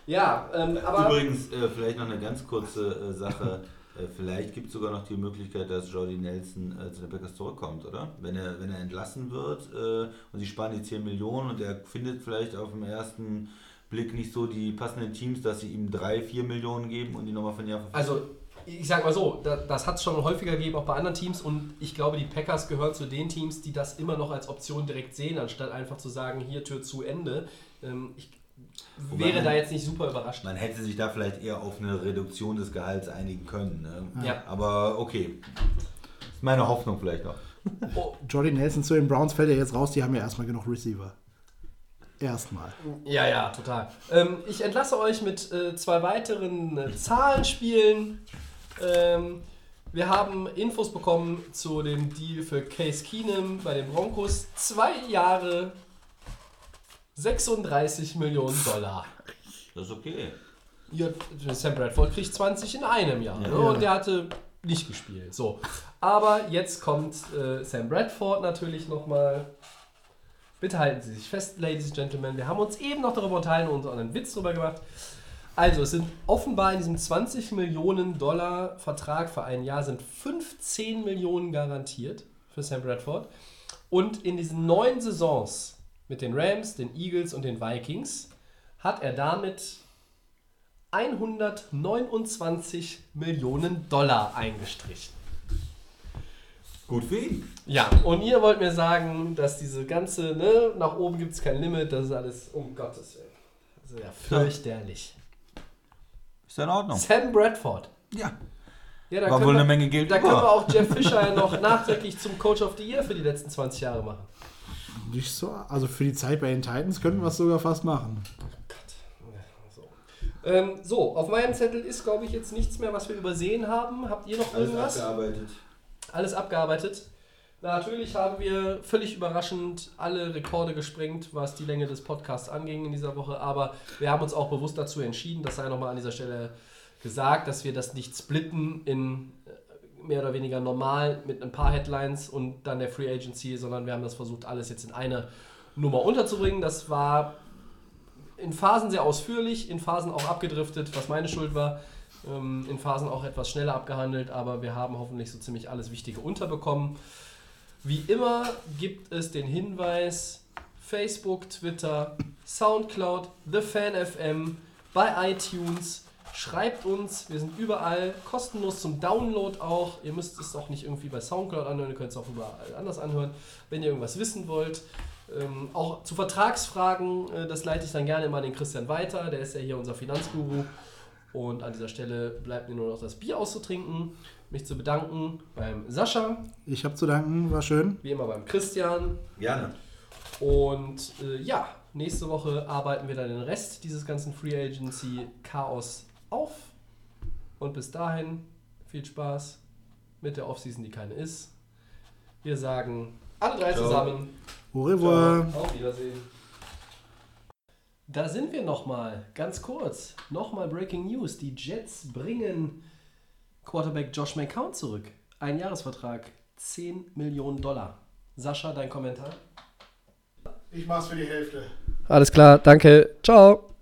Ja, ähm, aber Übrigens, äh, vielleicht noch eine ganz kurze äh, Sache. Äh, vielleicht gibt es sogar noch die Möglichkeit, dass Jordi Nelson äh, zu den Packers zurückkommt, oder? Wenn er, wenn er entlassen wird äh, und sie sparen die 10 Millionen und er findet vielleicht auf dem ersten Blick nicht so die passenden Teams, dass sie ihm 3, 4 Millionen geben und die nochmal von Jahr Also, ich sag mal so, da, das hat es schon häufiger gegeben, auch bei anderen Teams. Und ich glaube, die Packers gehören zu den Teams, die das immer noch als Option direkt sehen, anstatt einfach zu sagen, hier Tür zu Ende. Ähm, ich Wobei wäre man- da jetzt nicht super überrascht. Man hätte sich da vielleicht eher auf eine Reduktion des Gehalts einigen können. Ne? Ja. Aber okay. Ist meine Hoffnung vielleicht noch. Oh, Jordy Nelson zu den Browns fällt ja jetzt raus, die haben ja erstmal genug Receiver. Erstmal. Ja, ja, total. Ähm, ich entlasse euch mit äh, zwei weiteren äh, Zahlenspielen. Ähm, wir haben Infos bekommen zu dem Deal für Case Keenum bei den Broncos. Zwei Jahre, 36 Millionen Dollar. Das ist okay. Ja, Sam Bradford kriegt 20 in einem Jahr. Ne? Ja. Und der hatte nicht gespielt. So. Aber jetzt kommt äh, Sam Bradford natürlich nochmal. Bitte halten Sie sich fest, Ladies and Gentlemen. Wir haben uns eben noch darüber unterhalten und einen Witz drüber gemacht. Also, es sind offenbar in diesem 20 Millionen Dollar Vertrag für ein Jahr sind 15 Millionen garantiert für Sam Bradford. Und in diesen neun Saisons mit den Rams, den Eagles und den Vikings hat er damit 129 Millionen Dollar eingestrichen. Gut für ihn. Ja, und ihr wollt mir sagen, dass diese ganze, ne, nach oben gibt es kein Limit, das ist alles um Gottes Willen. Ja fürchterlich. Ist ja in Ordnung. Sam Bradford. Ja. Ja, da War wohl wir, eine Menge Geld Da können wir über. auch Jeff Fischer ja noch nachträglich zum Coach of the Year für die letzten 20 Jahre machen. Nicht so. Also für die Zeit bei den Titans könnten wir es sogar fast machen. So. Ähm, so, auf meinem Zettel ist, glaube ich, jetzt nichts mehr, was wir übersehen haben. Habt ihr noch Alles irgendwas? abgearbeitet. Alles abgearbeitet. Natürlich haben wir völlig überraschend alle Rekorde gesprengt, was die Länge des Podcasts anging in dieser Woche. Aber wir haben uns auch bewusst dazu entschieden, das sei nochmal an dieser Stelle gesagt, dass wir das nicht splitten in mehr oder weniger normal mit ein paar Headlines und dann der Free Agency, sondern wir haben das versucht, alles jetzt in eine Nummer unterzubringen. Das war in Phasen sehr ausführlich, in Phasen auch abgedriftet, was meine Schuld war. Ähm, in Phasen auch etwas schneller abgehandelt, aber wir haben hoffentlich so ziemlich alles Wichtige unterbekommen. Wie immer gibt es den Hinweis: Facebook, Twitter, Soundcloud, The Fan FM, bei iTunes. Schreibt uns, wir sind überall kostenlos zum Download auch. Ihr müsst es auch nicht irgendwie bei Soundcloud anhören, ihr könnt es auch überall anders anhören, wenn ihr irgendwas wissen wollt. Ähm, auch zu Vertragsfragen, äh, das leite ich dann gerne immer an den Christian weiter, der ist ja hier unser Finanzguru. Und an dieser Stelle bleibt mir nur noch das Bier auszutrinken, mich zu bedanken beim Sascha, Ich habe zu danken, war schön. wie immer beim Christian. Gerne. Und äh, ja, nächste Woche arbeiten wir dann den Rest dieses ganzen Free Agency Chaos auf. Und bis dahin viel Spaß mit der Offseason, die keine ist. Wir sagen alle drei Ciao. zusammen. Au revoir. Auf Wiedersehen. Da sind wir nochmal, ganz kurz. Nochmal Breaking News. Die Jets bringen Quarterback Josh McCown zurück. Ein Jahresvertrag, 10 Millionen Dollar. Sascha, dein Kommentar? Ich mach's für die Hälfte. Alles klar, danke. Ciao.